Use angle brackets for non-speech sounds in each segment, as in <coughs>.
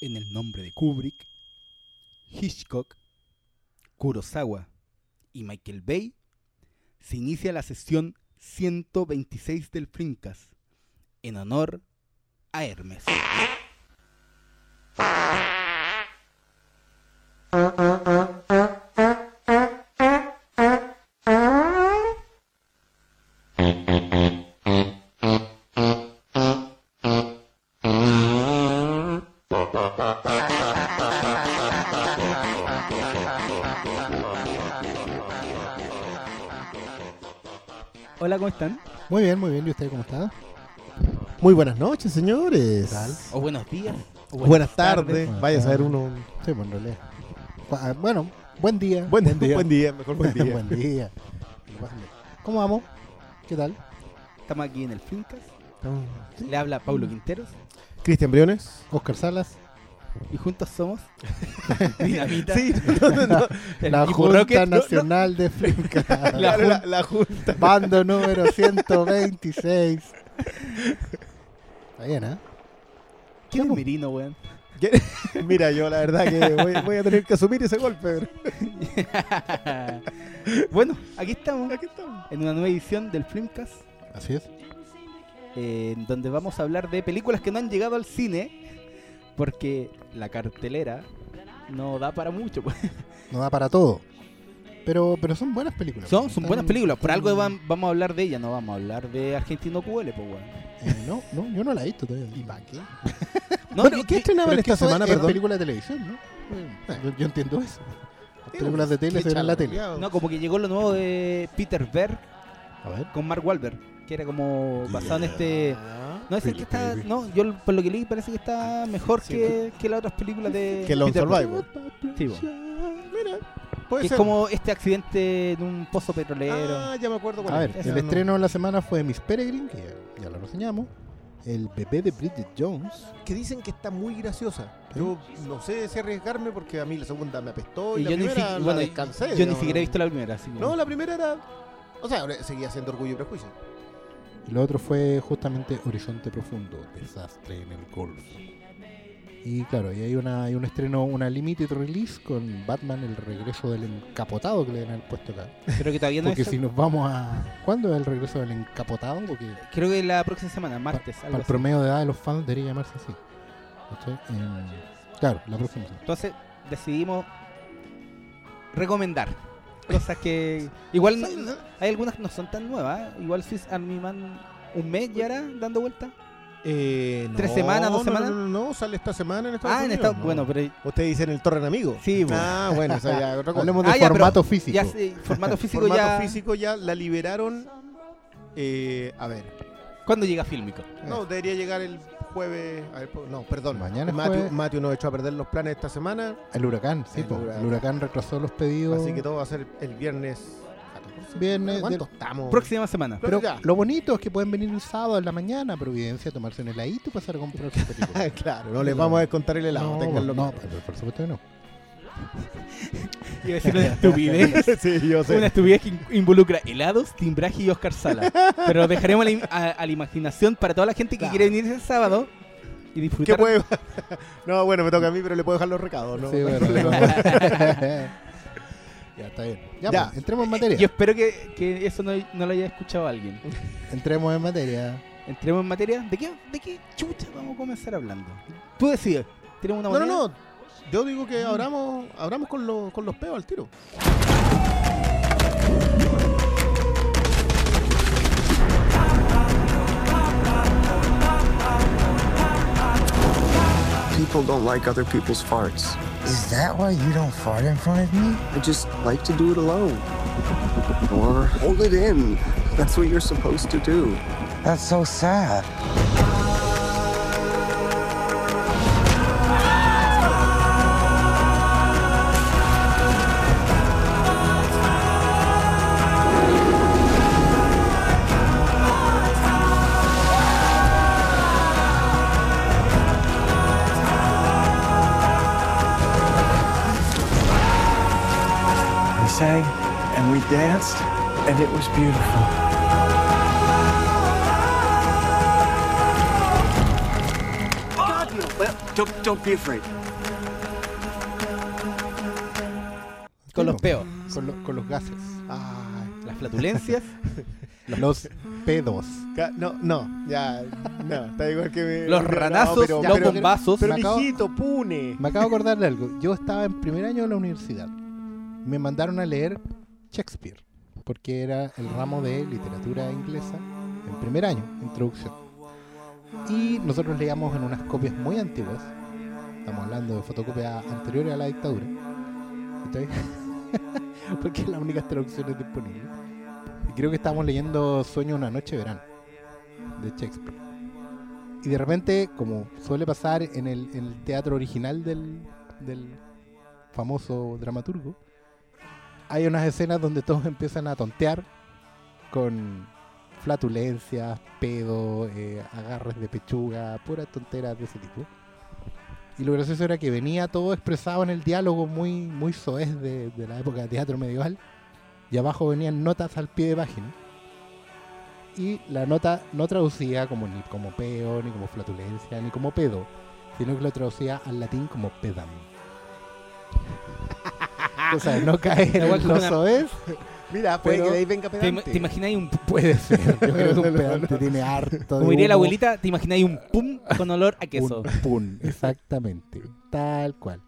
en el nombre de Kubrick, Hitchcock, Kurosawa y Michael Bay, se inicia la sesión 126 del Flimcast en honor a Hermes. Muy bien, muy bien. ¿Y usted cómo está? Muy buenas noches, señores. O buenos días. o Buenas, tardes. tardes. Vaya a saber uno. Sí, bueno, en realidad. Ah, Bueno, buen día. Buen, buen día, mejor buen día. <laughs> buen día. ¿Cómo vamos? ¿Qué tal? Estamos aquí en el Flimcast. ¿Sí? Le habla Paulo Quinteros Cristian Briones. Oscar Salas. Y juntos somos <laughs> Dinamita. Sí, no, no, la Junta Rocket. Nacional de Flimcast. <laughs> La La, Junta. Bando número 126. Está bien, ¿eh? ¿Quién es Mirino, weón? <laughs> Mira, yo la verdad que voy, voy a tener que asumir ese golpe. bueno, aquí estamos Aquí estamos. en una nueva edición del Flimcast, Así es. eh, en donde vamos a hablar de películas que no han llegado al cine, porque la cartelera no da para mucho. pues. No da para todo. Pero, pero son buenas películas. Son, son buenas películas, por algo vam- vamos a hablar de ellas, no vamos a hablar de Argentino QL, pues, weón. Eh, no, no, yo no la he visto todavía. ¿Y para qué? <laughs> No, Bueno, yo- ¿qué yo- estrenaban esta semana, es perdón? película de televisión, ¿no? Eh, Yo, yo entiendo eso. Las películas de tele se ven en la tele. no, como que llegó lo nuevo de Peter Berg A ver. con Mark Wahlberg, que era como basado en este... No, es el que está... No, yo por lo que leí parece que está mejor Sí, que, que las otras películas de Que Lone Peter Berg. Survivor. Sí, bo. Mira, puede Que es ser. como este accidente en un pozo petrolero. Ah, ya me acuerdo cuál A es. ver, el no- estreno de la semana fue Miss Peregrine, que ya, ya lo reseñamos. El bebé de Bridget Jones. Que dicen que está muy graciosa. Yo no sé si arriesgarme porque a mí la segunda me apestó y, Y la yo ni primera la bueno, descansé. yo ni siquiera he visto la primera, así No, la primera era... O sea, seguía siendo Orgullo y Prejuicio. Y lo otro fue justamente Horizonte Profundo, Desastre en el Golf. Y claro, y hay, una, hay un estreno, una limited release con Batman, el regreso del encapotado que le han puesto acá. Creo que todavía no Porque es... si nos vamos a... ¿Cuándo es el regreso del encapotado? Porque Creo que la próxima semana, martes, para algo el promedio de edad de los fans debería llamarse así. Claro, la próxima semana. Entonces decidimos recomendar cosas que igual no- no- hay algunas que no son tan nuevas. ¿eh? Igual si Army Man un mes ya era dando vuelta. Eh, ¿Tres no, semanas, dos no, semanas? No, no, no, sale esta semana en Estados Ah, en Unidos. Estados no. bueno, pero Ustedes dicen el Torre Amigo. Sí, bueno. Ah, bueno, <laughs> ya es otra cosa. Hablemos de Ah, ya, formato físico. ya sí, formato <laughs> físico Formato ya. físico ya la liberaron. eh, a ver, ¿Cuándo llega Fílmico? no, debería llegar el jueves. a ver, no, perdón. Mañana es Matthew, jueves. Matthew nos echó a perder los planes esta semana. El huracán, sí, El po. huracán. el huracán retrasó los pedidos. Así que todo va a ser el viernes. 14. Viernes ¿Cuánto del- estamos? Próxima semana. Pero Ya. lo bonito es que pueden venir un sábado en la mañana a Providencia a tomarse un heladito y pasar a comprar su <laughs> película. claro, no les vamos a descontar el helado. no, no, por supuesto que no. Iba a decir una estupidez. <laughs> sí, yo sé. Una estupidez que in- involucra helados, timbraje y Oscar Sala. Pero lo dejaremos a la, im- a- a la imaginación para toda la gente que Claro. quiere venir ese sábado y ¿Qué disfrutar. puede? <laughs> no, bueno, me toca a mí, pero le puedo dejar los recados, ¿no? Sí, <laughs> bueno, problema. ya, está bien. Ya, Ya. pues, entremos en materia. Yo espero que, que eso no, no lo haya escuchado alguien. Entremos en materia. Entremos en materia. ¿De qué, ¿De qué chucha vamos a comenzar hablando? Tú decides. ¿Tenemos una No, no, no. Yo digo que abramos, abramos con, los con los peos al tiro. People don't like other people's farts. Is that why you don't fart in front of me? I just like to do it alone. Or hold it in. That's what you're supposed to do. That's so sad. Sang and we danced, and it was beautiful. Well, don't, don't be afraid. Con los peos, Con, lo- con los gases. Ay, las flatulencias. <laughs> Los pedos. ca- no, no, ya, no, está igual que me- Los ranazos, pero- los pero- bombazos. Pero Me acabo- mijito, pune. Me acabo de acordar de algo. Yo estaba en primer año de la universidad. Me mandaron a leer Shakespeare, porque era el ramo de literatura inglesa en primer año, introducción. Y nosotros leíamos en unas copias muy antiguas. Estamos hablando de fotocopias anteriores a la dictadura. <laughs> Porque es las únicas traducciones disponibles. Y creo que estábamos leyendo Sueño una noche de verano de Shakespeare. Y de repente, como suele pasar en el, teatro original del famoso dramaturgo, hay unas escenas donde todos empiezan a tontear con flatulencias, pedo, eh, agarres de pechuga, puras tonteras de ese tipo. Y lo gracioso era que venía todo expresado en el diálogo muy, muy soez de, la época de teatro medieval. Y abajo venían notas al pie de página. Y la nota no traducía como ni como peo, ni como flatulencia, ni como pedo, sino que lo traducía al latín como pedam. O sea, no cae en el Mira, puede Pero- que de ahí venga ¿Te, pedante. te imagináis un puede ser. Yo creo que un <laughs> No, no, pedante tiene harto Como diría la abuelita, te imagináis un pum con olor a queso. Un pun, <laughs> exactamente. Tal cual.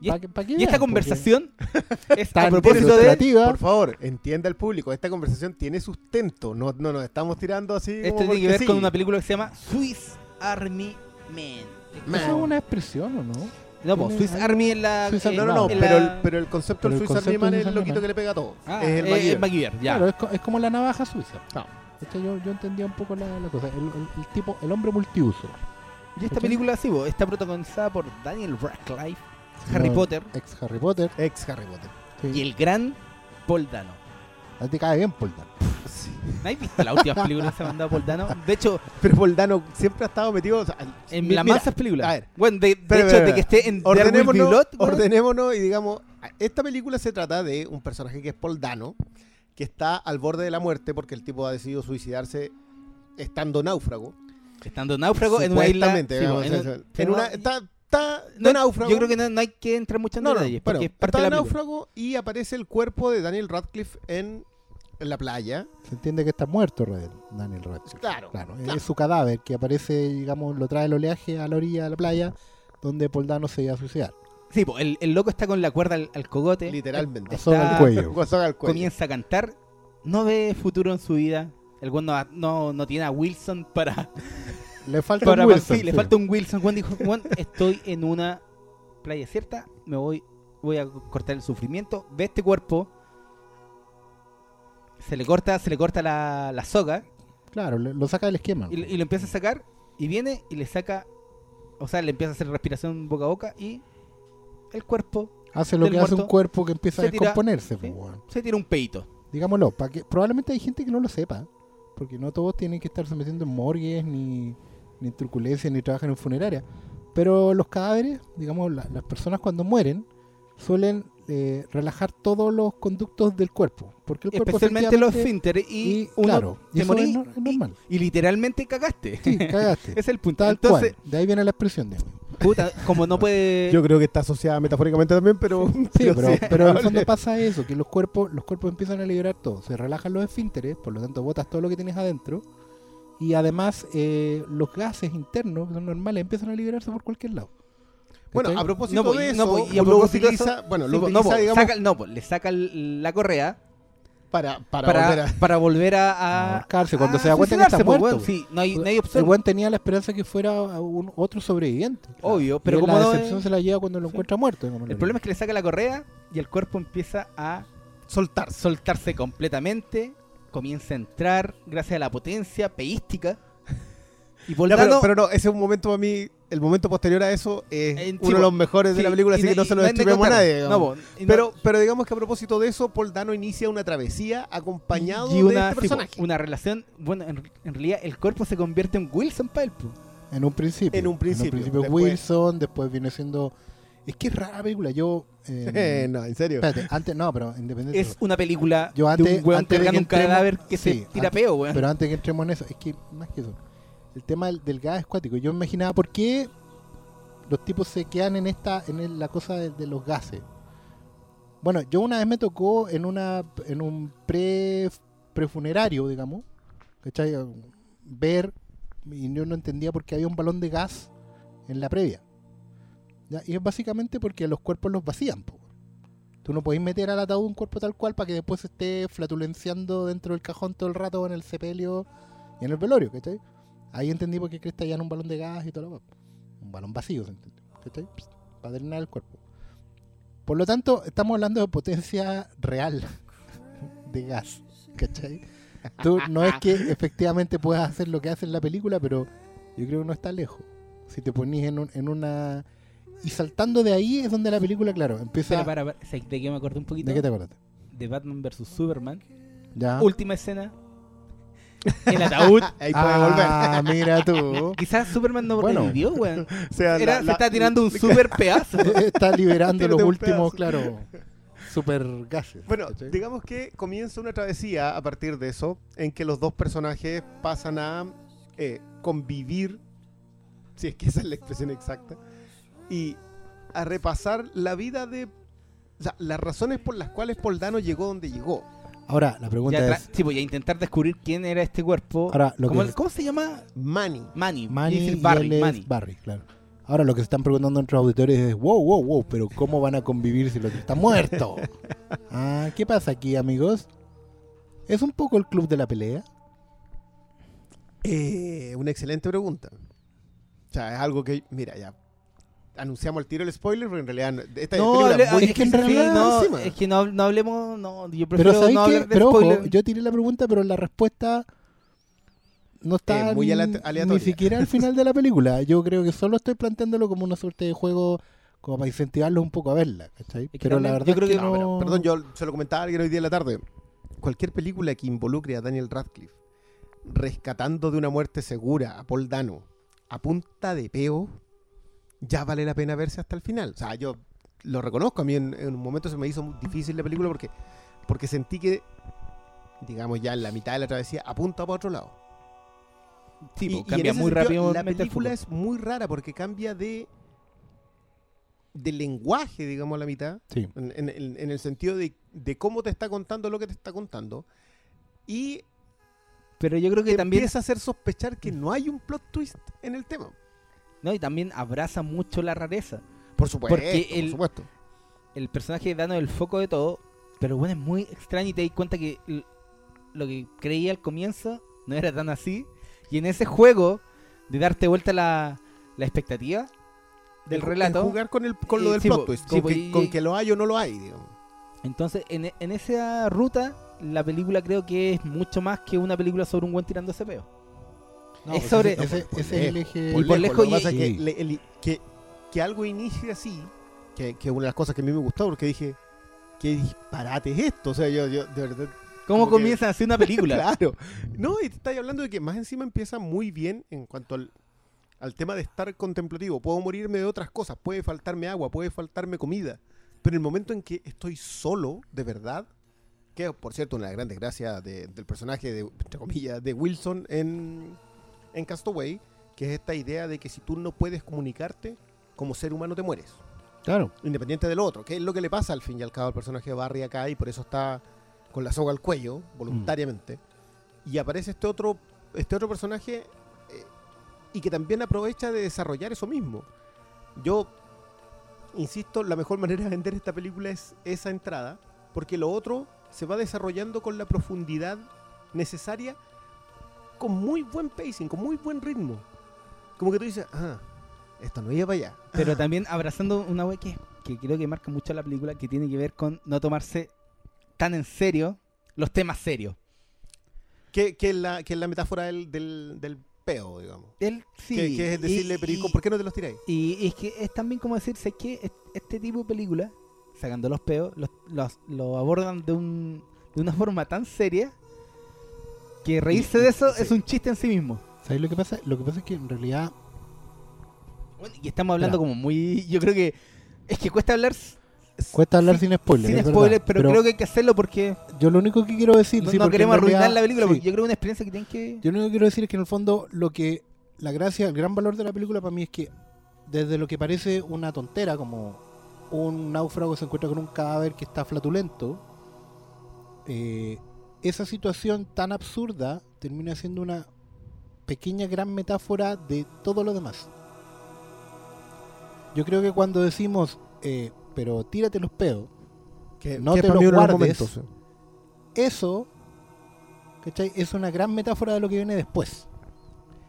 Y, Pa' pa' esta porque conversación <laughs> es a propósito de. Por favor, entienda el público, esta conversación tiene sustento, no no nos estamos tirando así Esto como tiene que porque ver sí. con una película que se llama Swiss Army Man. ¿Eso es una expresión o no? No, pues Swiss Army en la. Swiss en- No, no, no, en pero, la- el, pero el concepto del el Swiss Army Man es el Army loquito que le pega a todo. Ah, es el eh, MacGyver. ya. Claro, es, co- es como la navaja suiza. No. Este, yo, yo entendía un poco la, la cosa. El, el- el tipo, el hombre multiuso. Y esta película, sí, bo, está protagonizada por Daniel Radcliffe, Harry No, Potter Ex Harry Potter. Ex Harry Potter. sí. y el gran Paul Dano. A ti te cae bien, Paul Dano. ¿No has visto las últimas películas que se ha mandado Paul Dano? De hecho, Pero Poldano siempre ha estado metido o sea, en mi- las mira, mansas películas. a ver, bueno, de, hecho, de que esté en ordenémonos, weón, ordenémonos y digamos, esta película se trata de un personaje que es Paul Dano, que está al borde de la muerte porque el tipo ha decidido suicidarse estando náufrago. estando náufrago en una isla. Digamos, en un- una, está, está no- de náufrago. Yo creo que no, no hay que entrar mucho en no, bueno, es parte está de película. náufrago y aparece el cuerpo de Daniel Radcliffe en, en la playa. Se entiende que está muerto Red- Daniel Radcliffe. Claro, Claro, claro. es su cadáver que aparece, digamos, lo trae el oleaje a la orilla de la playa donde Paul Dano se iba a suicidar. Sí, po, el, el loco está con la cuerda al, al cogote. Literalmente. Al Está- cuello. <laughs> Con soga al cuello. Comienza a cantar. No ve futuro en su vida. El weón no, no, no tiene a Wilson para. <laughs> Le falta para un Wilson. sí, le sí. falta un Wilson. Juan dijo: Juan, estoy en una playa cierta. Me voy, voy a cortar el sufrimiento. Ve este cuerpo. Se le corta, se le corta la, la soga. Claro, le- lo saca del esquema. Y, y lo empieza a sacar. Y viene y le saca. O sea, le empieza a hacer respiración boca a boca. Y el cuerpo Hace lo que hace un cuerpo que empieza a tira- descomponerse. ¿sí? weón. se tira un peito. Digámoslo, para que probablemente hay gente que no lo sepa, porque no todos tienen que estarse metiendo en morgues, ni, ni en truculencias, ni trabajan en funeraria. Pero los cadáveres, digamos, la- las personas cuando mueren, suelen eh, relajar todos los conductos del cuerpo. Porque el cuerpo Especialmente los esfínteres. Y, y, uno claro, y eso es, no- es normal. y, y literalmente cagaste. Sí, cagaste. <laughs> Ese es el punto. Tal Entonces, cual. De ahí viene la expresión, digamos. puta, como no puede. <laughs> Yo creo que está asociada metafóricamente también, pero. Sí, <laughs> pero, sí, pero en el fondo pasa eso, que los cuerpos, los cuerpos empiezan a liberar todo, se relajan los esfínteres, por lo tanto botas todo lo que tienes adentro, y además eh, los gases internos, que son normales, empiezan a liberarse por cualquier lado. Bueno, a propósito No, pues, de no, eso, pues, y a propósito de eso- bueno, lo pues, utiliza, no, pues, digamos, saca- no, pues, le saca la correa para, para, para, volver a... para volver a, A a- ahorcarse, cuando a se da cuenta que está pues, muerto, weón. Sí, no hay, no hay opción. El buen tenía la esperanza que fuera un, otro sobreviviente. Obvio, Y pero él como la decepción es- se la lleva cuando lo Sí. encuentra muerto. El problema es que le saca la correa y el cuerpo empieza a soltarse. soltarse completamente. Comienza a entrar gracias a la potencia peística. Y Ya, pero, pero no, ese es un momento para mí, el momento posterior a eso es Eh, sí, uno de los mejores de la película, así que no se lo destripemos a nadie. No, digamos. po, y no- pero, pero digamos que a propósito de eso, Paul Dano inicia una travesía acompañado y de una, este po, personaje. una relación. Bueno, en, en realidad el cuerpo se convierte en Wilson para. En un principio. En un principio, después- Wilson, después viene siendo... Es que es rara la película. Yo... <laughs> eh, no, en serio. Espérate, antes, no, pero independiente. de Es una película Yo de antes- un weón antes de cargando un cadáver que sí, se tira antes- peo, weón. Pero antes que entremos en eso, es que más que eso, el tema del, gas escuático, yo me imaginaba por qué los tipos se quedan en esta, en la cosa de, los gases. Bueno, yo una vez me tocó en una, en un pre, prefunerario, digamos, ¿cachai? Ver, y yo no entendía por qué había un balón de gas en la previa. Y es básicamente porque los cuerpos los vacían, po. Tú no podés meter al ataúd un cuerpo tal cual para que después esté flatulenciando dentro del cajón todo el rato en el sepelio y en el velorio, ¿cachai? Ahí entendí por qué Cresta ya un balón de gas y todo lo. Un balón vacío, ¿se entiende? ¿Cachai? Para drenar el cuerpo. Por lo tanto, estamos hablando de potencia real <laughs> de gas, ¿cachai? Tú, no es que <laughs> efectivamente puedas hacer lo que hace en la película, pero yo creo que no está lejos. Si te ponís en, un- en una... Y saltando de ahí es donde la película, claro, empieza... Para, para. ¿Sabes ¿De qué me acordé un poquito? ¿De qué te acuerdas? De Batman vs Superman. Ya. Última escena. <laughs> El ataúd. Ahí puede volver. Ah, mira tú. <laughs> Quizás Superman no Bueno. revivió, weón. <laughs> O sea, Era, la- se la- está tirando un super pedazo. Está liberando los últimos, pedazo. claro, super gases. Bueno, ¿cachai? digamos que comienza una travesía a partir de eso, en que los dos personajes pasan a eh, convivir, si es que esa es la expresión exacta, y a repasar la vida de... O sea, las razones por las cuales Poldano llegó donde llegó. Ahora, la pregunta Ya es, sí, voy a intentar descubrir quién era este cuerpo. Ahora, lo ¿Cómo, que- cómo se llama? Manny. Manny. Manny y Barry, él es Manny. Barry, claro. Ahora lo que se están preguntando entre los auditores es, wow, wow, wow, pero ¿cómo van a convivir si el otro está muerto? <laughs> ah, ¿qué pasa aquí, amigos? ¿Es un poco el club de la pelea? Eh, una excelente pregunta. O sea, es algo que, mira, ya anunciamos el tiro el spoiler, pero en realidad no- esta No, película hable- es muy es que en sí, realidad no, encima. es que no, no hablemos, no, yo Pero prefiero ¿sabéis no hablar de Pero ojo, spoiler. yo tiré la pregunta, pero la respuesta no está Eh, muy ni- alea- aleatoria. ni siquiera al final de la película. Yo creo que solo estoy planteándolo como una suerte de juego como para incentivarlos un poco a verla, ¿cachai? que Pero la verdad yo creo que que no... No, pero, perdón, yo se lo comentaba a alguien hoy día en la tarde. Cualquier película que involucre a Daniel Radcliffe rescatando de una muerte segura a Paul Dano a punta de peo, ya vale la pena verse hasta el final. O sea, yo lo reconozco. A mí en, en un momento se me hizo muy difícil la película porque, porque sentí que, digamos, ya en la mitad de la travesía apunta para otro lado. Sí, Y- cambia muy sentido, rápido. La película es muy rara porque cambia de de lenguaje, digamos, a la mitad. Sí. En, en- en- en el sentido de, de cómo te está contando lo que te está contando. Y Pero yo creo que te también, empieza a hacer sospechar que no hay un plot twist en el tema. No, y también abraza mucho la rareza. Por supuesto. Porque por el- supuesto. El personaje es el foco de todo, pero bueno, es muy extraño y te das cuenta que lo que creía al comienzo no era tan así. Y en ese juego de darte vuelta la, la expectativa del El ju- el relato, jugar con, el, con lo Eh, del sí, plot twist. sí, Con, que, y- con que lo hay o no lo hay, digamos. entonces en, en esa ruta la película creo que es mucho más que una película sobre un buen tirando ese peo. No, Es pues sobre- ese, ese- por ese es el eje... Y por lejos lo que y- pasa es que, Sí. le- el- que, que algo inicie así, que, que una de las cosas que a mí me gustó, porque dije, qué disparate es esto. O sea, yo, yo de verdad ¿Cómo que- comienza a hacer una película? <laughs> Claro. No, y te estás hablando de que más encima empieza muy bien en cuanto al, al tema de estar contemplativo. Puedo morirme de otras cosas, puede faltarme agua, puede faltarme comida. Pero en el momento en que estoy solo, de verdad, que por cierto, una gran desgracia de- del personaje, de, entre comillas, de Wilson en, en Castaway, que es esta idea de que si tú no puedes comunicarte, como ser humano te mueres Claro. independiente del otro, que es lo que le pasa al fin y al cabo al personaje de Barry acá y por eso está con la soga al cuello, voluntariamente. Y aparece este otro, este otro personaje eh, y que también aprovecha de desarrollar eso mismo. Yo insisto, la mejor manera de vender esta película es esa entrada, porque lo otro se va desarrollando con la profundidad necesaria, con muy buen pacing, con muy buen ritmo. Como que tú dices, ah, esto no iba para allá. Pero también abrazando una wea que, que creo que marca mucho la película, que tiene que ver con no tomarse tan en serio los temas serios. que, que es la, que es la metáfora del, del, del peo, digamos. Él sí. que, que es decirle, y- Perico, ¿por qué no te los tiráis? Y es que es también como decirse que este tipo de película, sacando los peos, los, los- lo abordan de, un, de una forma tan seria que reírse de eso sí. es un chiste en sí mismo. ¿Sabes lo que pasa? Lo que pasa es que en realidad Bueno, y estamos hablando como muy... Yo creo que... Es que cuesta hablar cuesta hablar Sí, sin spoilers. sin spoilers, pero, creo que hay que hacerlo porque yo lo único que quiero decir, no, sí, queremos arruinar realidad- la película, sí, porque yo creo que es una experiencia que tienen que... Yo lo único que quiero decir es que en el fondo lo que la gracia, el gran valor de la película para mí es que desde lo que parece una tontera, como un náufrago que se encuentra con un cadáver que está flatulento, eh, esa situación tan absurda termina siendo una pequeña gran metáfora de todo lo demás. Yo creo que cuando decimos, eh, pero tírate los pedos, Que, No que te los guardes. momentos. eso ¿cachai? es una gran metáfora de lo que viene después.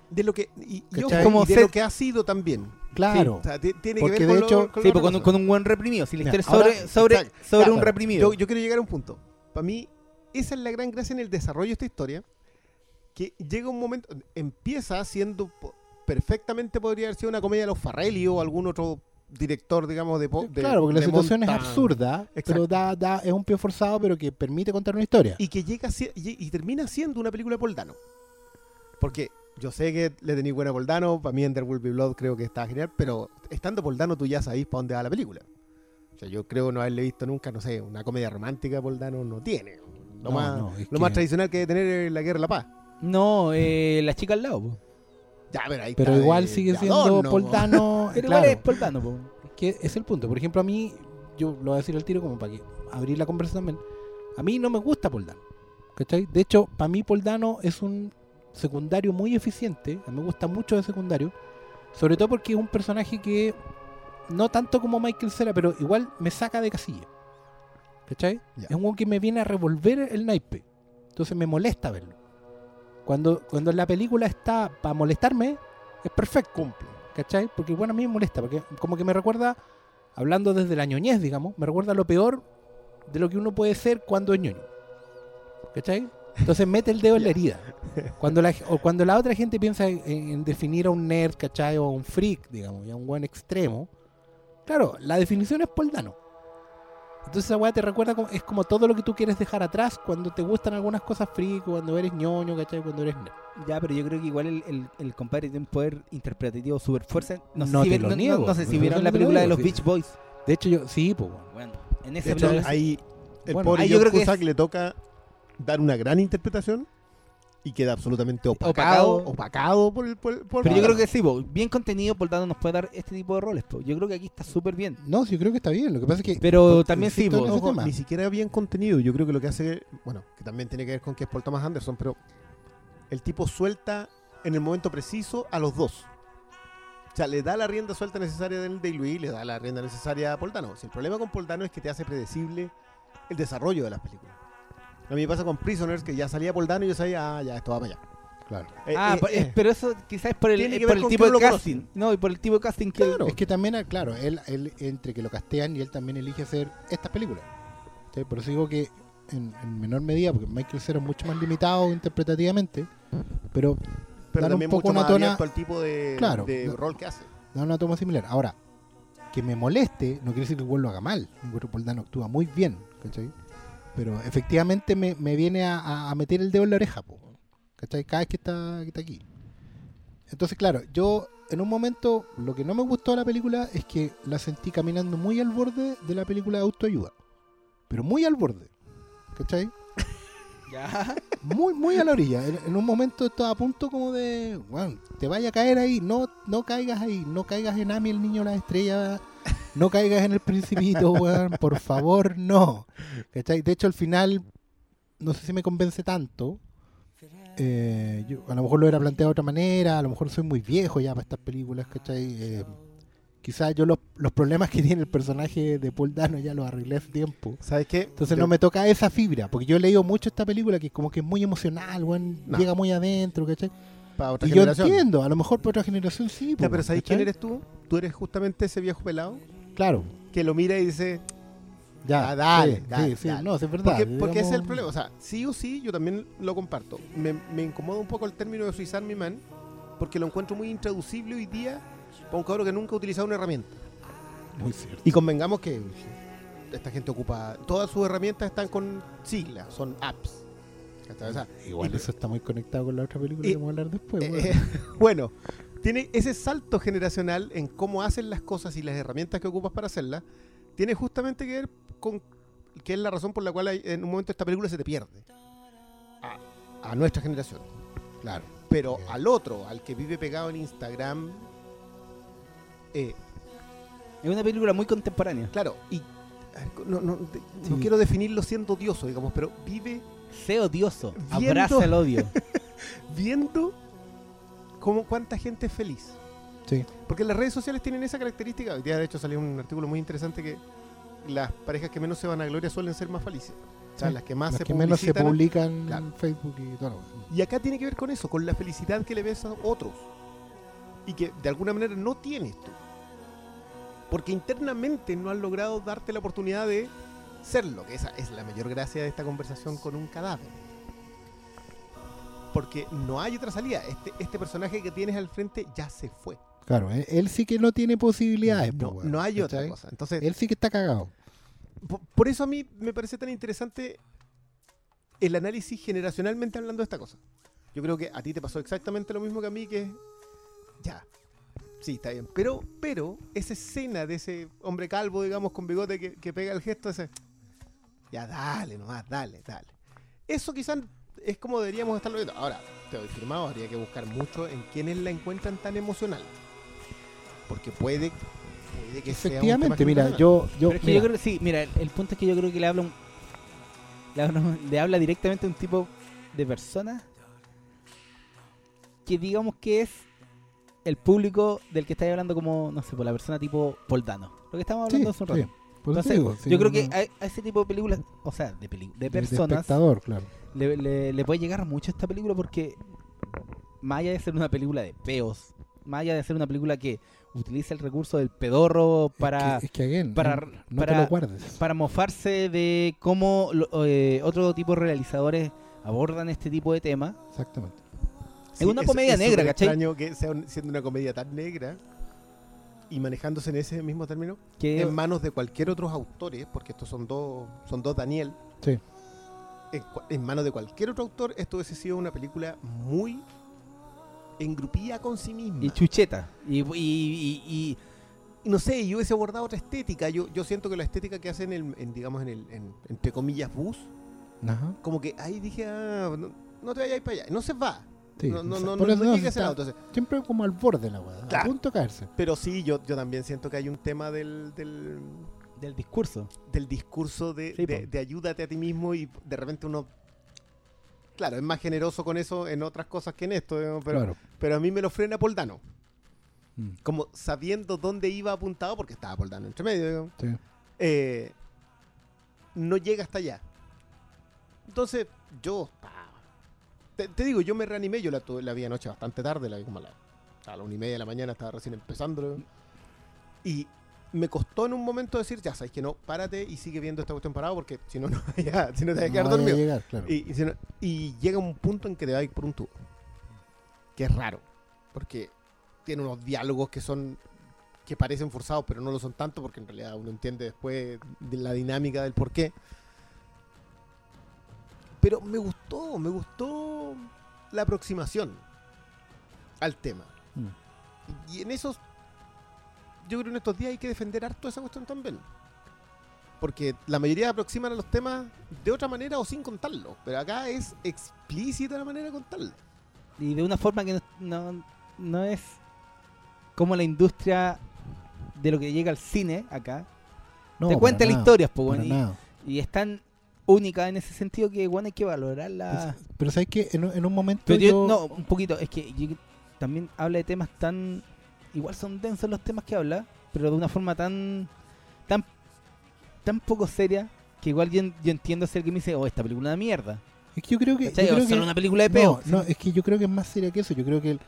De lo que, y, Como y de ser- lo que ha sido también. Claro. O sea, ti- tiene Porque que ver de con, hecho- lo, con Sí, pues, con, un- con un buen reprimido. Si ahora- sobre, sobre, sobre claro. un reprimido. Yo, yo quiero llegar a un punto. Para mí, esa es la gran gracia en el desarrollo de esta historia. Que llega un momento, empieza siendo perfectamente podría haber sido una comedia de los Farrelly o algún otro director, digamos, de, de claro, porque la situación es absurda, pero da, da, es un pie forzado, pero que permite contar una historia. Y que llega y, y termina siendo una película de Poldano. Porque yo sé que le tenéis buena a Poldano, para mí Ender Will Be Blood creo que está genial, pero estando Poldano tú ya sabéis para dónde va la película. O sea, yo creo no haberle visto nunca, no sé, una comedia romántica Poldano no tiene. Lo, No, más, no, es lo que- más tradicional que debe tener es la guerra de la paz. No, eh, la chica al lado. po. Ya, pero ahí Pero está igual de- sigue de siendo adorno. Poldano. <laughs> Pero claro, igual es Poltano. po. que es el punto. Por ejemplo, a mí, yo lo voy a decir al tiro como para que abrir la conversación también. A mí no me gusta Poldano. ¿Cachai? De hecho, para mí Poldano es un secundario muy eficiente. A mí me gusta mucho de secundario. Sobre todo porque es un personaje que no tanto como Michael Cera, pero igual me saca de casilla. ¿Cachai? Ya. Es un weón que me viene a revolver el naipe. Entonces me molesta verlo. Cuando, cuando la película está para molestarme, es perfecto. Cumple. ¿Cachai? Porque bueno, a mí me molesta, porque como que me recuerda, hablando desde la ñoñez, digamos, me recuerda lo peor de lo que uno puede ser cuando es ñoño. ¿Cachai? Entonces mete el dedo en la <laughs> herida. Cuando la, o cuando la otra gente piensa en, en definir a un nerd, ¿cachai? O a un freak, digamos, y a un buen extremo. Claro, la definición es Poldano. Entonces esa weá te recuerda, como, es como todo lo que tú quieres dejar atrás cuando te gustan algunas cosas freak, cuando eres ñoño, ¿cachai? Cuando eres nerd. Ya, pero yo creo que igual el, el, el compadre tiene un poder interpretativo súper fuerte. No, sé No si te vi- lo no- niego, no- no sé si vieron la película de los sí. Beach Boys. De hecho, yo, sí, pues. Bueno, en De esa hecho, ahí el Bueno, pobre ahí yo creo que es- le toca dar una gran interpretación y queda absolutamente opacado, Opacado. opacado por el por, por- Pero yo creo que sí, po, bien contenido, por tanto nos puede dar este tipo de roles. po. Yo creo que aquí está súper bien. No, sí, yo creo que está bien. Lo que pasa es que. Pero por- también sí, po, Ojo, ni siquiera bien contenido. Yo creo que lo que hace, bueno, que también tiene que ver con que es Paul Thomas Anderson, pero el tipo suelta en el momento preciso a los dos. O sea, le da la rienda suelta necesaria del Day Luis, le da la rienda necesaria a Poldano. Si el problema con Poldano es que te hace predecible el desarrollo de las películas. A mí me pasa con Prisoners, que ya salía Poldano y yo sabía, ah, ya, esto va para allá. Claro. Eh, ah, eh, eh, pero eso quizás es por el, eh, por tipo de casting. conocen. No, y por el tipo de casting que Claro. Es que también, ah, claro, él, él entre que lo castean y él también elige hacer estas películas. ¿Sí? Por eso digo que en, en menor medida, porque Michael Cera es mucho más limitado interpretativamente, pero pero dar un también poco mucho una tona- al tipo de, Claro. de No. rol que hace. da una toma similar. Ahora, que me moleste no quiere decir que el lo haga mal. Poldano actúa muy bien, ¿cachai? Pero efectivamente me, me viene a, a- meter el dedo en la oreja, po, ¿cachai? Cada vez que está, que está aquí. Entonces, claro, yo en un momento, lo que no me gustó de la película es que la sentí caminando muy al borde de la película de autoayuda. Pero muy al borde, ¿cachai? <laughs> Ya. muy, muy a la orilla. En, en un momento estaba a punto como de, bueno, te vaya a caer ahí, no, no caigas ahí, no caigas en Ami, el niño de las estrellas, no caigas en el principito, weón, por favor, no. ¿Cachai? De hecho, al final, no sé si me convence tanto. Eh, yo, a lo mejor lo hubiera planteado de otra manera, a lo mejor soy muy viejo ya para estas películas, ¿cachai? Eh, quizás yo los, los problemas que tiene el personaje de Paul Dano ya los arreglé hace tiempo. ¿Sabes qué? Entonces Yo- no me toca esa fibra, porque yo he leído mucho esta película que como que es muy emocional, weón, No. llega muy adentro, ¿cachai? Para otra Y yo generación. entiendo, a lo mejor para otra generación sí. Ya, pero ¿sabes quién eres tú? Tú eres justamente ese viejo pelado Claro, que lo mira y dice, ya, Ah, dale, sí, dale, sí, sí, dale. no, sí, es verdad. porque, porque ese es el problema. O sea, sí o sí, yo también lo comparto. Me, me incomoda un poco el término de suizar mi man, porque lo encuentro muy intraducible hoy día para un cabrón que nunca ha utilizado una herramienta. Muy cierto. Y convengamos que esta gente ocupa, todas sus herramientas están con siglas, son apps. ¿Cachai? O sea, Igual y- eso está muy conectado con la otra película y- que vamos a hablar después. Eh, eh, <laughs> bueno, tiene ese salto generacional en cómo hacen las cosas y las herramientas que ocupas para hacerlas, tiene justamente que ver con que es la razón por la cual hay- en un momento esta película se te pierde. A, a nuestra generación. claro. Pero al otro, al que vive pegado en Instagram, Eh, Es una película muy contemporánea. claro, y no, no- no quiero definirlo siendo odioso, digamos, pero vive Sé odioso. Viendo- Abraza el odio. <laughs> viendo cómo cuánta gente es feliz. Sí. Porque las redes sociales tienen esa característica. Hoy día, de hecho, salió un artículo muy interesante que las parejas que menos se van a gloria suelen ser más felices. O sea, Sí. las que más Las se que menos se publican Claro. en Facebook y todo. Y acá tiene que ver con eso, con la felicidad que le ves a otros. Y que de alguna manera no tienes tú. Porque internamente no has logrado darte la oportunidad de serlo, que esa es la mayor gracia de esta conversación con un cadáver. Porque no hay otra salida. Este, este personaje que tienes al frente ya se fue. Claro, él, él sí que no tiene posibilidades. No, no hay otra cosa. Entonces, Él sí que está cagado. po- por eso a mí me parece tan interesante el análisis generacionalmente hablando de esta cosa. Yo creo que a ti te pasó exactamente lo mismo que a mí, que ya, sí, está bien. Pero, pero, esa escena de ese hombre calvo, digamos, con bigote que, que pega el gesto ese, ya dale nomás, dale, dale. Eso quizás es como deberíamos estarlo viendo. Ahora, te doy firmado, habría que buscar mucho en quienes la encuentran tan emocional. Porque puede, puede que sea un tema Efectivamente, mira, yo, yo, Pero es que mira, yo creo que sí, mira, el, el punto es que yo creo que le habla un- le habla, le habla directamente a un tipo de persona que digamos que es el público del que estáis hablando como, no sé, por la persona tipo Poldano. Lo que estamos sí, hablando hace un rato. sí, por eso Entonces, digo, sí, yo creo que a, a ese tipo de películas, o sea, de, peli- de personas, espectador, claro. le, le- le puede llegar mucho esta película porque más allá de ser una película de peos, más allá de ser una película que utiliza el recurso del pedorro para, es que, es que again, para- no, no para- te lo guardes. para mofarse de cómo lo- eh, otro tipo de realizadores abordan este tipo de temas. Exactamente. Es una comedia negra, súper ¿cachai? extraño que sea un- siendo una comedia tan negra y manejándose en ese mismo término en manos de cualquier otros autores, porque estos son dos, son dos Daniel. Sí. En, manos de cualquier otro autor, esto hubiese sido una película muy engrupida con sí misma. y chucheta. Y, y- y- y- Y no sé, yo hubiese abordado otra estética. Yo, yo siento que la estética que hacen, en, en, digamos, en el, en- entre comillas, bus, Ajá. como que ahí dije, ah, no, no te vayas para allá. No se va. Sí, no, no, no, por no, no no, llega a ese está lado. Entonces, Siempre como al borde la weá, a punto de caerse. Pero sí, yo, yo también siento que hay un tema del, del, del discurso. del discurso de, Sí, de, ayúdate a ti mismo y de repente uno, claro, es más generoso con eso en otras cosas que en esto, digamos, pero, claro. pero a mí me lo frena Poldano, Mm, como sabiendo dónde iba apuntado, porque estaba Poldano entre medio, digamos, sí. eh, no llega hasta allá. Entonces, yo, te, te digo, yo me reanimé, yo la, tuve- la vi anoche bastante tarde, la vi como a, la, a la una y media de la mañana, estaba recién empezando. Y me costó en un momento decir, ya sabes que no, párate y sigue viendo esta cuestión parado, porque si no, <laughs> no, ya, si no te vas a quedar No vaya a dormido. llegar, claro. Y, y si no- y llega un punto en que te va a ir por un tubo. Que es raro. Porque tiene unos diálogos que son. que parecen forzados, pero no lo son tanto, porque en realidad uno entiende después de la dinámica del por qué. Pero me gustó, me gustó la aproximación al tema. Mm. Y en esos. Yo creo que en estos días hay que defender harto esa cuestión también. Porque la mayoría aproximan a los temas de otra manera o sin contarlo. Pero acá es explícita la manera de contarlo. Y de una forma que no, no, no es como la industria de lo que llega al cine acá. No, te cuenta la nada, historia, pues, y- nada. y, es tan única en ese sentido que bueno hay que valorarla. Es- Pero sabes que en, un- en un momento Pero yo- yo- no, un poquito, es que yo- también habla de temas tan. Igual son densos los temas que habla, pero de una forma tan. tan tan poco seria que igual yo, yo entiendo ser que me dice, oh, esta película es una mierda. es que yo creo que, yo creo que- una película de no, peo. no, es que yo creo que es más seria que eso. Yo creo que el-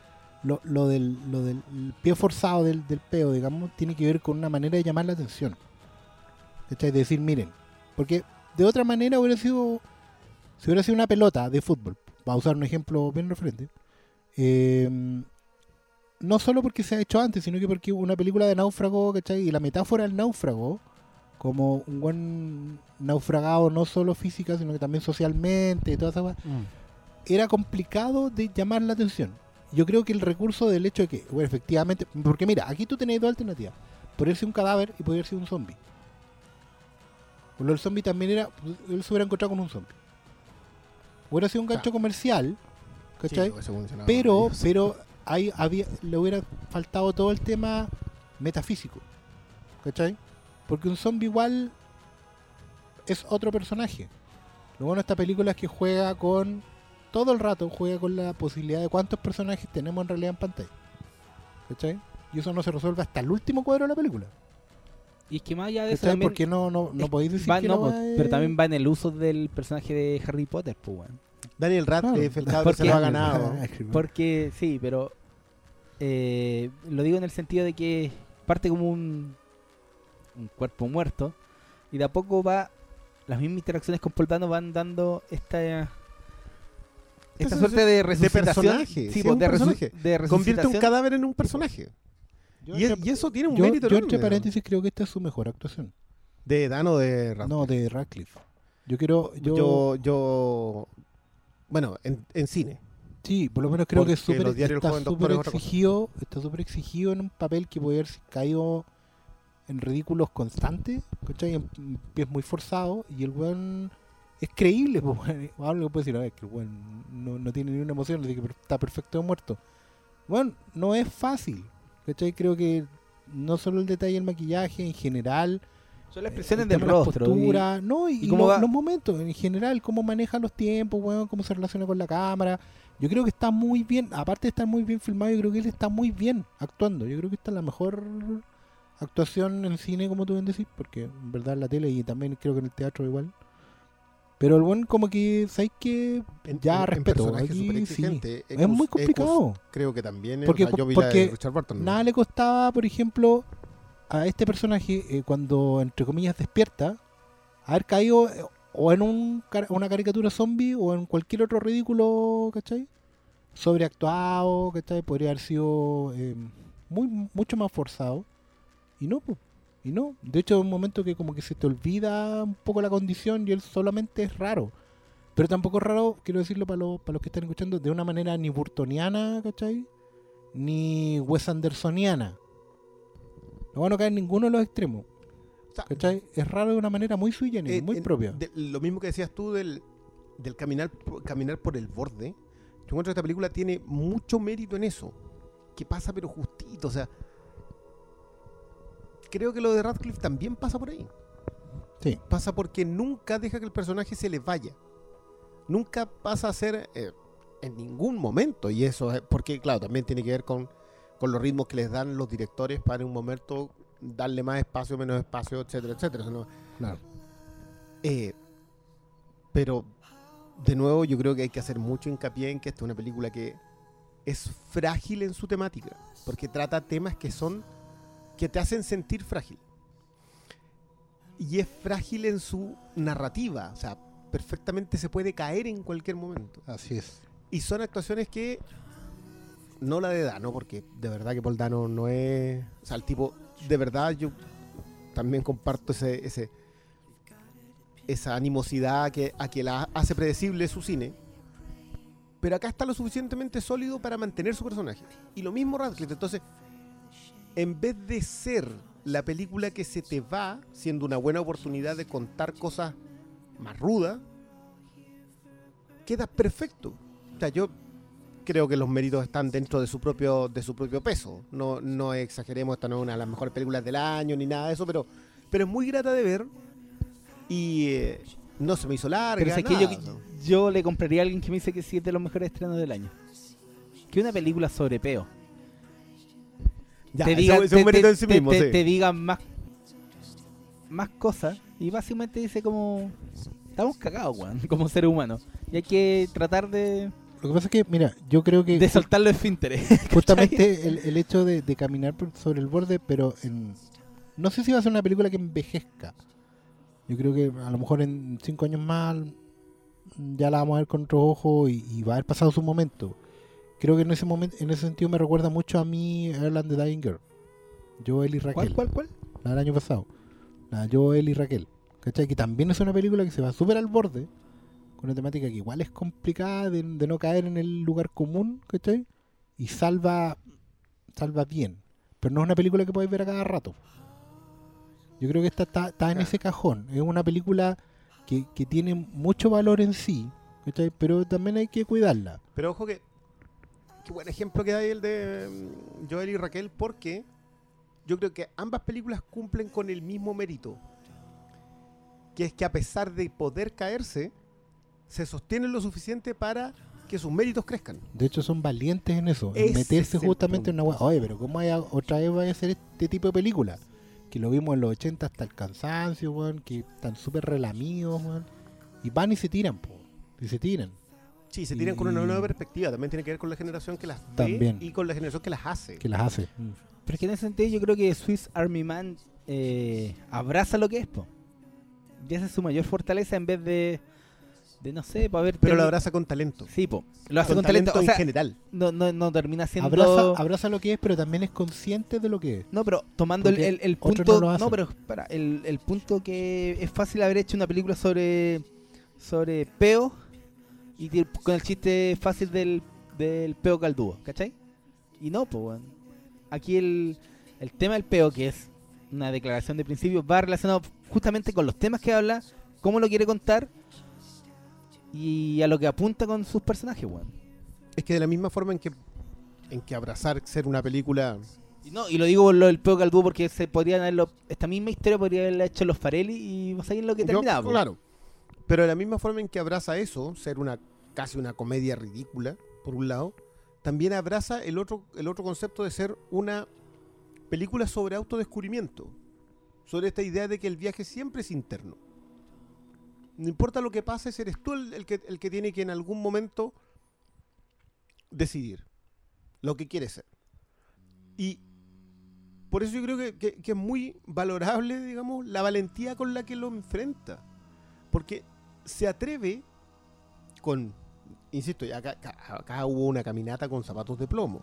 lo, lo del, lo del el pie forzado del, del peo, digamos, tiene que ver con una manera de llamar la atención. ¿Cachai? De decir, miren, porque de otra manera hubiera sido, si hubiera sido una pelota de fútbol, va a usar un ejemplo bien referente, eh, no solo porque se ha hecho antes, sino que porque una película de náufrago, ¿cachai? Y la metáfora del náufrago, como un buen naufragado no solo física, sino que también socialmente y toda esa Mm. era complicado de llamar la atención. Yo creo que el recurso del hecho de que, bueno, efectivamente, porque mira, aquí tú tenés dos alternativas. Podría ser un cadáver y podría ser un zombie. Bueno, el zombie también era, él se hubiera encontrado con un zombie. Hubiera sido un gancho Claro. comercial, ¿cachai? Sí, pero, pero ahí había, le hubiera faltado todo el tema metafísico. ¿Cachai? Porque un zombie igual es otro personaje. Lo bueno de esta película es que juega con. Todo el rato juega con la posibilidad de cuántos personajes tenemos en realidad en pantalla. ¿Cachai? Y eso no se resuelve hasta el último cuadro de la película. Y es que más allá de eso también Porque no, no, no podéis decir va- que no, weá pero también va en el uso del personaje de Harry Potter, pues, weón. Daniel Radcliffe, el Claro. se Porque- lo ha ganado. <laughs> Porque sí, pero eh, lo digo en el sentido de que parte como un, un cuerpo muerto y de a poco va las mismas interacciones con Paul Dano van dando esta esta suerte de de resucitación, personaje, sí, de, resu- de Convierte un cadáver en un personaje. Yo, Y, es- entre- y eso tiene un yo- mérito yo enorme. entre paréntesis creo que esta es su mejor actuación. De Dan o de Radcliffe. No, de Radcliffe. Yo quiero. Yo, yo, yo, bueno, en, en cine. Sí, por lo menos creo que es diarios está súper exigido, está súper exigido en un papel que puede haber caído en ridículos constantes, ¿cachai? En pies muy forzados y el weón es creíble, <laughs> pues. Algo puede decir, a ver, que el weón no, no tiene ni una emoción, así que per- está perfecto muerto. Bueno, no es fácil, ¿cachai? Creo que no solo el detalle del maquillaje, en general, Son las el expresiones tema del rostro. y- postura, no, y, y y cómo va- los momentos, en general, cómo maneja los tiempos, weón, cómo se relaciona con la cámara. Yo creo que está muy bien, aparte de estar muy bien filmado, yo creo que él está muy bien actuando. Yo creo que esta es la mejor actuación en cine, como tú bien decís, porque en verdad en la tele y también creo que en el teatro igual. Pero el buen como que, ¿sabes qué? Ya, en- respeto, aquí sí. exigente. Es muy complicado. creo que también. Porque- la de porque Richard Burton. Nada le costaba, por ejemplo, a este personaje eh, cuando, entre comillas, despierta, haber caído eh, o en un, una caricatura zombie o en cualquier otro ridículo, ¿cachai? Sobreactuado, ¿cachai? Podría haber sido eh, muy mucho más forzado. Y no, pues. Y no. De hecho, es un momento que como que se te olvida un poco la condición y él solamente es raro. Pero tampoco es raro, quiero decirlo para, los para los que están escuchando, de una manera ni burtoniana, ¿cachai? Ni Wes Andersoniana. No van a caer en ninguno de los extremos. ¿Cachai? Es raro de una manera muy sui generis, eh, muy en- propia. de- lo mismo que decías tú del, del caminar, por- caminar por el borde. Yo encuentro que esta película tiene mucho mérito en eso. Que pasa pero justito. O sea, creo que lo de Radcliffe también pasa por ahí. Sí. Pasa porque nunca deja que el personaje se le vaya. Nunca pasa a ser eh, en ningún momento. Y eso es porque, claro, también tiene que ver con, con los ritmos que les dan los directores para en un momento darle más espacio, menos espacio, etcétera, etcétera. O sea, no- Claro. eh, pero, de nuevo, yo creo que hay que hacer mucho hincapié en que esta es una película que es frágil en su temática, porque trata temas que son que te hacen sentir frágil. Y es frágil en su narrativa, o sea, perfectamente se puede caer en cualquier momento. Así es. Y son actuaciones que no la de Dano, porque de verdad que Paul Dano no es, o sea, el tipo de verdad yo también comparto ese, ese esa animosidad que, a que la hace predecible su cine. Pero acá está lo suficientemente sólido para mantener su personaje. Y lo mismo Radcliffe. Entonces, en vez de ser la película que se te va, siendo una buena oportunidad de contar cosas más rudas, queda perfecto. O sea, yo creo que los méritos están dentro de su propio, de su propio peso. No, no exageremos, esta no es una de las mejores películas del año ni nada de eso, pero, pero es muy grata de ver. Y eh, no se me hizo larga. Pero es que yo, yo le compraría a alguien que me dice que sí es de los mejores estrenos del año. Que una película sobre peo. Ya, te digan, es un te- en sí te- mismo, te- sí. te digan más, más cosas y básicamente dice como estamos cagados, weón, <laughs> como seres humanos. Y hay que tratar de, Lo que pasa es que, mira, yo creo que de soltar los esfínteres. <laughs> justamente el, el hecho de, de caminar por- sobre el borde, pero en, no sé si va a ser una película que envejezca. Yo creo que a lo mejor en cinco años más ya la vamos a ver con otro ojo y, y va a haber pasado su momento. Creo que en ese momento, en ese sentido me recuerda mucho a mí Erland the Dying Girl. Joel y Raquel. ¿Cuál, cuál, cuál? La del año pasado. La de Joel y Raquel. ¿Cachai? Que también es una película que se va súper al borde. Con una temática que igual es complicada de, de no caer en el lugar común. ¿Cachai? Y salva, salva bien. Pero no es una película que podéis ver a cada rato. Yo creo que esta está, está en ese cajón. Es una película que, que tiene mucho valor en sí. ¿cachai? Pero también hay que cuidarla. Pero ojo que. Qué buen ejemplo que hay el de mm, Joel y Raquel, porque yo creo que ambas películas cumplen con el mismo mérito. Que es que a pesar de poder caerse, se sostienen lo suficiente para que sus méritos crezcan. De hecho, son valientes en eso, en meterse justamente en una weá. Oye, pero ¿cómo hay a- otra vez vaya a hacer este tipo de película? Que lo vimos en los 80 hasta el cansancio, weón, que están súper relamidos, weón. Y van y se tiran, po. Y se tiran. Sí, se tiran con una nueva perspectiva. También tiene que ver con la generación que las ve También. y con la generación que las hace. Que las hace. Mm. Pero es que en ese sentido yo creo que Swiss Army Man eh, abraza lo que es, po. Y esa es su mayor fortaleza en vez de, de no sé, para ver... Pero lo abraza con talento. Sí, po. Lo hace con, talento. O en general. no, no, no termina siendo... Abraza, abraza lo que es, pero también es consciente de lo que es. No, pero tomando el, el- punto. no lo No, hacen. pero para, el, el punto que es fácil haber hecho una película sobre. sobre peo y con el chiste fácil del, del peo caldúo, ¿cachai? Y no, pues, weón. Aquí el, el tema del peo, que es una declaración de principio, va relacionado justamente con los temas que habla, cómo lo quiere contar y a lo que apunta con sus personajes, weón. Es que de la misma forma en que, en que abrazar ser una película. Y, no, y lo digo por lo del peo caldúo porque se podrían haberlo, esta misma historia podría haberla hecho los Farelli y vos sabés lo que Yo- terminaba. po. claro. Pero de la misma forma en que abraza eso, ser una casi una comedia ridícula, por un lado, también abraza el otro, el otro concepto de ser una película sobre autodescubrimiento. Sobre esta idea de que el viaje siempre es interno. No importa lo que pase, eres tú el, el que, el que tiene que en algún momento decidir lo que quieres ser. Y por eso yo creo que, que- que es muy valorable, digamos, la valentía con la que lo enfrenta. Porque se atreve con, insisto, acá hubo una caminata con zapatos de plomo.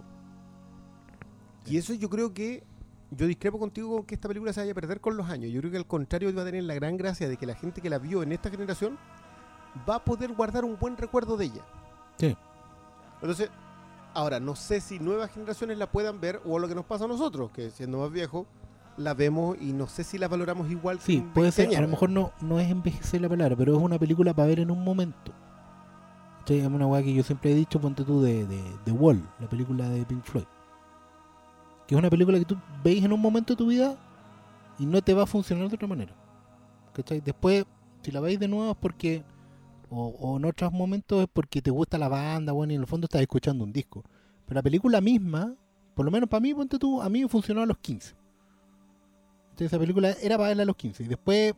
Y eso yo creo que, yo discrepo contigo con que esta película se vaya a perder con los años. Yo creo que al contrario va a tener la gran gracia de que la gente que la vio en esta generación va a poder guardar un buen recuerdo de ella. Sí. Entonces, ahora, no sé si nuevas generaciones la puedan ver o lo que nos pasa a nosotros, que siendo más viejos, la vemos y no sé si la valoramos igual Sí, puede ser, a lo mejor no, no es envejecer la palabra, pero es una película para ver en un momento. Sí, es una weá que yo siempre he dicho, ponte tú, de, de, de Wall, la película de Pink Floyd. Que es una película que tú veis en un momento de tu vida y no te va a funcionar de otra manera. ¿Cachai? Después, si la veis de nuevo es porque, o, o en otros momentos es porque te gusta la banda, bueno, y en el fondo estás escuchando un disco. Pero la película misma, por lo menos para mí, ponte tú, a mí funcionó a los 15. Entonces, esa película era para verla a los 15 y después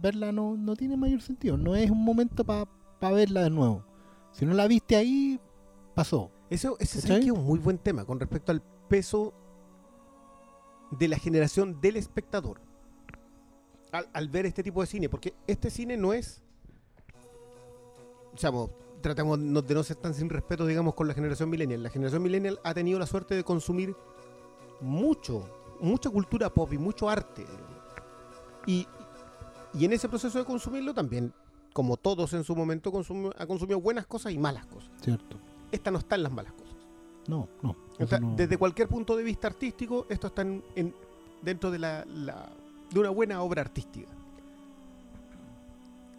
verla no, no tiene mayor sentido. No es un momento para verla de nuevo. Si no la viste ahí, pasó. Eso, ese ¿Cachai? ¿sabes qué? es un muy buen tema con respecto al peso de la generación del espectador al, al ver este tipo de cine, porque este cine no es, mo- tratamos de no ser tan sin respeto, digamos, con la generación millennial. La generación millennial ha tenido la suerte de consumir mucho, mucha cultura pop y mucho arte. Y, y en ese proceso de consumirlo también, como todos en su momento, consumió- ha consumido buenas cosas y malas cosas. ¿Cierto? Esta no está en las malas cosas. No, no. Eso no- Desde cualquier punto de vista artístico, esto está en, en- dentro de, la, la- de una buena obra artística.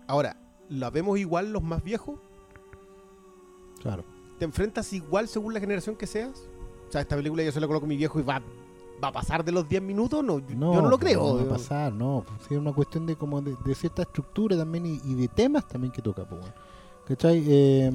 Ahora, ¿la vemos igual los más viejos? Claro. ¿Te enfrentas igual según la generación que seas? O sea, esta película yo se la coloco a mi viejo y va, va a pasar de los 10 minutos. No, yo, yo no lo pues, creo. No va a pasar, no. Pues, sí, es una cuestión de como de, de cierta estructura también y, y de temas también que toca, pues, weón. ¿Cachai? Eh,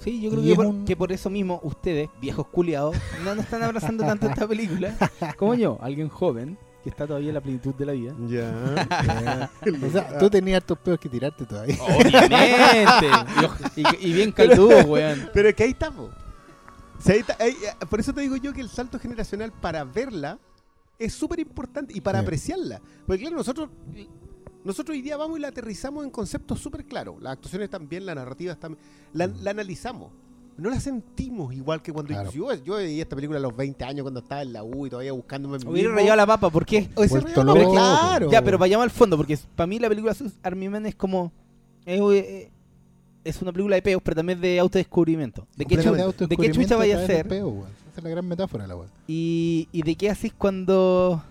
Sí, yo creo que es por, un- que por eso mismo ustedes, viejos culiados, no nos están abrazando tanto esta película como yo, alguien joven que está todavía en la plenitud de la vida. Ya. <laughs> o sea, tú tenías hartos peos que tirarte todavía. Obviamente. y, bien caldudo, weón. Pero es que ahí estamos. O sea, ahí está- ahí- eh, por eso te digo yo que el salto generacional para verla es súper importante y para Sí. apreciarla. Porque claro, nosotros nosotros hoy día vamos y la aterrizamos en conceptos súper claros. Las actuaciones están bien, la narrativa está bien. La, la analizamos. No la sentimos igual que cuando Claro. yo, yo veía esta película a los 20 años cuando estaba en la U y todavía buscándome Hubiera rayado la papa, ¿por qué? O ese rayado la- loco. claro. Ya, pero vayamos al fondo, porque para mí la película Sus- Army Man es como. Es, eh, es una película de peos, pero también de autodescubrimiento. De qué, chu- Completamente de qué chucha vaya a ser peo. Esa es la gran metáfora de la weón. y, y de qué haces cuando.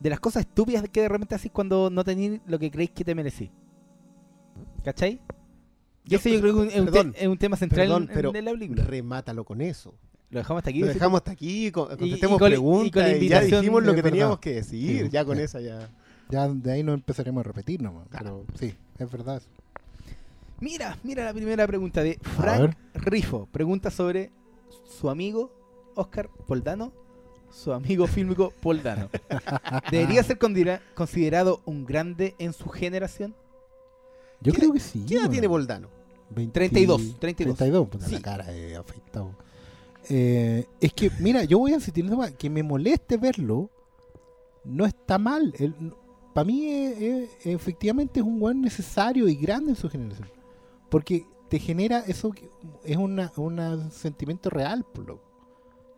De las cosas estúpidas que de repente haces cuando no tenéis lo que creéis que te merecís. ¿Cachai? Y Yo- eso yo creo que es un, perdón, te- es un tema central perdón, en- pero en la película. remátalo con eso. Lo dejamos hasta aquí. Lo dejamos hasta aquí, con- contestemos y con- y preguntas con y, ya dijimos lo que verdad. teníamos que decir. Sí. ya con esa ya. Ya de ahí no empezaremos a repetir nomás. Claro. Pero sí, es verdad. Mira, mira la primera pregunta de. Frank Rifo. Pregunta sobre su amigo Oscar Poldano, su amigo fílmico Poldano. <laughs> ¿Debería ser considerado un grande en su generación? Yo ¿Qué creo que sí. ¿Qué edad tiene Boldano? 20 32, 32. 32, puta, Sí. la cara de afeitado. Eh, es que, mira, yo voy a insistir en que me moleste verlo, no está mal. Para mí, es- es- efectivamente, es un buen necesario y grande en su generación. Porque te genera eso, es una, un sentimiento real, loco.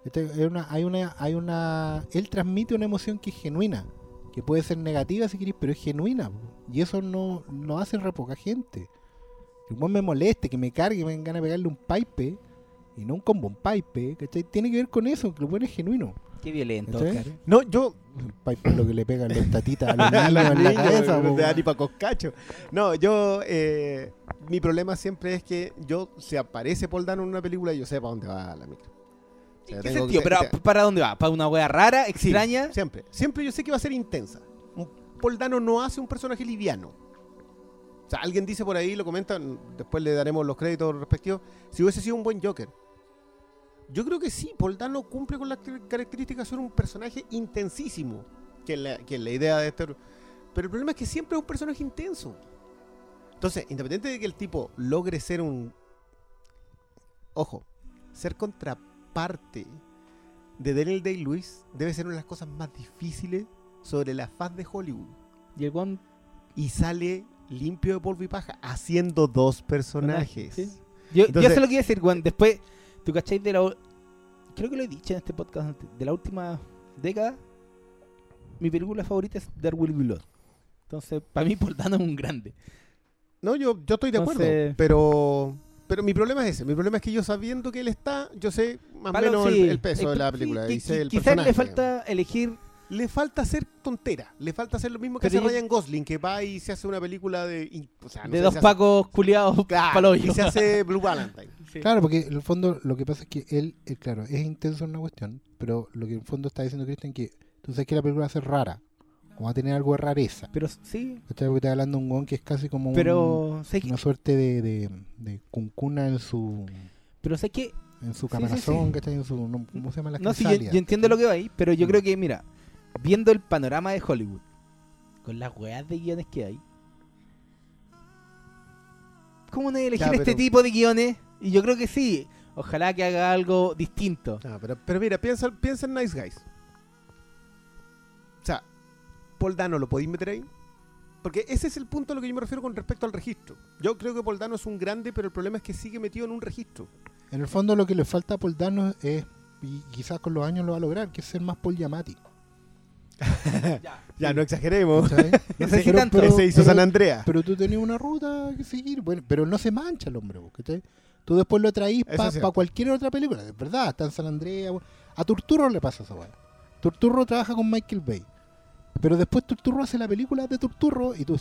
Este, hay una, hay una, él transmite una emoción que es genuina, que puede ser negativa si querés, pero es genuina. Y eso no, no hace re poca gente. Que un me moleste, que me cargue, me den ganas pegarle un pipe, y no un combo, un pipe, ¿cachai? Tiene que ver con eso, que el weón es genuino. Qué violento. Oscar. No, yo. Es lo que le pegan los tatitas a los <laughs> A niños en la cabeza. po, pa' Coscacho. No, yo. eh, mi problema siempre es que yo, si aparece Poldano en una película, yo sé para dónde va la micro. O sea, ¿En qué tengo sentido? que- ¿Pero te- para dónde va? ¿Para una wea rara, Sí, extraña? siempre. Siempre yo sé que va a ser intensa. Un Poldano no hace un personaje liviano. O sea, alguien dice por ahí, lo comentan, después le daremos los créditos respectivos, si hubiese sido un buen Joker. Yo creo que sí, Poldano cumple con las car- características de ser un personaje intensísimo, que es la, que es la idea de este... Pero el problema es que siempre es un personaje intenso. Entonces, independiente de que el tipo logre ser un... Ojo, ser contraparte de Daniel Day-Lewis debe ser una de las cosas más difíciles sobre la faz de Hollywood. Y el weón Y sale limpio de polvo y paja, haciendo dos personajes. Sí. Yo, yo Entonces- sé lo que iba a decir, weón. Después, ¿tú cacháis de la. Creo que lo he dicho en este podcast antes. De la última década, mi película favorita es There Will Be Blood. Entonces, para mí, <laughs> Poldano es un grande. No, yo, yo estoy de acuerdo, pero pero mi problema es ese. Mi problema es que yo sabiendo que él está, yo sé más o menos el- sí. el, peso de Eh, la sí, película. qui- y sé qui- el quizás personaje. le falta elegir. Le falta hacer tontera. Le falta hacer lo mismo que Pero hace Ryan Gosling, que va y se hace una película de. y- o sea, no de sé, dos se hace- pacos culiados <laughs> Claro, y se hace Blue Valentine. <laughs> Claro, porque en el fondo lo que pasa es que él, él, claro, es intenso en una cuestión, pero lo que en el fondo está diciendo Christian que tú sabes que la película va a ser rara, o va a tener algo de rareza. Pero sí. Está hablando de un weón que es casi como un- Pero sé que. una suerte de, de, de cuncuna en su Pero sé que. en su Sí, sí, sí. ¿cachai? En su, ¿Cómo se llama la No, sí, yo entiendo lo que va ahí, pero yo Mm. creo que, mira, viendo el panorama de Hollywood, con las weas de guiones que hay, ¿cómo no elegir Ya, este pero- tipo de guiones? Y yo creo que sí. Ojalá que haga algo distinto. Ah, pero, pero mira, piensa, piensa en Nice Guys. O sea, Paul Dano lo podéis meter ahí. Porque ese es el punto a lo que yo me refiero con respecto al registro. Yo creo que Paul Dano es un grande, pero el problema es que sigue metido en un registro. En el fondo lo que le falta a Paul Dano es, y quizás con los años lo va a lograr, que es ser más Paul Yamati. Ya, no exageremos. <laughs> No sé si Pero- tanto. pero- Ese hizo pero- San Andrea. Pero tú tenías una ruta que seguir, bueno, pero no se mancha el hombre. Tú después lo traís para cierto. cualquier otra película, de verdad, está en San Andrea. A Turturro le pasa esa weá. Turturro trabaja con Michael Bay. Pero después Turturro hace la película de Turturro y tú,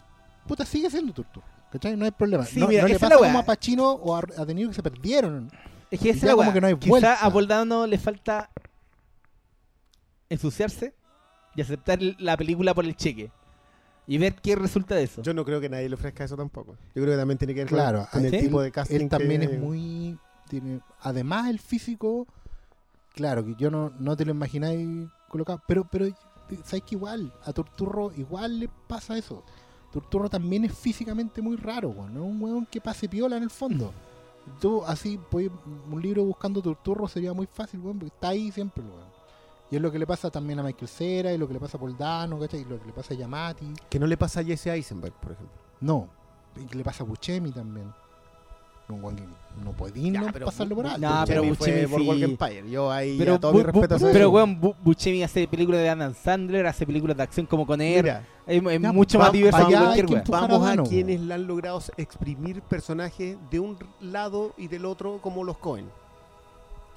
puta, sigue siendo Turturro. ¿Cachai? No hay problema. Sí, no, mira, no le pasa como a Pacino o a, a que se perdieron. Es que esa es la como que no hay Quizá vuelta. a Poldano le falta ensuciarse y aceptar la película por el cheque. Y ver qué resulta de eso. Yo no creo que nadie le ofrezca eso tampoco. Yo creo que también tiene que ver con- Claro, con el ¿sí? tipo de casting. Él también que- es muy. Tiene, además, el físico, claro, que yo no, no te lo imagináis colocado, pero, pero sabes que igual, a Turturro igual le pasa eso. Turturro también es físicamente muy raro, weón, no es un weón que pase piola en el fondo. Tú, así, pues, un libro buscando Turturro sería muy fácil, weón, porque está ahí siempre, weón. Y es lo que le pasa también a Michael Cera, y lo que le pasa a Poldano, ¿cachai? Y lo que le pasa a Yamati. Que no le pasa a Jesse Eisenberg, por ejemplo. No, y que le pasa a Buscemi también. No podía no Ya, pero pasarlo por alto. No, pero Buscemi Boardwalk sí. Empire. Yo ahí Pero, todo mi respeto pero weón, Bu- Buscemi hace películas de Adam Sandler, hace películas de acción como con. Mira, Es, es Ya, mucho va- más diverso Vamos a quienes le han logrado exprimir personajes de un lado y del otro como los Cohen.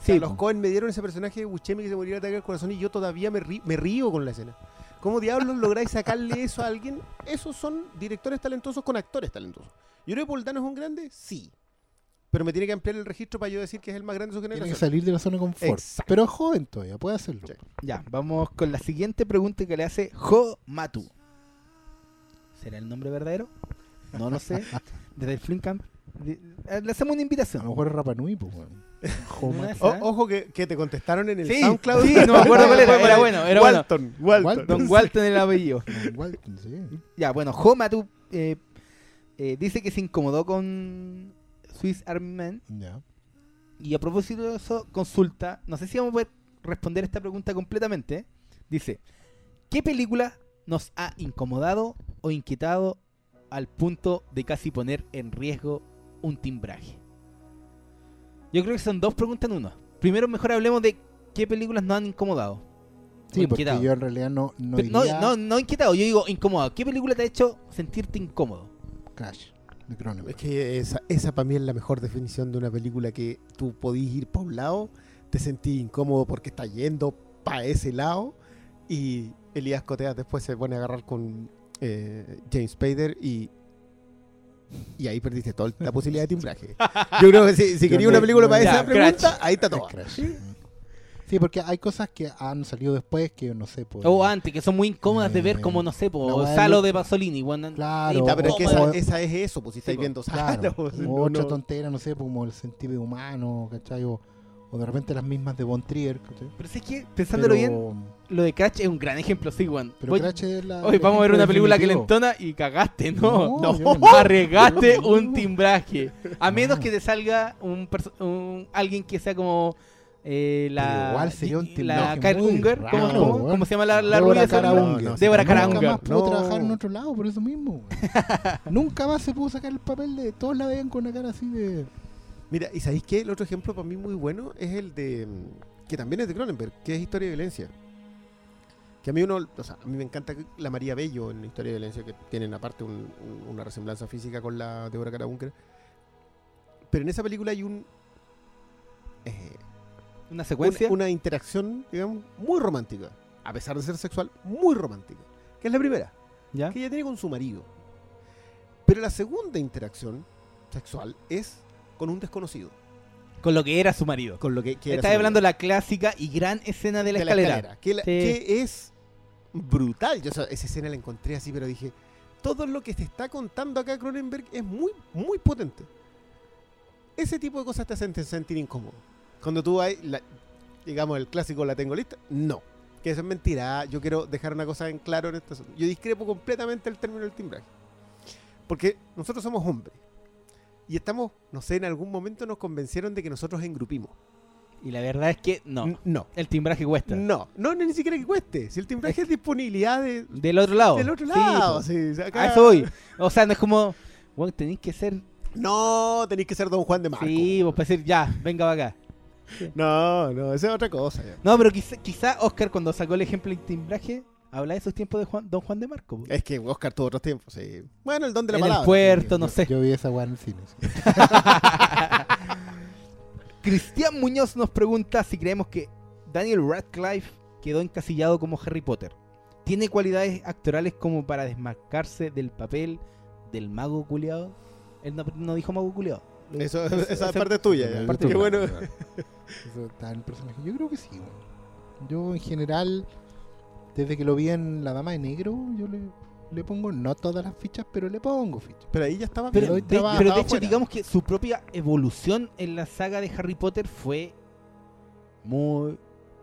O sea, Sí, los. Cohen me dieron ese personaje de Buscemi que se moría de ataque al corazón y yo todavía me, ri- me río con la escena. ¿Cómo diablos lográis sacarle eso a alguien? Esos son directores talentosos con actores talentosos. ¿Yo creo que Poldano es un grande? Sí. Pero me tiene que ampliar el registro para yo decir que es el más grande de su Tiene que generación. salir de la zona de confort. Exacto. Pero es joven todavía, puede hacerlo. Sí. Ya, vamos con la siguiente pregunta que le hace Jo Matu. ¿Será el nombre verdadero? No lo sé. <laughs> Desde el Flimcamp. Eh, Le hacemos una A invitación. lo mejor es Rapa Nui, pues, weón. O- ojo que, que te contestaron en el Sí, SoundCloud. sí, no me acuerdo cuál era, era bueno, era bueno. Walton, Walton. Walton. Don Walton el apellido. Walton, sí. Ya, bueno, Jo Matu eh, eh, dice que se incomodó con Swiss Army Man. Ya. Y a propósito de eso, consulta, no sé si vamos a poder responder esta pregunta completamente. Dice, ¿qué película nos ha incomodado o inquietado al punto de casi poner en riesgo un timbraje? Yo creo que son dos preguntas en una. Primero mejor hablemos de qué películas nos han incomodado. Sí, porque inquietado. yo en realidad no, no Pero no, iría no, no inquietado, yo digo incomodado. ¿Qué película te ha hecho sentirte incómodo? Crash de Cronenberg. Es que esa, esa para mí es la mejor definición de una película que tú podís ir para un lado, te sentís incómodo porque está yendo para ese lado y Elías Coteas después se pone a agarrar con eh, James Spader y y ahí perdiste toda la <laughs> posibilidad de timbraje. Yo creo que si, si quería una película para esa pregunta, Crash. ahí está Es todo. Sí, porque hay cosas que han salido después que no sé. Pues, O antes, que son muy incómodas de ver Eh, como, no sé, la po, weá Salo de Pasolini. bueno, Claro. Pero es que esa, esa es eso, pues si estáis viendo Claro, Salo, pues, o no, otra no. tontera, no sé, como el sentido humano, ¿cachai? O, o de repente las mismas de Von Trier, ¿cachai? Pero si es que, pensándolo bien, lo de Crash es un gran ejemplo, sí, Juan. Pero Voy- Crash es la. Hoy el vamos a ver ejemplo una película que le definitivo. entona y cagaste, ¿no? No, <laughs> No, yo no. arriesgaste No. un timbraje. A menos No. que te salga un, perso- un- alguien que sea como eh, la igual sería un la timbraje muy Unger, raro, ¿cómo, cómo- weón. cómo se llama la, la Débora rubia esa. No, no, Débora sí, Cara Nunca más pudo No. trabajar en otro lado, por eso mismo. weón. <laughs> Nunca más se pudo sacar el papel de. Todos la veían con una cara así de. Mira, ¿y sabéis qué? El otro ejemplo para mí muy bueno es el de. mm, que también es de Cronenberg, que es Historia de Violencia. Que a mí uno. O sea, a mí me encanta que la María Bello en Historia de Violencia, que tienen aparte un- un- una resemblanza física con la Deborah Cara Bunker. Pero en esa película hay un. eh, Una un- secuencia. una interacción, digamos, muy romántica. A pesar de ser sexual, muy romántica. Que es la primera. ¿Ya? que ella tiene con su marido. Pero la segunda interacción sexual es con un desconocido. Con lo que era su marido. Con lo que, que Estás hablando de la clásica y gran escena de la De escalera. que, la- Sí. que es brutal. Yo esa, escena la encontré así, pero dije, todo lo que se está contando acá Cronenberg es muy, muy potente. Ese tipo de cosas te hacen sentir incómodo. Cuando tú hay, digamos, el clásico la tengo lista, no. Que eso es mentira. Ah, Yo quiero dejar una cosa en claro en asunto. Yo discrepo completamente el término del timbraje. Porque nosotros somos hombres. Y estamos, no sé, en algún momento nos convencieron de que nosotros engrupimos. Y la verdad es que no. No. El timbraje cuesta. No, no, ni siquiera que cueste. Si el timbraje es disponibilidad de, Del otro lado. del otro Sí, lado. sí, sea, acá- A eso voy. O sea, no es como, bueno, tenéis que ser. No, tenéis que ser Don Juan de Marco. Sí, vos para decir, ya, venga para acá. No, no, esa es otra cosa. ya. No, pero quizá, quizá Oscar, cuando sacó el ejemplo del timbraje, habla de esos tiempos de Juan- Don Juan de Marco. Es que Oscar tuvo otros tiempos. Sí. Bueno, el don de la en palabra. el puerto, no sé. Yo vi esa weá en el cine. sí. <laughs> Cristian Muñoz nos pregunta si creemos que Daniel Radcliffe quedó encasillado como Harry Potter. ¿Tiene cualidades actorales como para desmarcarse del papel del mago culiado? Él no, no dijo mago culiado. Eso, esa parte es tuya. que- bueno. Eso está en el personaje. Yo creo que sí, weón. Yo en general, desde que lo vi en La Dama de Negro, yo le, le pongo, no todas las fichas, pero le pongo fichas. Pero ahí ya estaba Pero, de, pero de hecho, fuera. digamos que su propia evolución en la saga de Harry Potter fue muy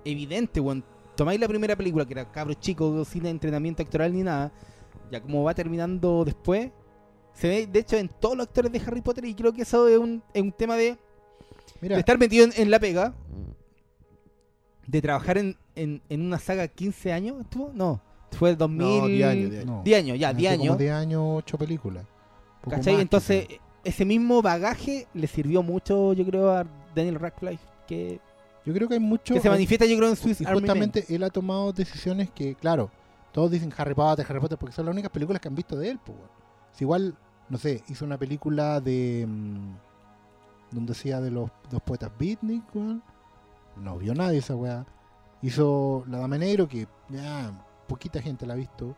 evidente. Bueno, tomáis la primera película, que era cabro chico, sin entrenamiento actoral ni nada, ya como va terminando después, se ve de hecho en todos los actores de Harry Potter y creo que eso es un, es un tema de, Mira, de estar metido en, en la pega, de trabajar en, en, en una saga 15 años, ¿estuvo? No, fue el 2000... No, 10 años, 10 años. no, 10 años, ya, 10 hace como años. 10 años, 8 películas. ¿Cachai? más, Entonces, ese mismo bagaje le sirvió mucho, yo creo, a Daniel Radcliffe, que, yo creo que hay mucho. que se manifiesta, yo creo, en Swiss Y Army Man. justamente él ha tomado decisiones que, claro, todos dicen Harry Potter, Harry Potter, porque son las únicas películas que han visto de él. Pues, weón. Si igual, no sé, hizo una película de. mm, donde decía de los dos poetas beatnik, weón. No vio nadie esa weá. Hizo La Dama de Negro, que ya poquita gente la ha visto.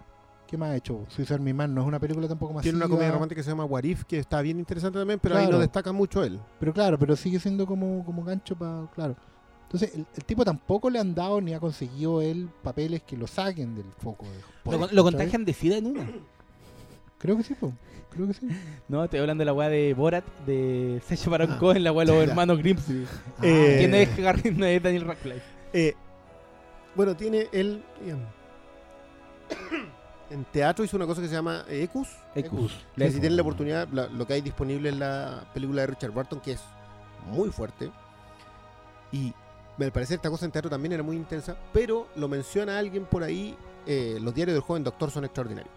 ¿Qué más ha hecho? Swiss Army Man no es una película tampoco más Tiene una comedia romántica que se llama What If, que está bien interesante también, pero ahí no destaca mucho él. Pero claro, pero sigue siendo como, como gancho para. Claro. Entonces, el, el tipo tampoco le han dado ni ha conseguido él papeles que lo saquen del foco. de- Lo, lo contagian de SIDA en una. Creo que sí, po. creo que sí. <laughs> No, estoy hablando de la weá de Borat, de Sacha Baron Ah, Cohen, la weá de los hermanos Grimsby. Eh, ¿Quién es Harry? <laughs> No es Daniel Radcliffe. Eh, bueno, tiene él. <coughs> En teatro hizo una cosa que se llama Ecus. Ecus. Que si tienen la oportunidad, la- lo que hay disponible es la película de Richard Burton, que es muy fuerte. Y me parece esta cosa en teatro también era muy intensa, pero lo menciona alguien por ahí, eh, los diarios del joven doctor son extraordinarios.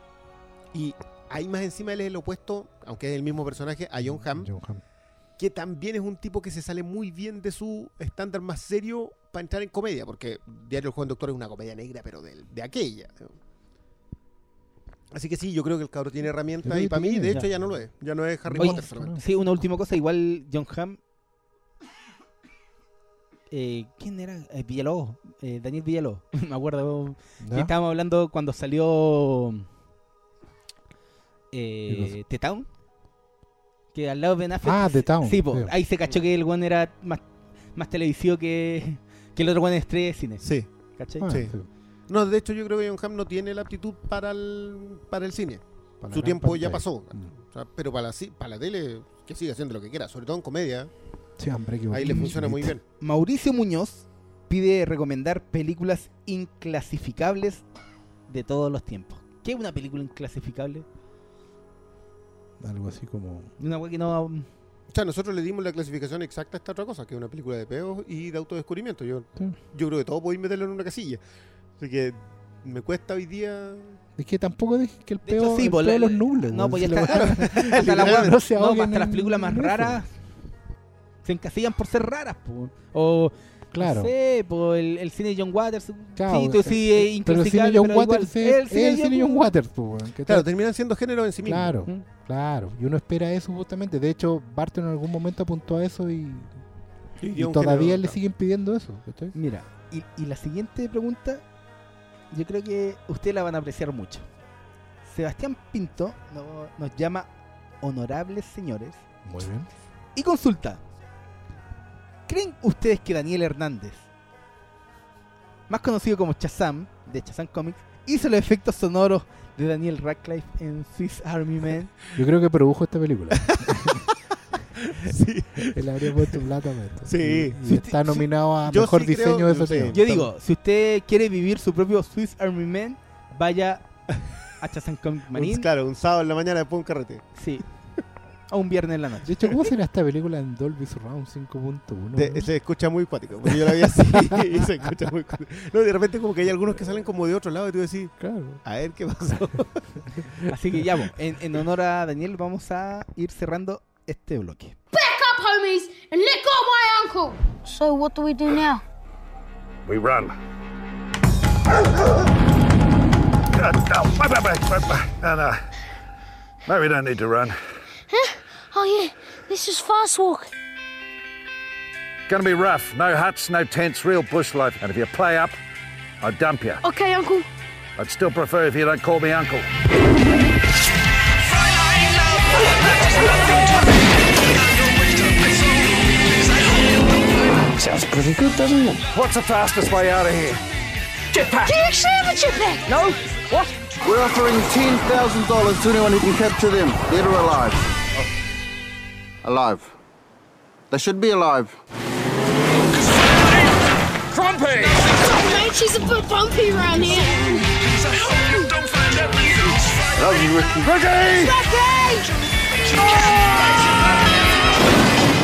Y ahí más encima él es el opuesto, aunque es el mismo personaje, a John Hamm, John Hamm. que también es un tipo que se sale muy bien de su estándar más serio para entrar en comedia, porque Diario del Joven Doctor es una comedia negra, pero de, de aquella. Así que sí, yo creo que el cabro tiene herramientas y para mí, de hecho, ya no lo es. Ya no es Harry Oye, Potter solamente. Sí, una última cosa. Igual John Hamm. Eh, ¿Quién era? Eh, Villalobos. Eh, Daniel Villalobos. <laughs> Me acuerdo. Que estábamos hablando cuando salió. ¿Qué Eh, The Town. Que al lado de Ben Affleck. Ah, The Town, Sí, po, sí. ahí se cachó que el one era más, más televisivo que, que el otro one de estrella de cine. Sí. ¿Cachai? Ah, Sí. sí. No, de hecho, yo creo que John Hamm no tiene la aptitud para el, para el cine. Para Su tiempo ya pasó. Mm. O sea, pero para la, para la tele, que siga haciendo lo que quiera, sobre todo en comedia, Sí, hombre, qué ahí le funciona muy bien. <laughs> Mauricio Muñoz pide recomendar películas inclasificables de todos los tiempos. ¿Qué es una película inclasificable? Algo así como. Una que no. O sea, nosotros le dimos la clasificación exacta a esta otra cosa, que es una película de peos y de autodescubrimiento. Yo, Sí. yo creo que todo podéis meterlo en una casilla. Así que me cuesta hoy día. Es que tampoco dejes que el De hecho, peo, sí, el peo la- los <laughs> nuble. No, pues ya está. hasta la no se no, ahoguen hasta las películas más raras se encasillan por ser raras. po. O, Claro. no sé, po, el, el cine de John Waters. Claro, sí, tú sí, es Pero el cine inclasificable. John Waters es el cine el cine de John Waters, po, weón, ¿qué Claro, terminan siendo género en sí mismo. Claro, ¿Mm? claro. Y uno espera eso justamente. De hecho, Barton en algún momento apuntó a eso y, Y, todavía género, le claro. siguen pidiendo eso. ¿cachai? Mira, y, y la siguiente pregunta, yo creo que ustedes la van a apreciar mucho. Sebastián Pinto no- nos llama honorables señores Muy bien. y consulta. ¿Creen ustedes que Daniel Hernández, más conocido como Chazam, de Chazam Comics, hizo los efectos sonoros de Daniel Radcliffe en Swiss Army Man? Yo creo que produjo esta película. <laughs> Sí. <laughs> Él habría puesto plata para esto. Sí. Y, y Si está usted- nominado a mejor sí creo- diseño de señor. Yo digo, si usted quiere vivir su propio Swiss Army Man, vaya <laughs> a Un- Marín. claro, un sábado en la mañana después de un carrete. Sí. O un viernes en la noche. De hecho, ¿cómo será esta película en Dolby Surround 5.1? De- no? se escucha muy cuático. Porque yo la vi así <laughs> y se escucha muy cuático. No, de repente como que hay algunos que salen como de otro lado y tú decís, Claro. a ver qué pasó. Así que ya, en, en honor a Daniel, vamos a ir cerrando este bloque. up, homies, and let go of my uncle. So what do we do now? We run. God, no. No, no. No, we don't need to run. Huh? Oh yeah, this is fast walk. Gonna be rough. No huts, no tents, real bush life. And if you play up, I dump you. Okay, uncle. I'd still prefer if you don't call me uncle. Sounds pretty good, doesn't it? What's the fastest way out of here? Jetpack! Do you actually have a jetpack? No? What? We're offering $10,000 to anyone who can capture them, dead or alive. Alive. They should be alive. Crumpy! Oh, mate, she's a bit bumpy around here. Love you, Ricky. Ricky! Lucky!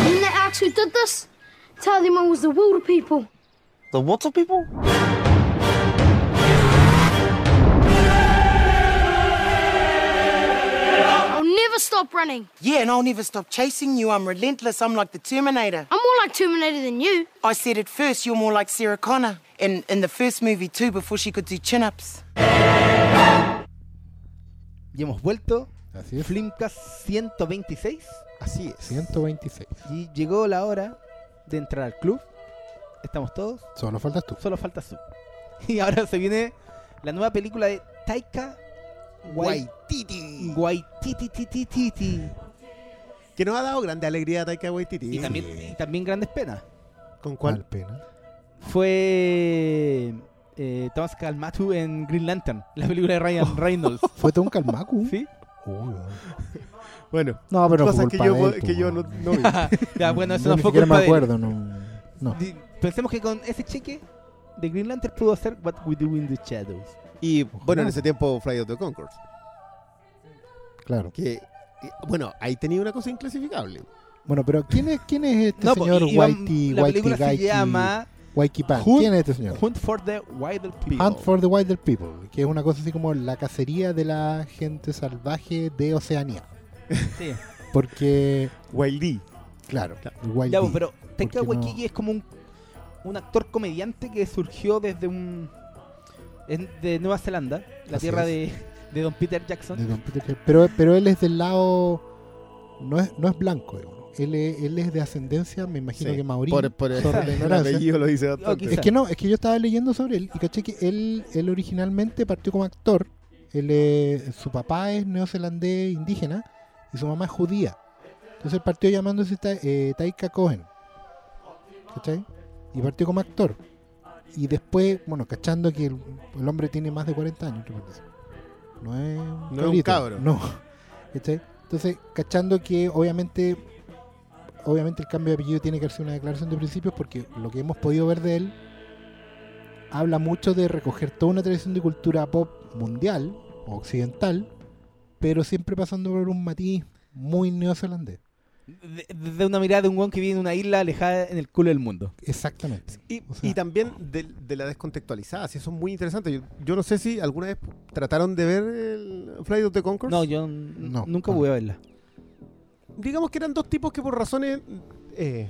And the axe who did this? Tell them I was the water people. The water people? I'll never stop running. Yeah, and I'll never stop chasing you. I'm relentless. I'm like the Terminator. I'm more like Terminator than you. I said it first, you're more like Sarah Connor. In, in the first movie, too, before she could do chin ups. Y hemos vuelto. Así es. Flimcast 126. Así es. 126. Y llegó la hora de entrar al club. Estamos todos. Solo faltas tú. Solo falta su. <laughs> Y ahora se viene la nueva película de Taika Waititi. Waititi. Que nos ha dado grande alegría a Taika Waititi. Y también, y también grandes penas. ¿Con ¿Cuál cuál? pena? Fue eh, Thomas Kalmatu en Green Lantern, la película de Ryan <laughs> Reynolds. ¿Fue todo un Calmacu? ¿Sí? Uy, weón. Bueno, no, pero cosas que yo, él, que yo no, no vi. <laughs> ya, bueno, eso no ni fue siquiera culpa me de él. acuerdo, no. no. Pensemos que con ese cheque de Green Lantern pudo hacer What We Do in the Shadows. Y bueno, en ese tiempo Flight of the Conchords. Claro. Que, y, bueno, ahí tenía una cosa inclasificable. Bueno, pero ¿quién es, quién es este No, señor y- y van- Whitey, la Whitey película se llama Waiki Pan? Hunt- ¿Quién es este señor? Hunt for the Wild People. Hunt for the Wilder People, que es una cosa así como la cacería de la gente salvaje de Oceanía. Sí. Porque, Wildy. claro, Claro. el Wild Ya, Bee. po, pero Taika no- Waititi es como un, un actor comediante que surgió desde un de Nueva Zelanda, la Así tierra de, de Don Peter Jackson. de Don Peter pero, pero él es del lado. No es, no es blanco, digamos. Él es, él es de ascendencia, me imagino Sí, que maorí. Por, por el, <laughs> el apellido lo dice Oh, bastante. Es que no, es que yo estaba leyendo sobre él y caché que él, él originalmente partió como actor. Él es- su papá es neozelandés indígena y su mamá es judía. Entonces él partió llamándose eh, Taika Cohen. ¿Cachai? Y partió como actor. Y después, bueno, cachando que el, el hombre tiene más de 40 años. No es un, No es un cabro. No. ¿Cachai? Entonces, cachando que obviamente obviamente el cambio de apellido tiene que ser una declaración de principios porque lo que hemos podido ver de él habla mucho de recoger toda una tradición de cultura pop mundial o occidental, pero siempre pasando por un matiz muy neozelandés. De- una mirada de un guan que vive en una isla alejada en el culo del mundo. Exactamente. Y, O sea- y también de, de la descontextualizada, sí, eso es muy interesante. Yo, yo no sé si alguna vez trataron de ver el Flight of the Conchords. No, yo No, nunca no. voy a verla. Digamos que eran dos tipos que por razones... eh,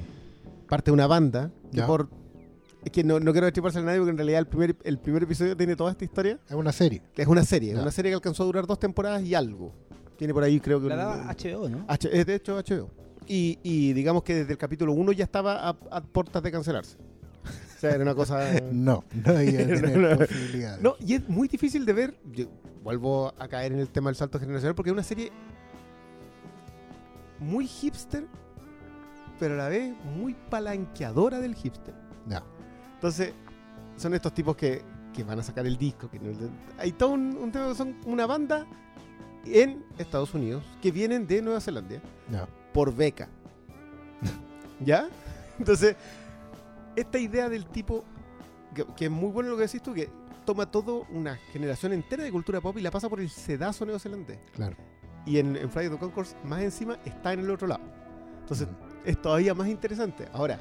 parte de una banda, que Ya. por... Es que no, no quiero destriparse a nadie porque en realidad el primer, el primer episodio tiene toda esta historia. Es una serie. Es una serie, es una serie que alcanzó a durar dos temporadas y algo. Tiene por ahí creo que... La un- daba HBO, ¿no? H- es de hecho HBO. Y, y digamos que desde el capítulo 1 ya estaba a, a puertas de cancelarse. O sea, era una cosa... <laughs> No, no iba a <laughs> tener No, no. posibilidades. No, y es muy difícil de ver. Yo vuelvo a caer en el tema del salto generacional porque es una serie muy hipster, pero a la vez muy palanqueadora del hipster. Ya. Entonces, son estos tipos que, que van a sacar el disco. Que no- hay todo un, un tema, son una banda en Estados Unidos que vienen de Nueva Zelanda Ya. por beca. <laughs> ¿Ya? Entonces, esta idea del tipo, que, que es muy bueno lo que decís tú, que toma todo una generación entera de cultura pop y la pasa por el sedazo neozelandés. Claro. Y en, en Friday the Concourse, más encima, está en el otro lado. Entonces, es todavía más interesante. Ahora,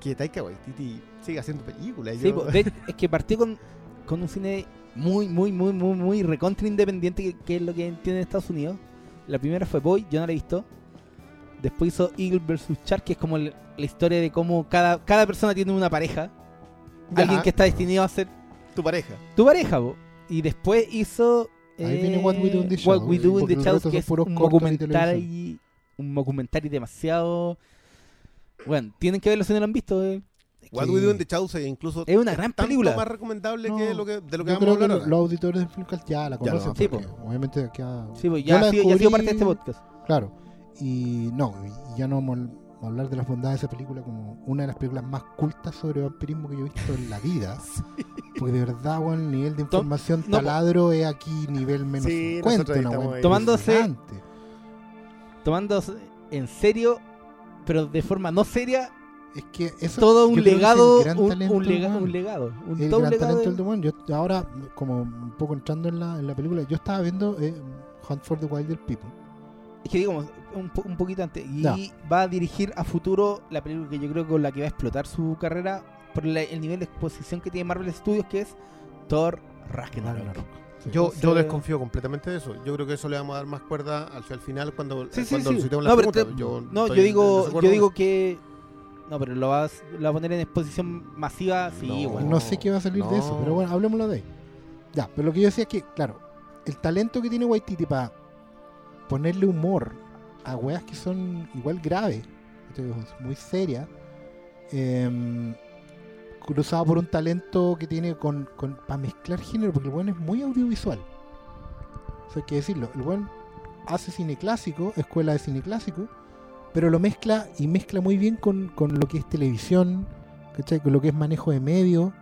que Taika Waititi sigue haciendo películas. Sí, yo- <laughs> de- es que partió con, con un cine muy, muy, muy, muy, muy recontra independiente, que, que es lo que tiene Estados Unidos. La primera fue Boy, yo no la he visto. Después hizo Eagle vs. Shark, que es como el- la historia de cómo cada, cada persona tiene una pareja. Ya, Alguien que está destinado a ser tu pareja. tu pareja, po. Y después hizo. Ahí viene What We Do in the What We Do in the resto que es un documental, un documental demasiado. Bueno, tienen que verlo si no lo han visto. eh. What Sí. We Do in the Shadows es incluso Es una gran tanto película. más recomendable No, que lo que, de lo que vamos a creo que hablar lo- ahora. los auditores del Filmcast ya la Ya conocen. Sí, obviamente aquí ha- Sí, pues ya, ha sido, ya ha sido descubrí- parte de este podcast. Claro. Y no, ya no vamos a hablar de las bondades de esa película como una de las películas más cultas sobre vampirismo que yo he visto en la vida. <laughs> Porque de verdad, weón, el nivel de información no, taladro es aquí nivel menos Sí, 50. nosotros ahí Una. Tomándose-. Tomándose en serio, pero de forma no seria, Es que eso todo un que es legado. Un, un lega- un legado. Un, el todo gran legado. talento de- del Dumont. Yo ahora, como un poco entrando en la, en la película, yo estaba viendo eh, Hunt for the Wilder People. Es que digamos, un, po- un poquito antes. Y va a dirigir a futuro la película que yo creo con la que va a explotar su carrera por la- el nivel de exposición que tiene Marvel Studios, que es Thor Ragnarok. Sí. Yo, yo desconfío completamente de eso. Yo creo que eso le vamos a dar más cuerda hacia el final cuando, Sí, sí, cuando sí. citemos No, pero te- Yo No, yo digo, yo digo que. No, pero lo vas, lo a poner en exposición masiva, sí, No. igual. No sé qué va a salir de eso, pero bueno, hablemoslo de ahí. Ya, pero lo que yo decía es que, claro, el talento que tiene Waititi para ponerle humor a weas que son igual graves, muy serias, em, cruzado por un talento que tiene con, con para mezclar género, porque el buen es muy audiovisual. Eso hay que decirlo. El buen hace cine clásico, escuela de cine clásico, pero lo mezcla y mezcla muy bien con, con lo que es televisión, ¿cachai? Con lo que es manejo de medios.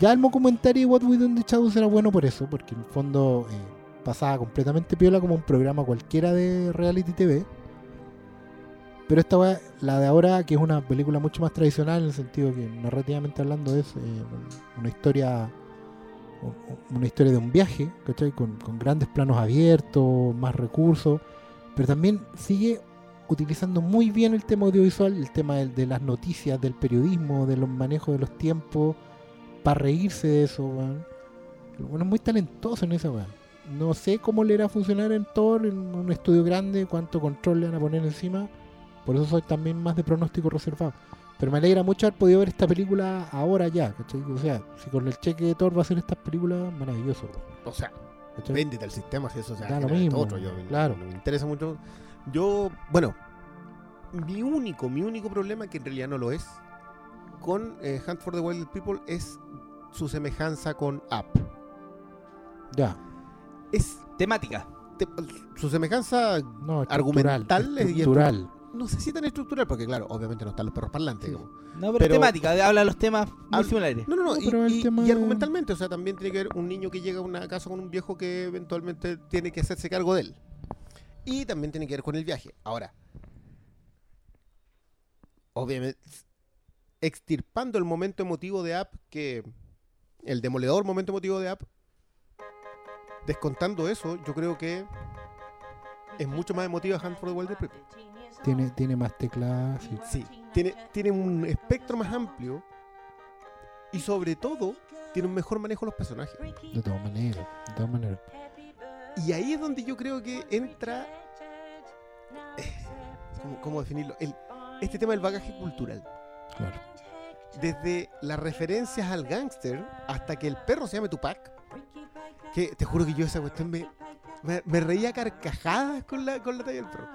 Ya el documentario What We Do in the Shadows era bueno por eso, porque en el fondo eh, pasaba completamente piola como un programa cualquiera de reality TV. Pero esta weá, la de ahora, que es una película mucho más tradicional, en el sentido que narrativamente hablando es eh, una historia una historia de un viaje, ¿cachai? Con, grandes planos abiertos, más recursos, pero también sigue utilizando muy bien el tema audiovisual, el tema de, las noticias, del periodismo, de los manejos de los tiempos, para reírse de eso, weón. Weón es muy talentoso en esa weón. No sé cómo le irá a funcionar en Thor, en un estudio grande, cuánto control le van a poner encima. Por eso soy también más de pronóstico reservado. Pero me alegra mucho haber podido ver esta película ahora ya, ¿cachai? O sea, si con el cheque de Thor va a hacer estas películas, maravilloso. O sea, ¿cachai? véndete el sistema si eso se Da lo genera esto mismo, otro. Yo, claro. no me interesa mucho. Yo, bueno, mi único, mi único problema, que en realidad no lo es, con eh, Hunt for the Wild People es su semejanza con Up. Ya. Es Temática. te- su semejanza No, argumental estructural. es- y. no sé si tan estructural, porque claro, obviamente no están los perros parlantes. Sí. como- No, pero, Pero- temática, habla de los temas muy similares. No, no, no, No, y, pero el y- tema y es- argumentalmente, o sea, también tiene que ver un niño que llega a una casa con un viejo que eventualmente tiene que hacerse cargo de él. Y también tiene que ver con el viaje. Ahora, obviamente, extirpando el momento emotivo de App, que el demoledor momento emotivo de App, descontando eso, yo creo que es mucho más emotiva Hunt for the Wild People. Tiene, tiene más teclas. sí. Sí, tiene, tiene un espectro más amplio y sobre todo tiene un mejor manejo de los personajes. De todas maneras. De todas maneras. Y ahí es donde yo creo que entra. eh, ¿Cómo, cómo definirlo? El, este tema del bagaje cultural. Claro. Desde las referencias al gángster hasta que el perro se llame Tupac. Que te juro que yo esa cuestión me, me, me reía carcajadas con la, con la talla del perro.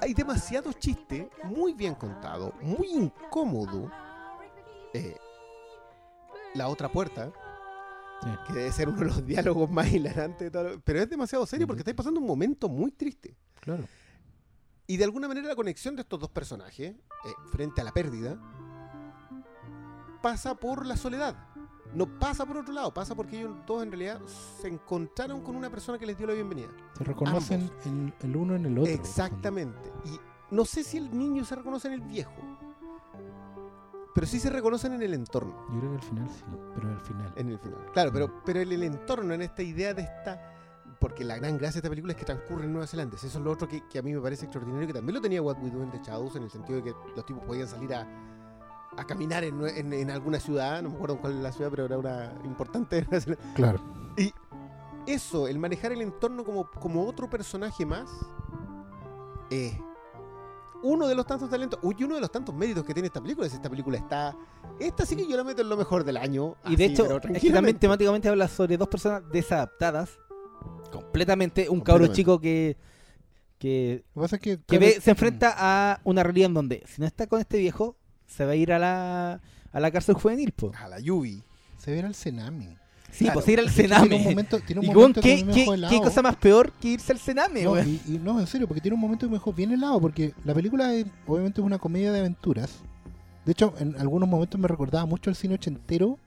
Hay demasiados chistes, muy bien contado, muy incómodo. Eh, la otra puerta, Sí. que debe ser uno de los diálogos más hilarantes de todo. Pero es demasiado serio porque estáis pasando un momento muy triste. Claro. Y de alguna manera la conexión de estos dos personajes, eh, frente a la pérdida, pasa por la soledad. No pasa por otro lado, pasa porque ellos todos en realidad se encontraron con una persona que les dio la bienvenida. Se reconocen en el uno en el otro. Exactamente. Y no sé si el niño se reconoce en el viejo, pero sí se reconocen en el entorno. Yo creo que al final sí, pero al final. En el final. Claro, pero, pero en el entorno, en esta idea de esta. Porque la gran gracia de esta película es que transcurre en Nueva Zelanda. Eso es lo otro que, que a mí me parece extraordinario, que también lo tenía What We Do in the Shadows, en el sentido de que los tipos podían salir a, a caminar en, en- en alguna ciudad, no me acuerdo cuál era la ciudad, pero era una importante. <laughs> Claro. Y eso, el manejar el entorno como, como otro personaje más, es uno de los tantos talentos, y uno de los tantos méritos que tiene esta película. Es esta película está. Esta sí que yo la meto en lo mejor del año. Y de hecho, es que también temáticamente habla sobre dos personas desadaptadas. Completamente. Un cabro chico que. que, Lo que pasa es que, que claro, ve- se enfrenta a una realidad en donde, si no está con este viejo, se va a ir a la, a la cárcel juvenil, po. A la Yubi. se ve al Senami. Sí, Claro. pues ir al Tiene un momento, tiene un Y momento weón, ¿qué, que me qué, cosa más peor que irse al cename, No, y, y no, en serio, porque tiene un momento que me dejó bien helado, porque la película es, obviamente es una comedia de aventuras. De hecho, en algunos momentos me recordaba mucho al cine ochentero,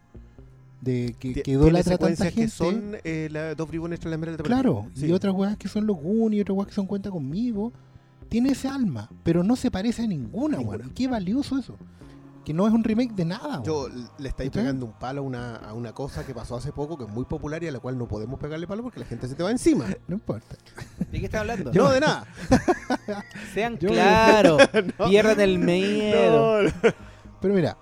de que, que idolatra tanta gente. que son eh, la, dos bribones tras la mera de la Claro, y otras weas que son los Goonies y otras weas que son Cuenta Conmigo. Tiene ese alma, pero no se parece a ninguna, weón. Y Qué valioso eso. Que no es un remake de nada, weón. Yo le estáis pegando un palo a una, a una cosa que pasó hace poco, que es muy popular y a la cual no podemos pegarle palo porque la gente se te va encima. <laughs> No importa. ¿De qué estás hablando? No, de nada. <laughs> Sean Yo- claros, <laughs> pierdan el miedo. No, no. Pero mira,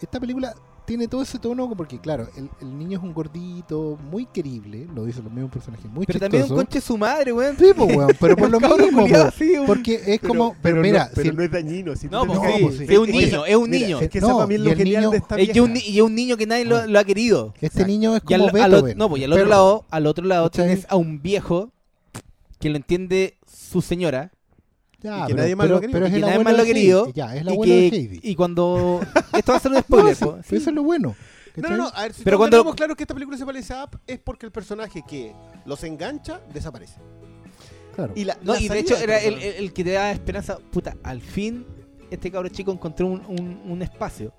esta película tiene todo ese tono porque, claro, el, el niño es un gordito muy querible, lo dicen los mismos personajes, muy Pero también un chistoso. conche su madre, weón. Sí, pues, weón, pero por <laughs> lo mismo, así, un- porque es como, pero, mira, no, pero si- no es dañino. Si No, te pues No, sí, pues sí. es un niño, es un Mira, niño. Es que No, esa es lo genial niño- de esta Es y un, es un niño que nadie lo, lo ha querido. este Exacto. niño es al, como al Beethoven. otro, no, pues, y al otro lado, al otro lado tienes a un viejo que lo entiende su señora, Ya, Y que pero, nadie más pero- lo quería. pero Y es que el nadie abuelo más lo de Heidi. querido. Ya, es el y, de Heidi. y cuando. Esto va a ser un <laughs> No, spoiler. sí, pero sí. eso es lo bueno. No, no, no, a ver, si Pero cuando- tenemos claro que esta película se parece a Up es porque el personaje que los engancha desaparece. Claro. Y, la, No, la y de hecho era el, personaje- el- el que te da esperanza. Puta, al fin este cabro chico encontró un, un- un espacio.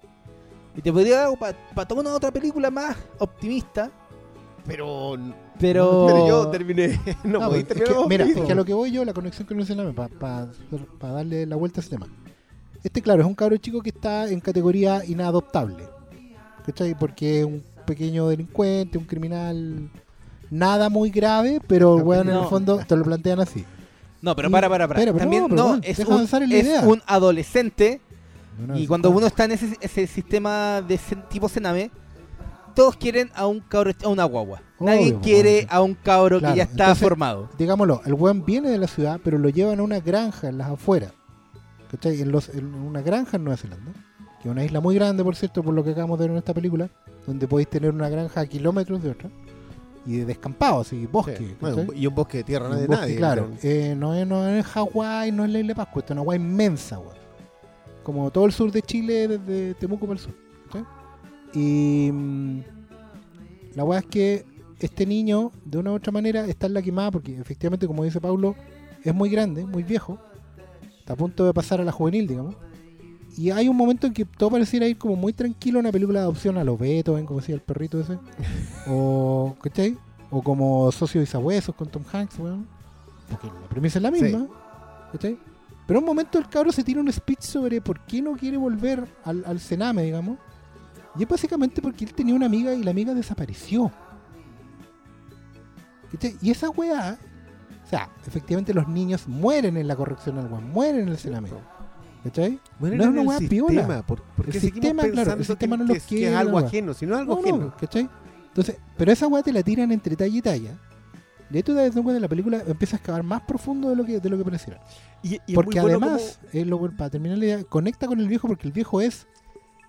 Y te podría dar para toda una otra película más optimista. Pero, Pero. pero yo terminé. <laughs> No, Ah, podí es terminar que- mira, es que a lo que voy yo, la conexión con Sename, para darle la vuelta a ese tema. Este, claro, es un cabro chico que está en categoría inadoptable. ¿Cachai? Porque es un pequeño delincuente, un criminal. Nada muy grave, pero el weón en el No. fondo te lo plantean así. No, pero Y- para, para, para. pero También no, no, bueno, es, un, es adolescente. No, no, Y cuando uno está en ese, ese sistema de sen- tipo Sename, todos quieren a un cabro, a una guagua. Nadie Obvio, quiere obvio. a un cabro Claro, que ya está entonces- formado. digámoslo, el weón viene de la ciudad, pero lo llevan a una granja en las afueras. ¿Cachai? En, los, en una granja en Nueva Zelanda. Que es una isla muy grande, por cierto, por lo que acabamos de ver en esta película. Donde podéis tener una granja a kilómetros de otra. Y de descampado, así, bosque. Bueno, y un bosque de tierra, no de bosque, nadie. claro. Eh, no, es, no es Hawái, no es la isla de Pascua, esto es una agua inmensa, weón. Como todo el sur de Chile, desde Temuco para el sur. Y mm, la weá es que este niño, de una u otra manera, está en la quemada, porque efectivamente, como dice Pablo, es muy grande, muy viejo. Está a punto de pasar a la juvenil, digamos. Y hay un momento en que todo pareciera ir como muy tranquilo en una película de adopción a los Beethoven, como decía el perrito ese. <laughs> o, ¿cachai? O como Socio y Sabuesos con Tom Hanks, weón. Porque la premisa es la Sí. misma. ¿Cachai? Pero un momento el cabro se tira un speech sobre por qué no quiere volver al, al Sename, digamos. Y es básicamente porque él tenía una amiga y la amiga desapareció. Y esa weá, o sea, efectivamente los niños mueren en la corrección al weón, mueren en el Sename. ¿Cachai? Bueno, no es en una el weá sistema, piola. por- porque El sistema, claro, el sistema que, no lo es, que es algo weá. ajeno, sino algo No, ajeno. no, ¿cachai? Entonces, pero esa weá te la tiran entre talla y talla. Y ahí tú te das cuenta de la película empieza a excavar más profundo de lo que, de lo que pareciera. Y, y es porque bueno además, es lo, para terminar la idea, conecta con el viejo porque el viejo es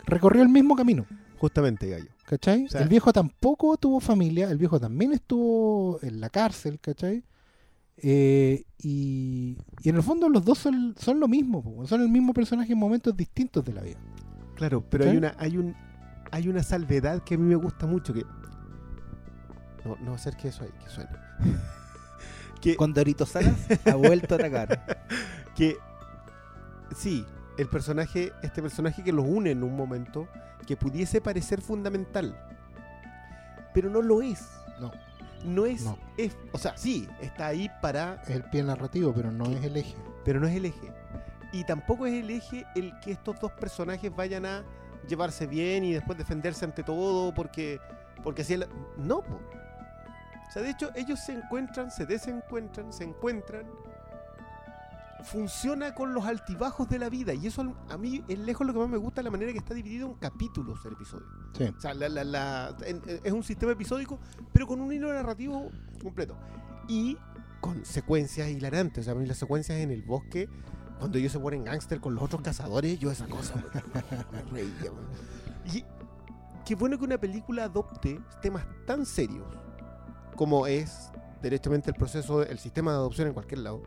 recorrió el mismo camino. justamente, Gallo. ¿Cachai? O sea- el viejo tampoco tuvo familia, el viejo también estuvo en la cárcel, ¿cachai? Eh, y, y en el fondo los dos son, son lo mismo, son el mismo personaje en momentos distintos de la vida. Claro, pero hay una hay un hay una salvedad que a mí me gusta mucho que no no hacer que eso ahí que suene. <laughs> que Con Dorito Salas ha vuelto a atacar. <laughs> que sí, el personaje, este personaje que los une en un momento, que pudiese parecer fundamental, pero no lo es. No. No es, No. es- o sea, sí, está ahí para, Es el pie narrativo, pero no es el eje. pero no es el eje. Y tampoco es el eje el que estos dos personajes vayan a llevarse bien y después defenderse ante todo porque, porque así No, po. O sea, de hecho, ellos se encuentran, se desencuentran, se encuentran. Funciona con los altibajos de la vida. Y eso a mí es lejos lo que más me gusta, la manera que está dividido en capítulos el episodio. Sí. O sea, la- la- la- en- en- es un sistema episódico, pero con un hilo narrativo completo. Y con secuencias hilarantes. O sea, a mí las secuencias en el bosque, cuando ellos se ponen gángster con los otros cazadores, yo esa cosa me reía. Y qué bueno que una película adopte temas tan serios como es directamente el proceso, el sistema de adopción en cualquier lado.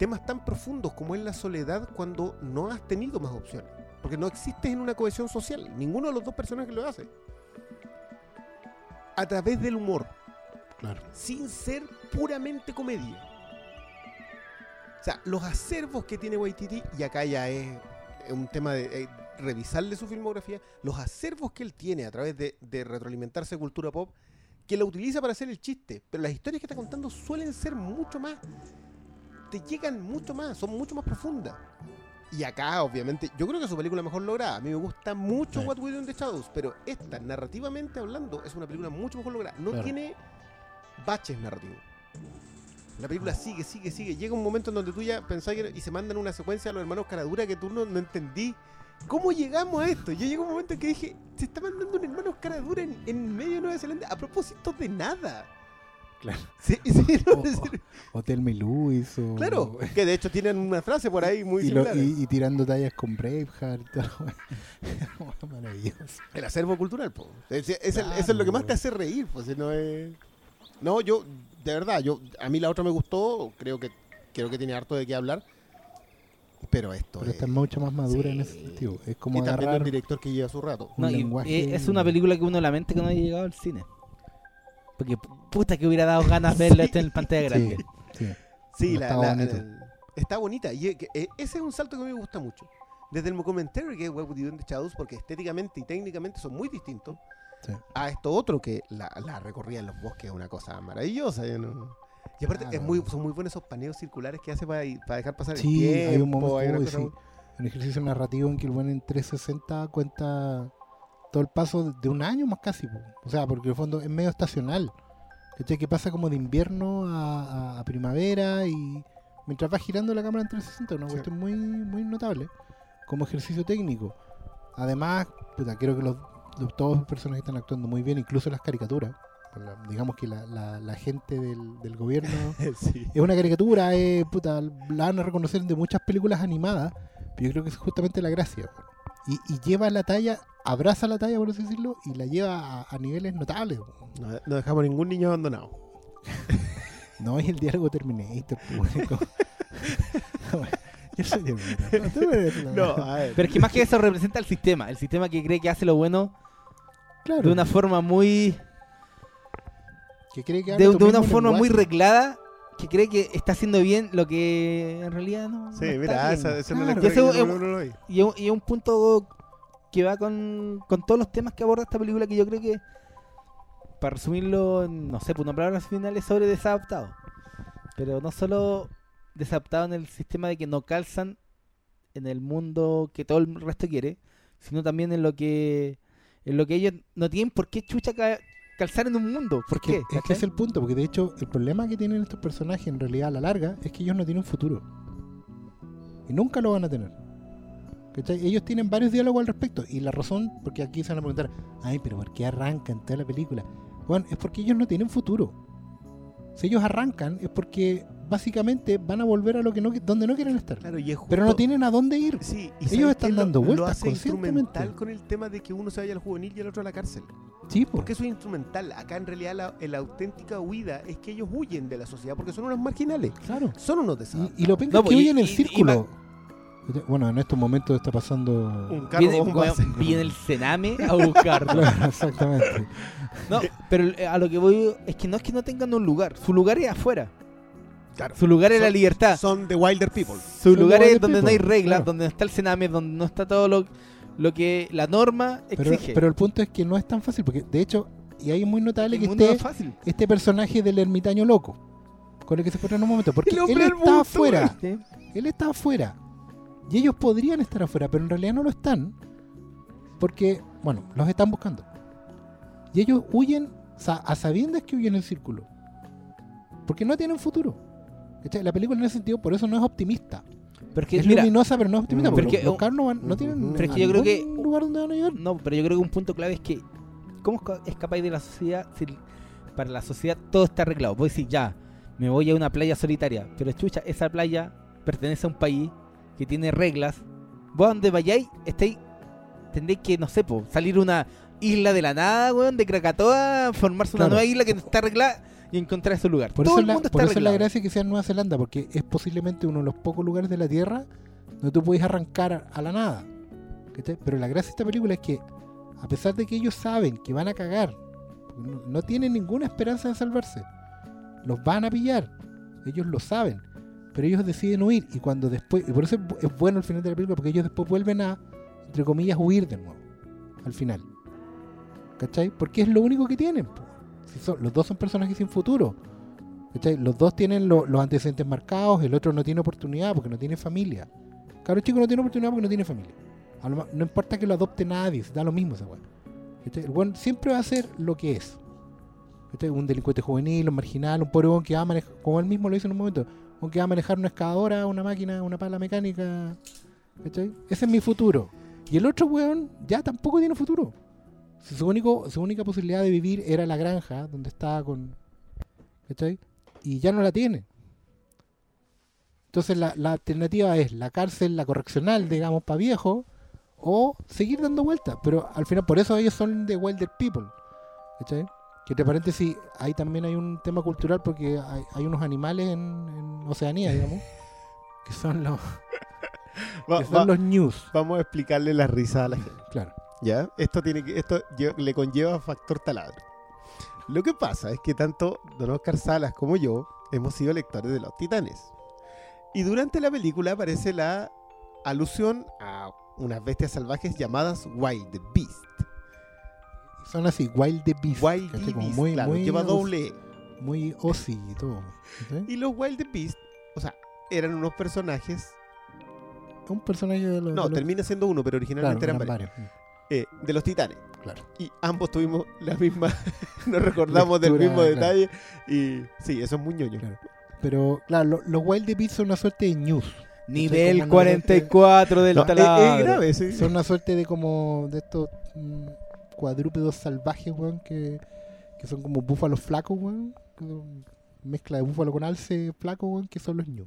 Temas tan profundos como es la soledad cuando no has tenido más opciones. Porque no existes en una cohesión social. Ninguno de los dos personajes lo hace. A través del humor. Claro. Sin ser puramente comedia. O sea, los acervos que tiene Waititi, y acá ya es es un tema de eh, revisarle su filmografía, los acervos que él tiene a través de, de retroalimentarse cultura pop, que la utiliza para hacer el chiste, pero las historias que está contando suelen ser mucho más, te llegan mucho más, son mucho más profundas. Y acá, obviamente, yo creo que su película mejor lograda. A mí me gusta mucho Sí. What We Do in the Shadows, pero esta, narrativamente hablando, es una película mucho mejor lograda. No Claro. tiene baches narrativos. La película sigue, sigue, sigue. Llega un momento en donde tú ya pensás que... Y se mandan una secuencia a los hermanos Caradura que tú no, no entendí. ¿Cómo llegamos a esto? Yo llegó un momento en que dije, se está mandando un hermano Caradura en, en medio de Nueva Zelanda a propósito de nada. Claro. <laughs> Sí, sí, <laughs> no, O-. Hotel o... Claro, que de hecho tienen una frase por ahí muy y, lo- similar. y- y tirando tallas con Braveheart y <laughs> todo. Maravilloso. El acervo cultural, po. Es- es- es el- Claro, eso es lo que más te hace reír, pues, si no es... No, yo, de verdad, yo a mí la otra me gustó, creo que creo que tiene harto de qué hablar, Pero esto Pero es... esta es mucho más madura sí. en ese sentido. Es como y también agarrar un director que lleva su rato. un y- lenguaje... es una película que uno lamenta que no haya llegado al cine. Porque puta que hubiera dado ganas verla <laughs> este en pantalla grande. Sí, sí. Sí, No la, estaba la- bonito. el- está bonita. Y eh, que, eh, ese es un salto que a mí me gusta mucho. Desde el comentario que es in the Shadows, porque estéticamente y técnicamente son muy distintos, Sí. a esto otro que la, la recorría en los bosques es una cosa maravillosa. no- Y aparte Claro. es muy, son muy buenos esos paneos circulares que hace para, para dejar pasar el Sí, tiempo. hay un momento, hay una uy, cosa sí. muy- un ejercicio narrativo en que el buen en 360 cuenta todo el paso de un año más casi. po. O sea, porque en el fondo es medio estacional. ¿Cachai? Que pasa como de invierno a, a- a primavera y mientras va girando la cámara en 360, una Sí. cuestión muy, muy notable como ejercicio técnico. Además, puta, creo que los, los- todos los personajes están actuando muy bien, incluso las caricaturas. Digamos que la, la- la gente del, del gobierno <laughs> sí. es una caricatura, eh, puta, la van a reconocer de muchas películas animadas, pero yo creo que es justamente la gracia. Y, y lleva la talla, abraza la talla, por así decirlo, y la lleva a, a niveles notables. No, no dejamos ningún niño abandonado. <laughs> No es el diálogo Terminator. como- <laughs> Yo soy Terminator. No, tú eres la- No, a ver. Pero es que más que eso representa el sistema. El sistema que cree que hace lo bueno claro, de una forma muy. que cree que De, de una forma muy reglada. Que cree que está haciendo bien lo que en realidad no. Sí, no está mira, bien. esa, esa no Claro. la no- un- y es un punto que va con, con todos los temas que aborda esta película que yo creo que, para resumirlo, no sé, por una palabra final es sobre desadaptado. Pero no solo desadaptado en el sistema de que no calzan en el mundo que todo el resto quiere, sino también en lo que en lo que ellos no tienen por qué chucha ca- calzar en un mundo. ¿Por Que- qué? es que es el punto, porque de hecho el problema que tienen estos personajes en realidad a la larga es que ellos no tienen futuro. Y nunca lo van a tener. ¿Cachai? Ellos tienen varios diálogos al respecto. Y la razón, porque aquí se van a preguntar, ay, pero ¿por qué arrancan toda la película? Bueno, es porque ellos no tienen futuro. Si ellos arrancan es porque básicamente van a volver a lo que no, donde no quieren estar. Claro, y es Pero no tienen a dónde ir. Sí, y Ellos ¿sabes están dando lo, vueltas lo hace conscientemente. instrumental con el tema de que uno se vaya al juvenil y el otro a la cárcel. Sí, po. Porque eso es instrumental. Acá en realidad la, la auténtica huida es que ellos huyen de la sociedad porque son unos marginales. claro. Son unos desadaptados. Y, y lo No, es que y- huyen en y- y círculo. Bueno, en estos momentos está pasando. Un carro Viene, viene el Sename a buscarlo. <laughs> Claro, exactamente. No, pero eh, a lo que voy es que no es que no tengan un lugar, su lugar es afuera. Claro. Su lugar es la libertad. Son the wilder people. Su Son lugar es de donde no hay reglas, claro. donde no está el Sename, donde no está todo lo, lo que la norma exige. pero el punto es que no es tan fácil, porque de hecho, y ahí es muy notable el que esté es fácil. este personaje del ermitaño loco, con el que se encuentra en un momento, porque El él hombre del está bulto, afuera, él está afuera, y ellos podrían estar afuera, pero en realidad no lo están, porque, bueno, los están buscando. Y ellos huyen a sabiendas que huyen en círculo, porque no tienen futuro. ¿Cachai? La película en ese sentido, por eso no es optimista. Es es mira, luminosa, pero no es optimista. Mm. Porque Porque los, no, van- no tienen Pero es a que yo creo que- ningún lugar donde van a llegar. no, pero yo creo que un punto clave es que ¿cómo esca- escapáis de la sociedad si para la sociedad todo está arreglado? Vos decís, ya, me voy a una playa solitaria, pero chucha, esa playa pertenece a un país que tiene reglas. Vos donde vayáis, estáis, tendréis que, no sé, po, salir una isla de la nada, weón, de Krakatoa, formarse una Claro. nueva isla que está arreglada y encontrar ese lugar. Por todo eso, el la, mundo por está eso es la gracia que sea Nueva Zelanda, porque es posiblemente uno de los pocos lugares de la Tierra donde tú puedes arrancar a, a la nada. Pero la gracia de esta película es que, a pesar de que ellos saben que van a cagar, no, no tienen ninguna esperanza de salvarse, los van a pillar. Ellos lo saben. Pero ellos deciden huir. Y cuando después. Y por eso es, bu- es bueno el final de la película, porque ellos después vuelven a, entre comillas, huir de nuevo. Al final. ¿Cachai? Porque es lo único que tienen. los dos son personajes sin futuro. ¿Cachai? Los dos tienen lo- los antecedentes marcados, el otro no tiene oportunidad porque no tiene familia. Cabro chico no tiene oportunidad porque no tiene familia. No importa que lo adopte nadie, da lo mismo esa. ¿Cachai? El weón siempre va a ser lo que es. ¿Cachai? Un delincuente juvenil, un marginal, un pobre weón que va a manejar, como él mismo lo dice en un momento, un que va a manejar una excavadora, una máquina, una pala mecánica. ¿Cachai? Ese es mi futuro. Y el otro weón ya tampoco tiene futuro. Su, único, su única posibilidad de vivir era la granja, donde estaba con. ¿Cachai? Y ya no la tiene. Entonces la, la alternativa es la cárcel, la correccional, digamos, para viejo, o seguir dando vueltas. Pero al final, por eso ellos son de Wilder People. ¿Cachai? Que entre paréntesis, ahí también hay un tema cultural porque hay, hay unos animales en, en Oceanía, digamos, que son los, <laughs> Va- que son va- los news. Vamos a explicarle la risa a la gente. Claro. ¿Ya? Esto, tiene que, esto le conlleva factor taladro. Lo que pasa es que tanto Don Oscar Salas como yo hemos sido lectores de los titanes. Y durante la película aparece la alusión a unas bestias salvajes llamadas Wild Beast. Son así, Wild the Beast. Wild Beast, muy, claro, muy lleva doble. Muy Ozzy y todo. Y los Wild Beast, o sea, eran unos personajes. Un personaje de los. No, de los- termina siendo uno, pero originalmente claro, eran varios. varios. eh, de los titanes. Claro. Y ambos tuvimos la misma. <laughs> nos recordamos del mismo claro. detalle. Y sí, eso es muy ñoño. Claro. Pero, claro, lo- los Wild the Beast son una suerte de news. Nivel como una 44 del No, es- taladro. es grave, sí. Son una suerte de como de estos mm, cuadrúpedos salvajes, weón, que, que son como búfalos flacos, weón. que Mezcla de búfalo con alce flaco, weón, que son los ñu.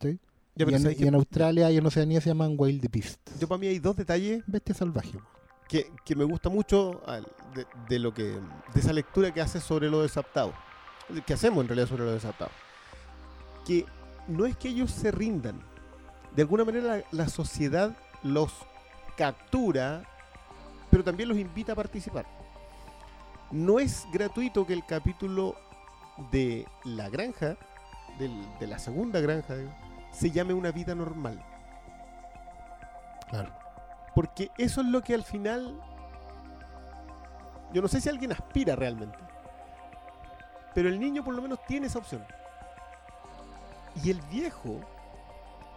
Ya, y, en, ¿sabes y qué? en Australia y en Oceanía se llaman Wild Beast. Yo para mí hay dos detalles Bestia salvaje, weón. que, que me gusta mucho de, de lo que de esa lectura que hace sobre lo desaptado. Que hacemos en realidad sobre lo desaptado. Que no es que ellos se rindan. De alguna manera la, la sociedad los captura, pero también los invita a participar. No es gratuito que el capítulo de la granja, del- de la segunda granja, se llame una vida normal. Claro. Porque eso es lo que al final. Yo no sé si alguien aspira realmente. Pero el niño por lo menos tiene esa opción. Y el viejo,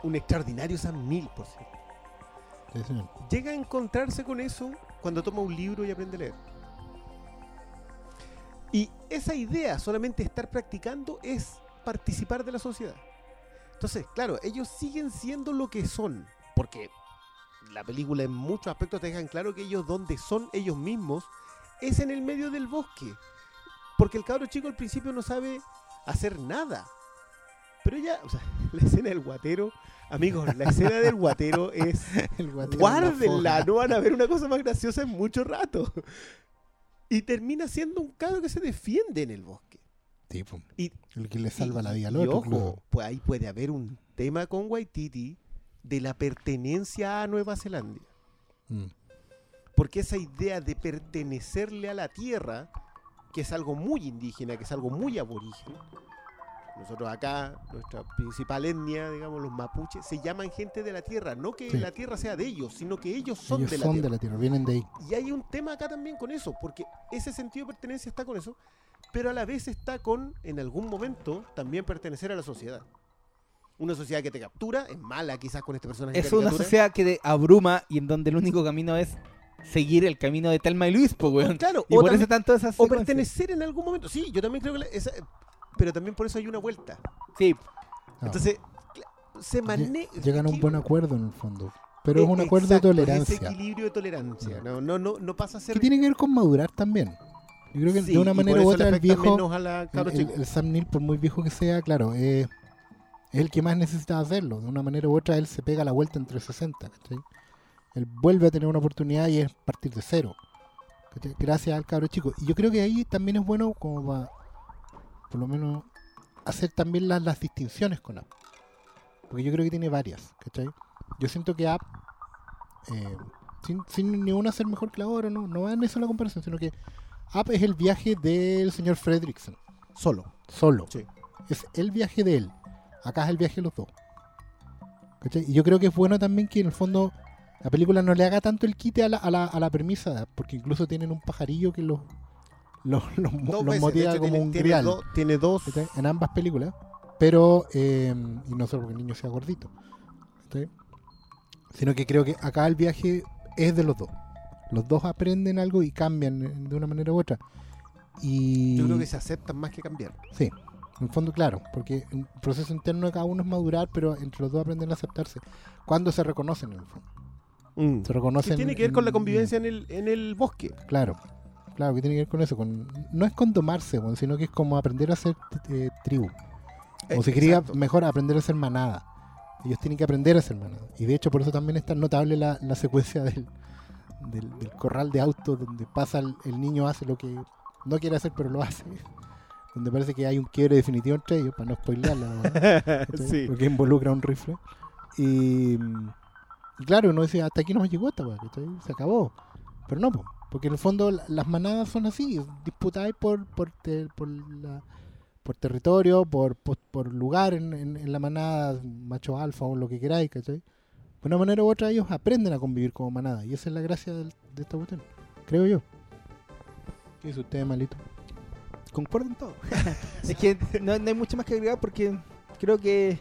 un extraordinario Sam Neill, por cierto, Sí, llega a encontrarse con eso cuando toma un libro y aprende a leer. Y esa idea, solamente estar practicando, es participar de la sociedad. Entonces, claro, ellos siguen siendo lo que son, porque la película en muchos aspectos te dejan claro que ellos donde son ellos mismos es en el medio del bosque. Porque el cabro chico al principio no sabe hacer nada. Pero ya, o sea, <laughs> la escena del guatero, amigos, la escena del guatero <laughs> es El guatero guárdenla, no van a ver una cosa más graciosa en mucho rato. Y termina siendo un cabro que se defiende en el bosque. Sí, po. Y, El que le salva y- la vida al y ojo, pues ahí puede haber un tema con Waititi de la pertenencia a Nueva Zelanda. Mm. Porque esa idea de pertenecerle a la tierra, que es algo muy indígena, que es algo muy aborigen, nosotros acá, nuestra principal etnia, digamos, los mapuches, se llaman gente de la tierra. No que Sí. la tierra sea de ellos, sino que ellos son, Ellos de, la son tierra. de la tierra, vienen de ahí. Y hay un tema acá también con eso, porque ese sentido de pertenencia está con eso, pero a la vez está con, en algún momento, también pertenecer a la sociedad. Una sociedad que te captura, es mala quizás con este personaje. Es una sociedad que te abruma y en donde el único camino es seguir el camino de Telma y Luis, pues, weón. Claro, Y o, por también- eso tanto esas o pertenecer en algún momento. Sí, yo también creo que... esa- pero también por eso hay una vuelta. Sí, No. Entonces, se maneja... Lle- Llegan a un buen acuerdo en el fondo. Pero es un acuerdo de Ese tolerancia. equilibrio de tolerancia. No, no, no, no pasa a ser... Que tiene que ver con madurar también. Yo creo que Sí, de una manera u otra el viejo, menos a la el, Sam Neill, por muy viejo que sea, claro, eh, es el que más necesita hacerlo. De una manera u otra él se pega la vuelta entre 60. ¿cachai? Él vuelve a tener una oportunidad y es partir de cero. Gracias al cabro chico. Y yo creo que ahí también es bueno como para, por lo menos, hacer también las, las distinciones con App. Porque yo creo que tiene varias. ¿cachai? Yo siento que App, eh, sin, sin ni una ser mejor que la otra, no, no va en eso la comparación, sino que App es el viaje del señor Fredrickson. Solo. Solo. Sí. Es el viaje de él. Acá es el viaje de los dos. ¿Cachai? Y yo creo que es bueno también que en el fondo la película no le haga tanto el quite a la, a la, a la premisa, porque incluso tienen un pajarillo que los, los, los, veces, motiva hecho, como tiene, un tiene grial. do- tiene dos... En ambas películas. Pero, eh, y no solo porque el niño sea gordito, sino que creo que acá el viaje es de los dos. Los dos aprenden algo y cambian eh, de una manera u otra. Y Yo creo que se aceptan más que cambiar. Sí, en el fondo, claro, porque el proceso interno de cada uno es madurar, pero entre los dos aprenden a aceptarse. Cuando se reconocen, en el fondo. Mm. Se reconocen. Tiene que ver con la en- convivencia en el, en el bosque. Claro, claro, que tiene que ver con eso. con No es con tomarse, weón, sino que es como aprender a ser eh, tribu. O Eh, si quería mejor aprender a ser manada. Ellos tienen que aprender a ser manada. Y de hecho, por eso también es tan notable la, la secuencia <laughs> del, del, del corral de autos, donde pasa el, el niño, hace lo que no quiere hacer, pero lo hace. <laughs> Donde parece que hay un quiebre definitivo entre ellos, para no spoilearla. <laughs> weón. ¿cachai? sí. Porque involucra un rifle. Y, Y claro, uno dice, hasta aquí no me llegó esta. Se acabó. Pero no, po, porque en el fondo la- las manadas son así, disputáis por, por, te- por, la- por territorio, por, por, lugar en, en- la manada, macho alfa o lo que queráis, ¿cachai? De una manera u otra ellos aprenden a convivir como manada, y esa es la gracia del- de esta cuestión, creo yo. ¿Qué dice usted, malito? Concuerdo todo. <laughs> es que no, no hay mucho más que agregar porque creo que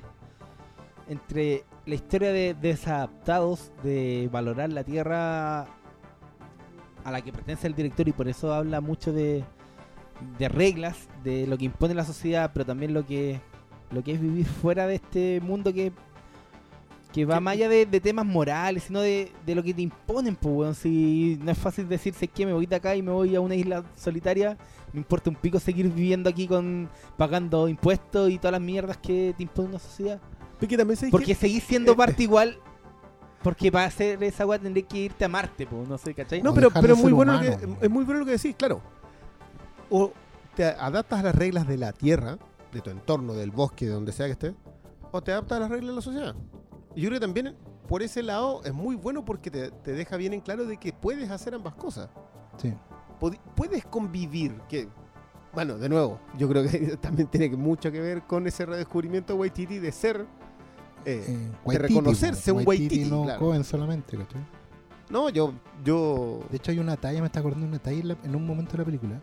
entre la historia de desadaptados, de valorar la tierra a la que pertenece el director y por eso habla mucho de, de reglas, de lo que impone la sociedad, pero también lo que, lo que es vivir fuera de este mundo que, que va más allá de, de temas morales, sino de, de lo que te imponen, pues, weón. Si no es fácil decirse que me voy de acá y me voy a una isla solitaria, me importa un pico seguir viviendo aquí con pagando impuestos y todas las mierdas que te impone una sociedad. Porque también Porque que- seguís siendo eh, parte igual. Porque para hacer esa weá tendré que irte a Marte, pues, no sé, ¿cachai? No, pero, pero muy bueno humano, que, es muy bueno lo que decís, claro. O te adaptas a las reglas de la tierra, de tu entorno, del bosque, de donde sea que estés, o te adaptas a las reglas de la sociedad. Y yo creo que también por ese lado es muy bueno porque te, te deja bien en claro de que puedes hacer ambas cosas. Sí. Puedes convivir, que, bueno, de nuevo, yo creo que <laughs> también tiene mucho que ver con ese redescubrimiento de Waititi de ser, eh, Eh, de reconocerse un Waititi. no claro. Cohen solamente, ¿cachai? No, yo, yo, De hecho hay una talla, me está acordando una talla en, la- en un momento de la película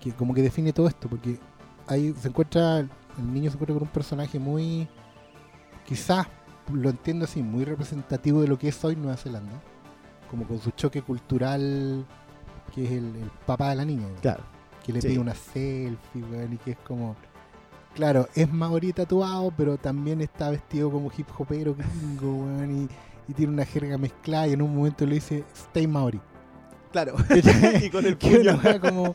que como que define todo esto, porque ahí se encuentra, el niño se encuentra con un personaje muy, quizás lo entiendo así, muy representativo de lo que es hoy Nueva Zelanda, como con su choque cultural, que es el, el papá de la niña, claro. que le Sí. pide una selfie, y que es como... Claro, es maorí tatuado, pero también está vestido como hip hopero gringo, weón, y, y tiene una jerga mezclada y en un momento le dice, stay maori. Claro. <laughs> <laughs> Y con el <laughs> una puño. como-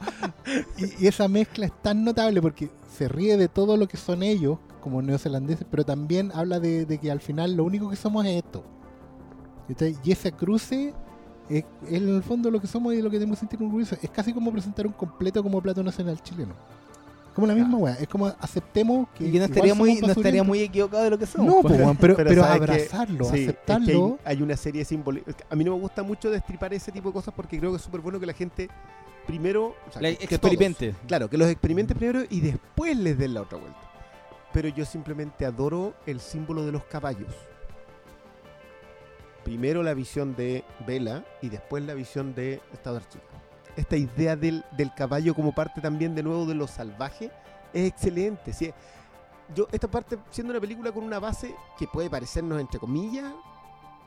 y, y esa mezcla es tan notable porque se ríe de todo lo que son ellos como neozelandeses, pero también habla de, de que al final lo único que somos es esto. Y ese cruce es, en el fondo lo que somos y lo que tenemos que sentir orgullosos. Es casi como presentar un completo como plato nacional chileno. Como la misma weá. Es como aceptemos que. Y que no estaría muy, no estaría muy equivocado de lo que somos. No, pues. <laughs> pero, pero, abrazarlo, Sí, es que aceptarlo. hay, hay una serie de símbolos. A mí no me gusta mucho destripar ese tipo de cosas porque creo que es súper bueno que la gente primero. o sea, La que- que experimente. todos, claro, que los experimente primero y después les den la otra vuelta. Pero yo simplemente adoro el símbolo de los caballos. Primero la visión de Vela y después la visión de Estado Archivo. Esta idea del, del caballo como parte también de nuevo de lo salvaje es excelente. sí. Yo, esta parte, siendo una película con una base que puede parecernos, entre comillas,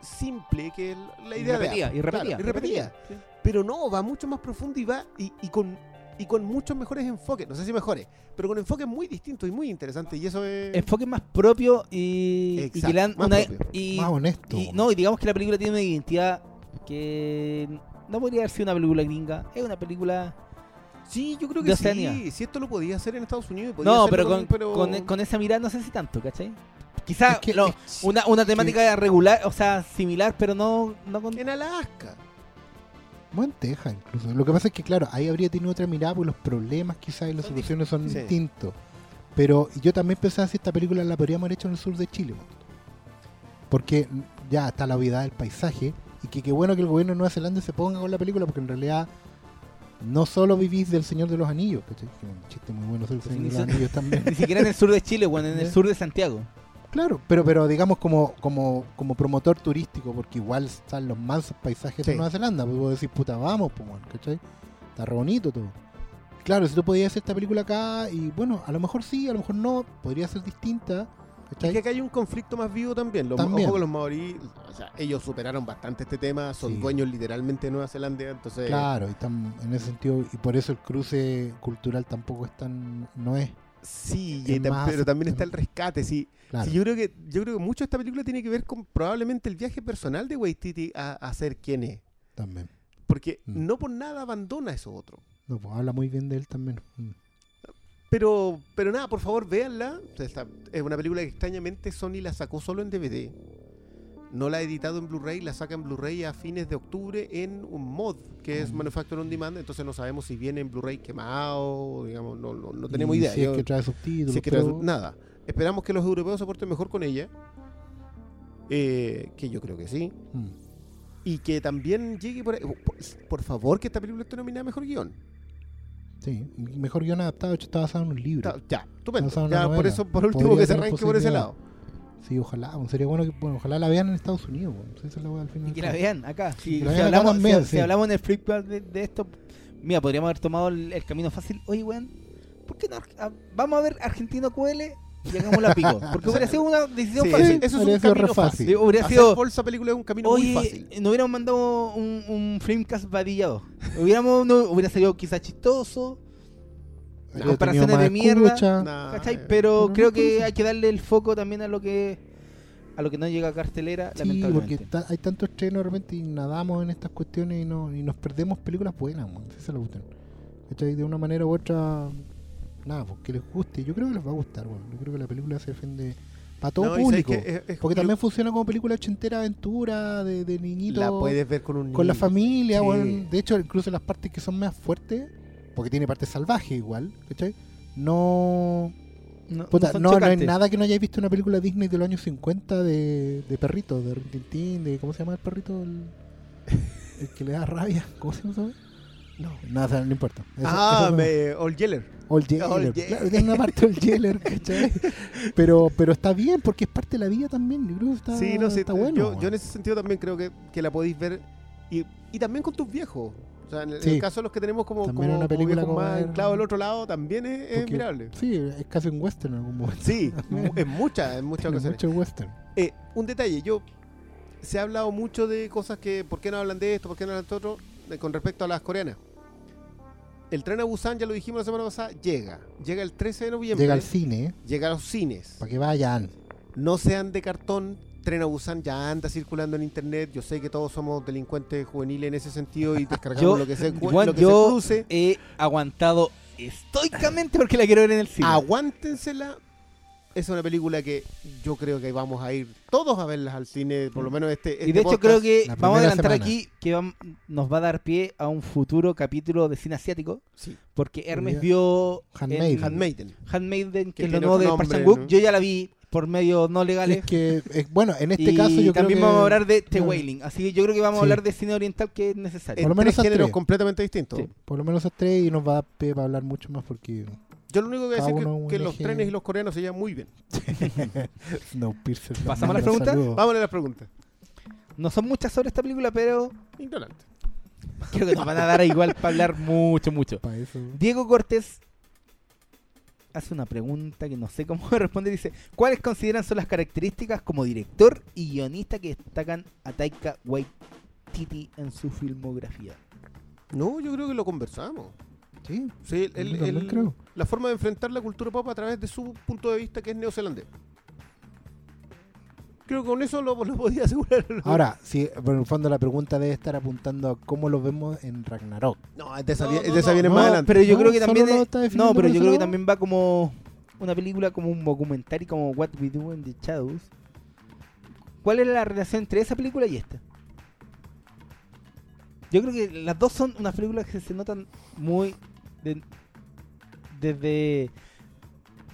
simple, que la idea y repetía, de y repetía, Claro, y repetía. sí. Pero no, va mucho más profundo y va y, y con y con muchos mejores enfoques, no sé si mejores, pero con enfoques muy distintos y muy interesantes y eso es Enfoque más propio y, y que más una. propio. Y, Más honesto. y- no, y digamos que la película tiene una identidad que no podría haber sido una película gringa. Es una película. Sí, yo creo que sí, si esto lo podía hacer en Estados Unidos, podía No, pero con, pero- con, con esa mirada no sé si tanto, ¿cachai? Quizá Es que- no, es- una, una temática regular, o sea, similar, pero no, no con. en Alaska. Buen Teja, incluso. Lo que pasa es que, claro, ahí habría tenido otra mirada porque los problemas quizás y las Son soluciones son sí. distintos. Pero yo también pensaba si esta película la podríamos haber hecho en el sur de Chile. po. Porque ya está la obviedad del paisaje que qué bueno que el gobierno de Nueva Zelanda se ponga con la película porque en realidad no solo vivís del Señor de los Anillos. Que un chiste muy bueno del Señor de <laughs> los. Anillos también. Ni siquiera en el sur de Chile, bueno, en el sur de Santiago. Claro, pero pero digamos como como como promotor turístico, porque igual están los mansos paisajes de. Nueva Zelanda, pues puedo decir, puta, vamos, pues, ¿cachai? Está re bonito todo. Claro, si tú podías hacer esta película acá, y bueno, a lo mejor sí, a lo mejor no, podría ser distinta, Y ¿cachai? que acá hay un conflicto más vivo también. Los, También. Ojo que los maorí, o sea, ellos superaron bastante este tema, son Sí. dueños literalmente de Nueva Zelanda, entonces Claro, y están en ese sentido, y por eso el cruce cultural tampoco es tan, no es, sí, es y tam- más- pero también está el rescate, sí. claro. Sí, yo creo que yo creo que mucho de esta película tiene que ver con probablemente el viaje personal de Waititi a, a ser quien es, también. porque Mm. no por nada abandona eso otro. No, pues habla muy bien de él también. Mm. Pero, pero nada, por favor, véanla. Esta- es una película que extrañamente Sony la sacó solo en DVD. No la ha editado en Blu-ray, la saca en Blu-ray a fines de octubre en un mod que es Mm. Manufacture on Demand. Entonces no sabemos si viene en Blu-ray quemado, digamos, no, no, no tenemos idea. Si es que trae subtítulos, si es que pero- trae- nada. Esperamos que los europeos se porten mejor con ella. eh, que yo creo que sí, Mm. y que también llegue por, ahí- por, por favor que esta película esté nominada a mejor guion. Sí, mejor guion adaptado, de hecho está basado en un libro. Ta- Ya, estupendo. Ya, por eso, por último, Podría que se arranque por ese lado. Sí, ojalá, sería bueno que, bueno, ojalá la vean en Estados Unidos, bueno. Esa es la wea al final. Y que la vean acá. Si, Que la si vean acá hablamos, también, si- hablamos en el flip de, de esto, mira, podríamos haber tomado el, el camino fácil. Oye, weón, ¿por qué no? Vamos a ver Argentino QL y hagamos la pico. Porque hubiera sido una decisión Sí, fácil. eso es Habría un sido camino fácil. fácil. Hubiera Hacer sido. bolsa película es un camino muy fácil. no hubiéramos mandado un, un Flamecast vadillado. Hubiéramos, no, hubiera salido quizás chistoso, comparaciones de mierda. Nah, ¿cachai? eh, Pero no creo que hay que darle el foco también a lo que a lo que no llega a cartelera, Sí, lamentablemente. porque ta- hay tanto estreno de repente y nadamos en estas cuestiones y, no, y nos perdemos películas buenas, man. Es la cuestión. ¿Cachai? De una manera u otra, nada, pues que les guste. Yo creo que les va a gustar, bueno. Yo creo que la película se defiende para todo No, público. que es- es- porque también funciona como película ochentera aventura, de, de niñito. la puedes ver con un con la niño. familia, Sí. weón. De hecho, incluso las partes que son más fuertes, porque tiene partes salvajes igual, ¿cachai? No. No, Puta, no, no, hay nada que no hayáis visto una película Disney de los años 50 de, de perritos, de Rintintín, de. ¿Cómo se llama el perrito? El, el que le da rabia. ¿Cómo se llama? No. Sea, no importa. Eso- Ah, eso- me, Old Yeller. Old Yeller. Old Claro, Yeller. tiene una parte Old Yeller, <laughs> ¿cachai? Pero, pero está bien porque es parte de la vida también. Yo creo que está, Sí, no sé. está bueno. yo, yo en ese sentido también creo que, que la podéis ver. Y, y también con tus viejos. O sea, en el, Sí. en el caso de los que tenemos como, También como, una película como más anclados del otro lado, también es, es Porque- mirable. Sí, es casi un western en algún momento. Sí, <laughs> en muchas, en muchas ocasiones. mucho western. Eh, un detalle, yo se ha hablado mucho de cosas que, ¿por qué no hablan de esto? ¿Por qué no hablan de otro? De- con respecto a las coreanas. El tren a Busan, ya lo dijimos la semana pasada, llega. Llega el 13 de noviembre. Llega al cine, Llega a los cines. para que vayan. No sean de cartón. Tren a Busan ya anda circulando en internet. Yo sé que todos somos delincuentes juveniles en ese sentido y descargamos Yo, lo que se, Juan, lo que yo se cruce. he aguantado estoicamente porque la quiero ver en el cine. Aguántensela. Es una película que yo creo que vamos a ir todos a verlas al cine, por lo menos este. y este de hecho podcast. creo que la vamos a adelantar semana. aquí que nos va a dar pie a un futuro capítulo de cine asiático. Sí. Porque Hermes vio Handmaiden. en- Handmaiden. Handmaiden, que Que es lo nuevo de Park. ¿no? Yo ya la vi por medios no legales. Es que, es- bueno, en este y caso yo creo también que... vamos a hablar de The. Wailing. Así que yo creo que vamos a Sí. hablar de cine oriental que es necesario. Por lo menos géneros tres. completamente distintos. Sí. Por lo menos esos tres y nos va a dar pie para hablar mucho más porque Yo lo único que voy a decir es que, que los trenes y los coreanos se llevan muy bien. <laughs> Snowpiercer. nos ¿Pasamos a las preguntas? Vámonos a las preguntas. No son muchas sobre esta película, pero Ignorante. creo que nos van a dar igual para hablar mucho, mucho. Pa' eso. Diego Cortés hace una pregunta que no sé cómo <laughs> responder. Dice, ¿cuáles consideran son las características como director y guionista que destacan a Taika Waititi en su filmografía? No, yo creo que lo conversamos. Sí, Sí, el- el- creo. la forma de enfrentar la cultura pop a través de su punto de vista que es neozelandés. Creo que con eso lo, lo podía asegurar. <laughs> Ahora, sí, pero en el fondo la pregunta debe estar apuntando a cómo lo vemos en Ragnarok. No, de esa, No, no, de esa no, viene no, más adelante. Pero yo No, creo que también... es- no, pero yo creo que también va como una película, como un documentario, como What We Do in the Shadows. ¿Cuál es la relación entre esa película y esta? Yo creo que las dos son unas películas que se notan muy de- desde,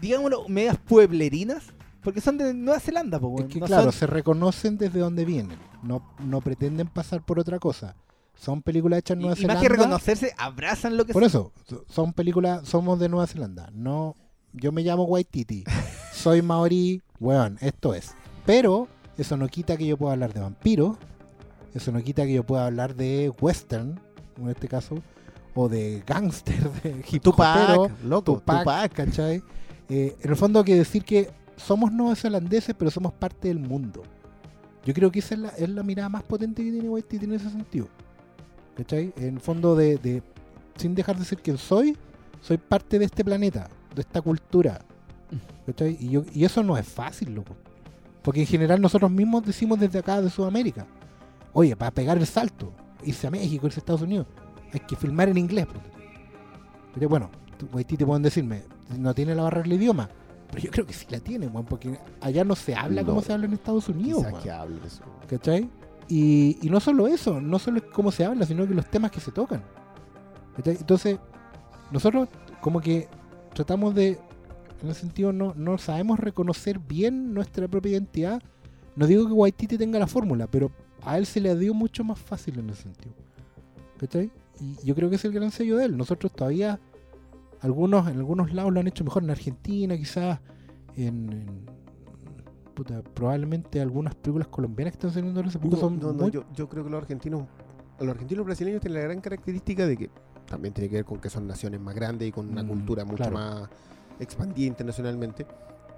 digámoslo, medias pueblerinas, porque son de Nueva Zelanda, po, Es que No claro, son- se reconocen desde dónde vienen. No, no pretenden pasar por otra cosa. Son películas hechas en y, Nueva y Zelanda. más que reconocerse, abrazan lo que Por son. eso, so- son películas, somos de Nueva Zelanda. No, yo me llamo Waititi, soy maorí, weón, esto es. Pero eso no quita que yo pueda hablar de vampiros, eso no quita que yo pueda hablar de western, en este caso, o de gangster, <laughs> de hip Tupac, hopero, loco, Tupac, Tupac. ¿cachai? Eh, en el fondo hay que decir que somos neozelandeses, pero somos parte del mundo. Yo creo que esa es la, es la mirada más potente que tiene Waititi en ese sentido. ¿Cachai? En el fondo de, de- sin dejar de ser quien soy, soy parte de este planeta, de esta cultura. ¿Cachai? Y, yo, y eso no es fácil, loco. Porque en general nosotros mismos decimos desde acá, de Sudamérica, oye, para pegar el salto, irse a México, irse a Estados Unidos, hay que filmar en inglés. Pero bueno, Waititi pueden decirme, no tiene la barrera del idioma. Pero yo creo que sí la tiene, weón, porque allá no se habla No. como se habla en Estados Unidos. Que hable eso. ¿Cachai? Y, y no solo eso, no solo es cómo se habla, sino que los temas que se tocan. ¿Cachai? Entonces, nosotros como que tratamos de, en ese sentido, no, no sabemos reconocer bien nuestra propia identidad, No digo que Waititi tenga la fórmula, pero a él se le dio mucho más fácil en ese sentido. ¿Cachai? Y yo creo que es el gran sello de él. Nosotros todavía, algunos, en algunos lados lo han hecho mejor. En Argentina, quizás, en, en- puta, probablemente algunas películas colombianas que están saliendo en ese punto No, son no, no, muy- yo, yo creo que los argentinos, los argentinos brasileños tienen la gran característica de que también tiene que ver con que son naciones más grandes y con una Mm, cultura mucho claro. más expandida internacionalmente.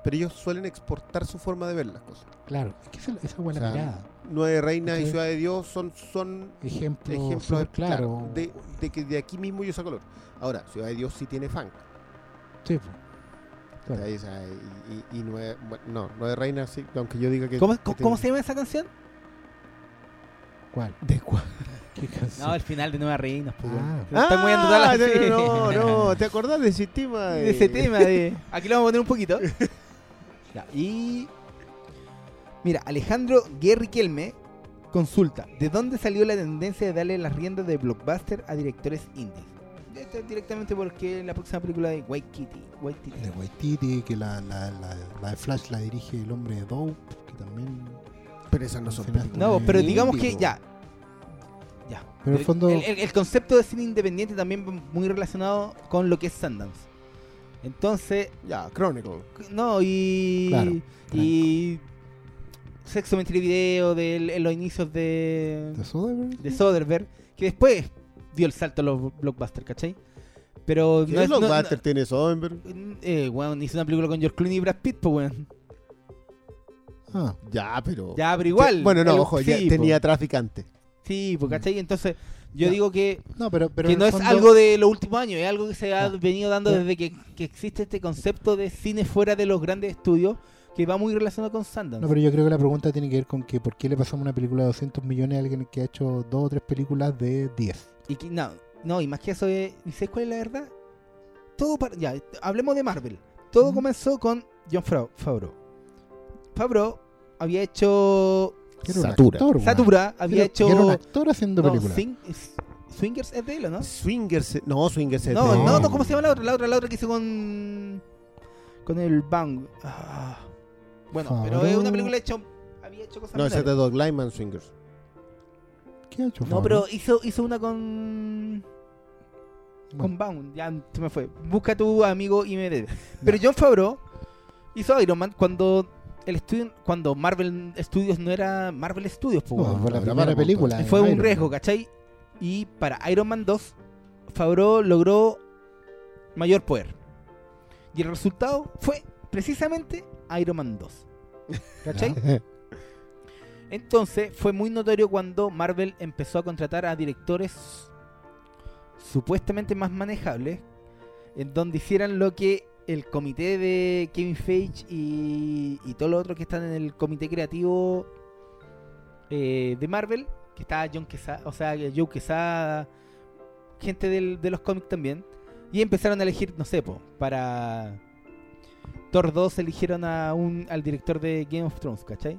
Pero ellos suelen exportar su forma de ver las cosas. Claro, es que esa, esa es buena O sea, mirada. Nueve Reinas y. Ciudad de Dios son, son Ejemplo, ejemplos súper claro. claro, de, de que de aquí mismo yo saco color. Ahora, Ciudad de Dios sí tiene funk. Sí, pues. Claro. ¿cachai? O sea, y, y- y nueve, bueno, no, Nueve Reinas sí, aunque yo diga que... ¿Cómo, que cómo, se llama esa canción? ¿Cuál? ¿De cuál? <laughs> ¿Qué canción? No, el final de Nueva Reinas. Pues, Ah. están las... Ah, no, no, <laughs> ¿te acordás de ese tema? de ese tema de... <laughs> Aquí lo vamos a poner un poquito. Ya, y... Mira, Alejandro Guerriquelme consulta, ¿de dónde salió la tendencia de darle las riendas de blockbuster a directores indies? Esto es directamente porque la próxima película de White Kitty. White Kitty. de Waititi, que la, la, la, la de Flash la dirige el hombre de Dope, que también... Pero esas no son Cineasta. películas No, pero indie, digamos que ya. Ya. Pero el fondo- el, el- el concepto de cine independiente también va muy relacionado con lo que es Sundance. Entonces, Ya, Chronicle. no, y. Claro, y. Sexo, mentira y video de en los inicios de. ¿De Soderbergh? de Soderbergh, que después dio el salto a los blockbusters, ¿cachai? Pero ¿Qué no es. no- blockbuster tiene Soderbergh? eh, weón, hizo una película con George Clooney y Brad Pitt, pues, weón. Ah, Ya, pero... Ya, pero igual. Bueno, no, el- ojo, ya tenía traficante. Sí, pues, ¿cachai? Entonces, yo digo que no, pero, pero que no es fondo- algo de los últimos años, es algo que se ha venido dando desde que, que existe este concepto de cine fuera de los grandes estudios que va muy relacionado con Sundance. No, pero yo creo que la pregunta tiene que ver con que por qué le pasamos una película de 200 millones a alguien que ha hecho dos o tres películas de 10. Y que- no, no, y más que eso, es, ¿y sabes cuál es la verdad? Todo para, ya, hablemos de Marvel. Todo comenzó con John Favreau. Favreau había hecho Satura. actor. Satura, había Era- hecho Era un actor haciendo no, películas. Swing- Swingers es de él, ¿o ¿no? Swingers... No, Swingers es No, de- no, no, ¿cómo se llama la otra? La otra, la otra que hizo con. con el Bang. Ah. Bueno, pero es una película hecha. Había hecho cosas No, ese es de. Doug Lyman Swingers. ¿Qué ha hecho No, Favreau? pero hizo, hizo una con. Bueno, con Bang. Ya se me fue. Busca a tu amigo y me. <laughs> Pero John Favreau hizo Iron Man cuando. El estudio, cuando Marvel Studios no era Marvel Studios, po, no, weón. fue la primera película. fue un Iron riesgo. ¿cachai? Y para Iron Man 2, Favreau logró mayor poder. Y el resultado fue precisamente Iron Man 2. <laughs> ¿Cachai? Entonces fue muy notorio cuando Marvel empezó a contratar a directores supuestamente más manejables, en donde hicieran lo que el comité de Kevin Feige y, y todos los otros que están en el comité creativo eh, de Marvel, que está John Quesada, o sea, Joe Quesada, gente del- de los cómics también, y empezaron a elegir, no sé, po, para Thor 2 eligieron a un, al director de Game of Thrones, ¿cachai?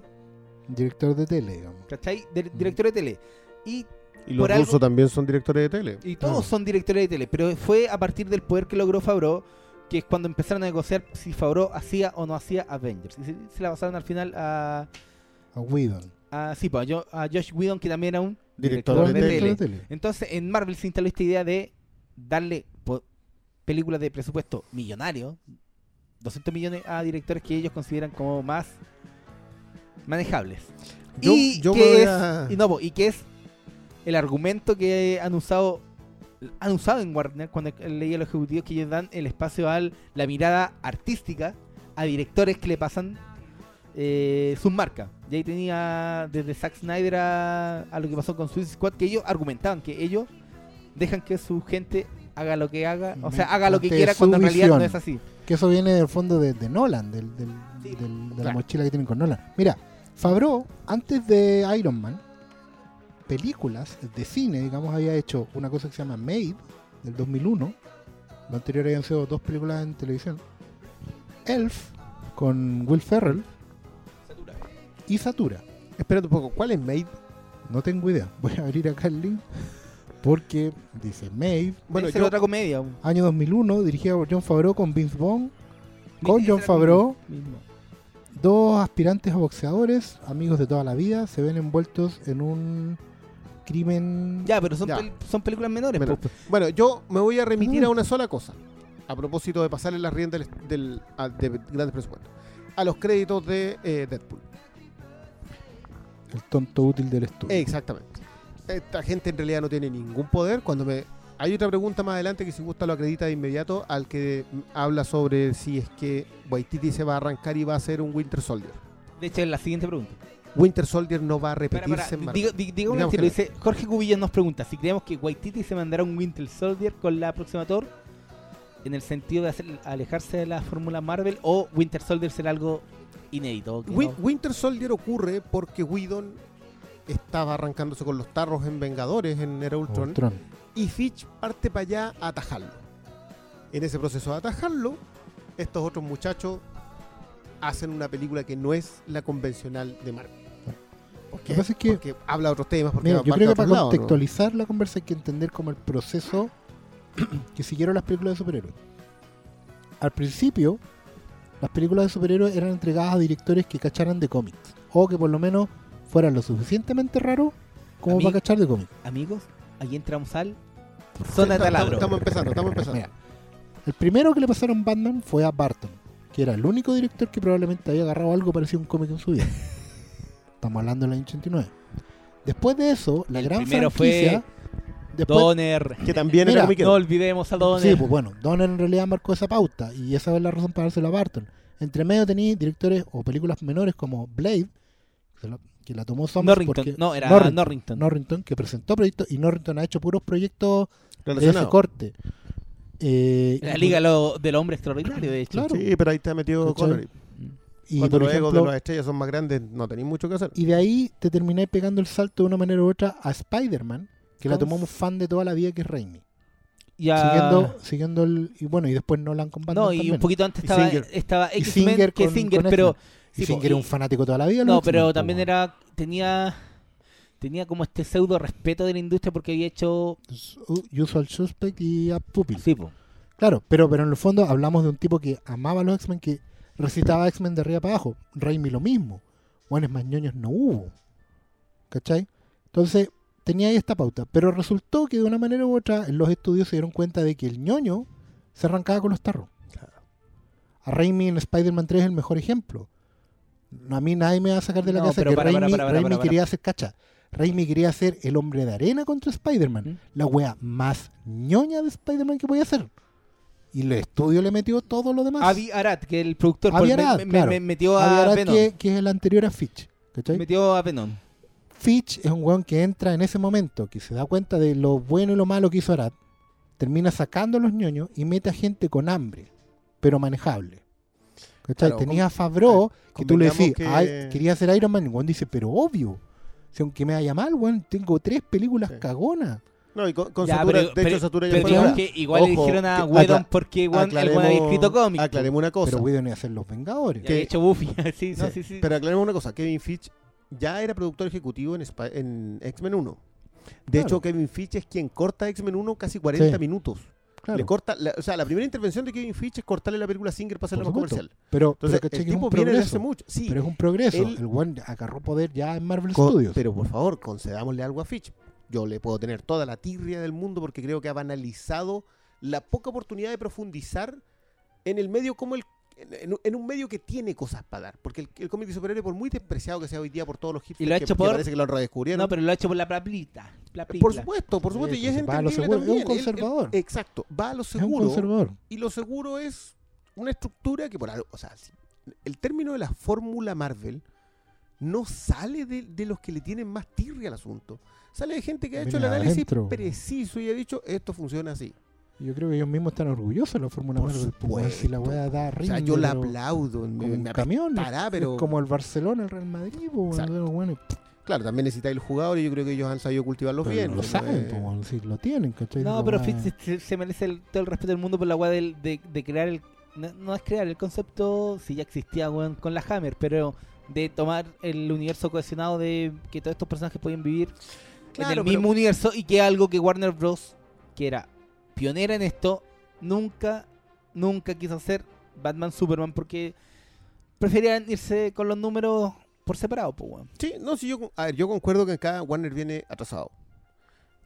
Director de tele, digamos. ¿Cachai? Dir- director de tele. Y, Y los algo- rusos también son directores de tele. y todos Claro. son directores de tele, pero fue a partir del poder que logró Favreau, que es cuando empezaron a negociar si Favreau hacía o no hacía Avengers. Y se, se la pasaron al final a, A Whedon. a, sí, pues, a, Jo- a Josh Whedon, que también era un Director director de de tele. tele. Entonces, en Marvel se instaló esta idea de darle películas de presupuesto millonario, 200 millones a directores que ellos consideran como más manejables. Yo- y, yo que es, a- y, no, po, y que es el argumento que han usado han usado en Warner cuando leí a los ejecutivos que ellos dan el espacio a la mirada artística a directores que le pasan eh, sus marcas. Y ahí tenía desde Zack Snyder a, a lo que pasó con Suicide Squad, que ellos argumentaban que ellos dejan que su gente haga lo que haga, o sea, haga lo que quiera cuando en realidad no es así. Que eso viene del fondo de, de Nolan, del, del- Sí, del- de la claro. mochila que tienen con Nolan. Mira, Favreau, antes de Iron Man, películas de cine, digamos, había hecho una cosa que se llama Made, del 2001. Lo anterior habían sido dos películas en televisión. Elf, con Will Ferrell, y Satura. Espérate un poco, ¿cuál es Made? No tengo idea. Voy a abrir acá el link. Porque dice Made, Bueno, yo, otra comedia. año 2001, dirigida por John Favreau con Vince Vaughn, con John Favreau mismo. dos aspirantes a boxeadores, amigos de toda la vida, se ven envueltos en un crimen. Ya, pero son, Ya. pel- son películas menores. Menor. Bueno, yo me voy a remitir Mm. a una sola cosa. A propósito de pasarle las riendas del, del- a- de grandes presupuestos. A los créditos de eh, Deadpool. El tonto útil del estudio. Exactamente. Esta gente en realidad no tiene ningún poder. Cuando me hay otra pregunta más adelante que si gusta lo acredita de inmediato al que habla sobre si es que Waititi se va a arrancar y va a ser un Winter Soldier. De hecho, es la siguiente pregunta. Winter Soldier no va a Para, repetirse para, en Marvel. digo, un estilo, dice Jorge Cubillas nos pregunta si creemos que Waititi se mandará un Winter Soldier con la próxima Thor en el sentido de hacer, alejarse de la fórmula Marvel o Winter Soldier será algo inédito. no- Winter Soldier ocurre porque Whedon estaba arrancándose con los tarros en Vengadores en Era Ultron Ultron. y Fitch parte para allá a atajarlo. En ese proceso de atajarlo, estos otros muchachos hacen una película que no es la convencional de Marvel. ¿Por Lo qué? que pasa es que, Porque habla de otros temas, porque mira, yo creo que para contextualizar la conversa hay que entender como el proceso <clears throat> que siguieron las películas de superhéroes. Al principio, las películas de superhéroes eran entregadas a directores que cacharan de cómics. O que por lo menos fueran lo suficientemente raros como A mí- para cachar de cómics. Amigos, aquí entramos al Sí, zona de estamos- taladro. Estamos empezando, estamos empezando. Mira, el primero que le pasaron Batman fue a Barton, que era el único director que probablemente había agarrado algo parecido a un cómic en su vida. <laughs> Estamos hablando del año 89. Después de eso, la El gran primero franquicia... después, Donner. Que también Mira, era. No olvidemos a Donner. Sí, pues bueno, Donner en realidad marcó esa pauta y esa es la razón para dárselo a Barton. Entre medio tenía directores o películas menores como Blade, que, la, tomó Summers Norrington. porque- No, era Norrington, Norrington. Norrington, que presentó proyectos y Norrington ha hecho puros proyectos de ese corte. Eh, La y- Liga lo- del Hombre Extraordinario, de hecho. Claro. Sí, pero ahí está metido. Connery. y, Cuando los egos de las estrellas son más grandes, no tenéis mucho que hacer. y de ahí te terminé pegando el salto de una manera u otra a Spider-Man, que la tomamos fan de toda la vida, que es Raimi. Ya- Siguiendo, siguiendo el. Y bueno, y después Nolan con Batman No, y también. un poquito antes Y estaba, Singer. estaba Y X-Men, Singer que con- Singer, con pero... Y sí, Singer po, era y- un fanático toda la vida. No, pero también era... Tenía... Tenía como este pseudo respeto de la industria porque había hecho... U- Usual Suspect y a Pupil. Sí, po. Claro, pero, pero en el fondo hablamos de un tipo que amaba a los X-Men, que recitaba X-Men de arriba para abajo. Raimi lo mismo. Buenos más ñoños no hubo. ¿Cachai? Entonces, tenía ahí esta pauta. Pero resultó que de una manera u otra, en los estudios se dieron cuenta de que el ñoño se arrancaba con los tarros. A Raimi en Spider-Man 3 es el mejor ejemplo. No, A mí nadie me va a sacar de la No, casa pero que para, Raimi, para, para, Raimi para, para. quería hacer cacha. Raimi quería hacer el hombre de arena contra Spider-Man. ¿Mm? La wea más ñoña de Spider-Man que podía hacer. Y el estudio le metió todo lo demás. Avi Arad, que el productor Avi pues, me- Arad, me, me- claro. me metió Avi a Arad, Venom. que, que es el anterior a Fitch. ¿cachai? Metió a Venom. Fitch es un weón que entra en ese momento, que se da cuenta de lo bueno y lo malo que hizo Arad, termina sacando a los ñoños y mete a gente con hambre, pero manejable. ¿Cachai? Claro, Tenía con- a Favreau, que tú le decís, que- "Ay, quería ser Iron Man, y weón dice, pero obvio. Si aunque me vaya mal, weón, tengo tres películas Sí. cagonas. No, y con, con Ya, Satura, pero- de hecho, pero- Satura ya Pero fue digamos ahora. que igual le Ojo, dijeron a que- Whedon porque weón había escrito cómics. aclaremos una cosa. Pero Whedon iba a ser los Vengadores. Y había hecho Buffy. <laughs> sí, no, sí, sí. Pero aclaremos una cosa. Kevin Fitch ya era productor ejecutivo en, en X-Men 1. De Claro. hecho, Kevin Fitch es quien corta X-Men 1 casi 40 Sí. minutos. Claro. Le corta, la- o sea, la primera intervención de Kevin Fitch es cortarle la película Singer para hacerla más comercial. Pero, Entonces, pero, ¿cachai el un tipo viene hace mucho. Sí, Pero es un progreso. Él- el weón agarró poder ya en Marvel Studios. pero por favor, concedámosle algo a Fitch. Yo le puedo tener toda la tirria del mundo porque creo que ha banalizado la poca oportunidad de profundizar en el medio como el en, en un medio que tiene cosas para dar. Porque el, el cómic de superhéroe, por muy despreciado que sea hoy día por todos los hipsters Y lo ha que, hecho que por- parece que lo redescubrieron. No, pero lo ha hecho por la plaplita. por supuesto, por supuesto. Sí, y es va a lo seguro, es un también. Él- él- conservador. exacto, va a lo es un seguro. conservador. Y lo seguro es una estructura que por algo, o sea, el término de la fórmula Marvel no sale de, de los que le tienen más tirria al asunto. Sale de gente que ha hecho el análisis adentro. preciso y ha dicho esto funciona así. Yo creo que ellos mismos están orgullosos de la Fórmula Por Marvel. pues, weón, si la weá da O rinde, sea, yo la pero aplaudo. como me- un me camión. apestará, es pero como el Barcelona, el Real Madrid. pero bueno, claro, también necesitáis el jugador y yo creo que ellos han sabido cultivarlos pero bien. lo saben, Eh, sí, lo tienen, ¿cachai? No, pero Fitz se, se merece el- todo el respeto del mundo por la weá del- de, de crear el. No, no es crear el concepto, si ya existía weón, con la Hammer, pero de tomar el universo cohesionado de que todos estos personajes pueden vivir en el pero- mismo universo y que es algo que Warner Bros., que era pionera en esto, nunca, nunca quiso hacer Batman Superman porque preferían irse con los números por separado, pues, weón. Sí, no, sí, yo, a ver, yo concuerdo que acá Warner viene atrasado.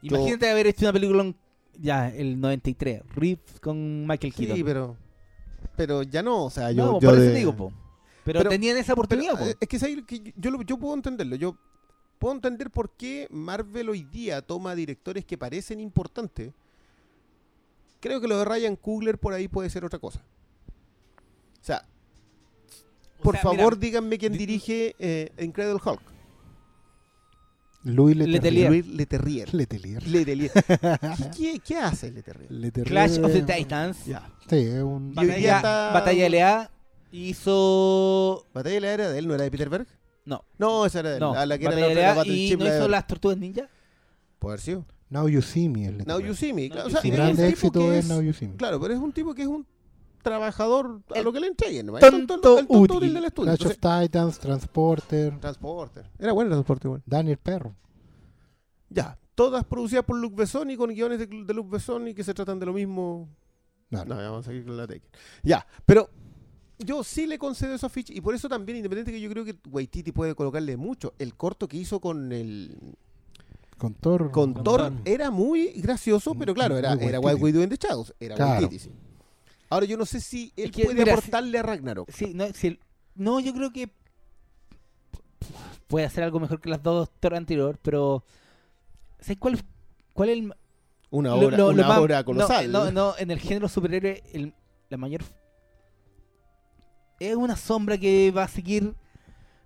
Yo- Imagínate haber hecho una película en- ya, el 93, Reeves con Michael Keaton. Sí, pero, pero ya no, o sea, yo, no, yo por eso te digo, po. Pero, Pero- tenían esa oportunidad, Pero, po. eh, es que, ¿sabes? que yo, yo puedo entenderlo. Yo puedo entender por qué Marvel hoy día toma directores que parecen importantes. Creo que lo de Ryan Coogler por ahí puede ser otra cosa. O sea, O por sea, favor, mira, díganme quién di- dirige eh, Incredible Hulk. Louis Letelier. Leterrier. Louis Leterrier. Letelier. Letelier. <laughs> ¿Qué, qué hace Leterrier? Letelier. Clash of the Titans, Ya. Sí, es un... Batalla, está- Batalla LA, hizo... ¿Batalla la era de él? ¿No era de Peter Berg? No, No, esa era de él. no, la, la que era la Batalla era LA Battle y no la hizo las Tortugas Ninja. Puede haber sido. Now You See Me. es Now. You See Me. Now o sea, Su es un tipo éxito que es Now You See Me. Claro, pero es un tipo que es un trabajador a El lo que le entreguen. ¿no? tonto el tonto, el tonto útil. del estudio. Clash of Titans, Transporter, Transporter. Era bueno el Transporter, igual. Daniel Perro. Ya. Todas producidas por Luc Besson y con guiones de, de Luc Besson y que se tratan de lo mismo. Claro. No, ya vamos a seguir con la Taken. Ya, pero yo sí le concedo esos fiches y por eso también, independiente que yo creo que Waititi puede colocarle mucho, el corto que hizo con el Con Thor. con Con Thor Thor. era muy gracioso, pero claro, era, era. What We Do in the Shadows, era Claro. Waititi, sí. Ahora yo no sé si él Es que, puede mira, aportarle a Ragnarok. Sí, no, si el- no, yo creo que puede hacer algo mejor que las dos Thor anterior, pero ¿sabes cuál, cuál es el Una lo- obra, lo- lo una más- obra colosal. No, no, no, en el género superhéroe, el- la mayor. Es una sombra que va a seguir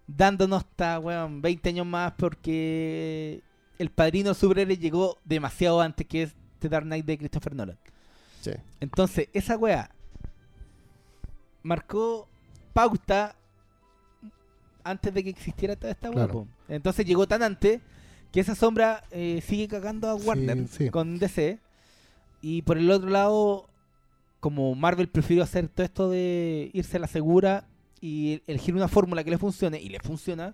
dándonos hasta, weón, 20 años más porque el padrino superhéroe llegó demasiado antes que es The Dark Knight de Christopher Nolan. Sí. Entonces, esa weá marcó pauta antes de que existiera toda esta weá. Claro. Entonces llegó tan antes que esa sombra eh, sigue cagando a Sí, Warner sí. con DC. Y por el otro lado, como Marvel prefirió hacer todo esto de irse a la segura y elegir una fórmula que le funcione, y le funciona,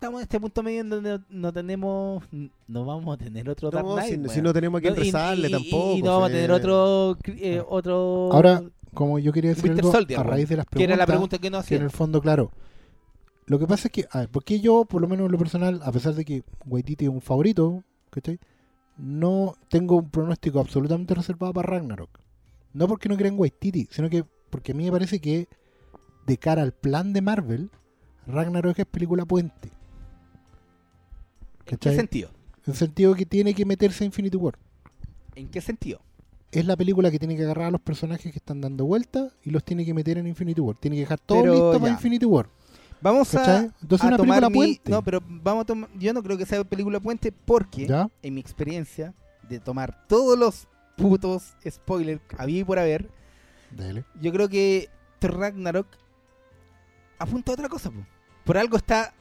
estamos en este punto medio en donde no, tenemos, no vamos a tener otro Dark No, Knight, si, no tenemos a rezarle y- tampoco. Y no vamos a tener otro, eh, otro Ahora, como yo quería decir Winter algo Soldier, a raíz de las que preguntas, era la pregunta que no que en hacía. el fondo, claro. Lo que pasa es que, a ver, ¿por qué yo, por lo menos en lo personal, a pesar de que Waititi es un favorito, ¿cachai? No tengo un pronóstico absolutamente reservado para Ragnarok. No porque no crea en Waititi, sino que porque a mí me parece que de cara al plan de Marvel, Ragnarok es película puente. ¿En qué sentido? En el sentido que tiene que meterse a Infinity War. ¿En qué sentido? Es la película que tiene que agarrar a los personajes que están dando vueltas y los tiene que meter en Infinity War. Tiene que dejar todo Pero listo para. Infinity War. Vamos a. Entonces a una tomar película mi- puente. No, pero vamos a tomar. Yo no creo que sea película puente porque, ¿Ya? en mi experiencia, de tomar todos los putos spoilers había y por haber, Dale. yo creo que Ragnarok apunta a otra cosa. po. Por algo está.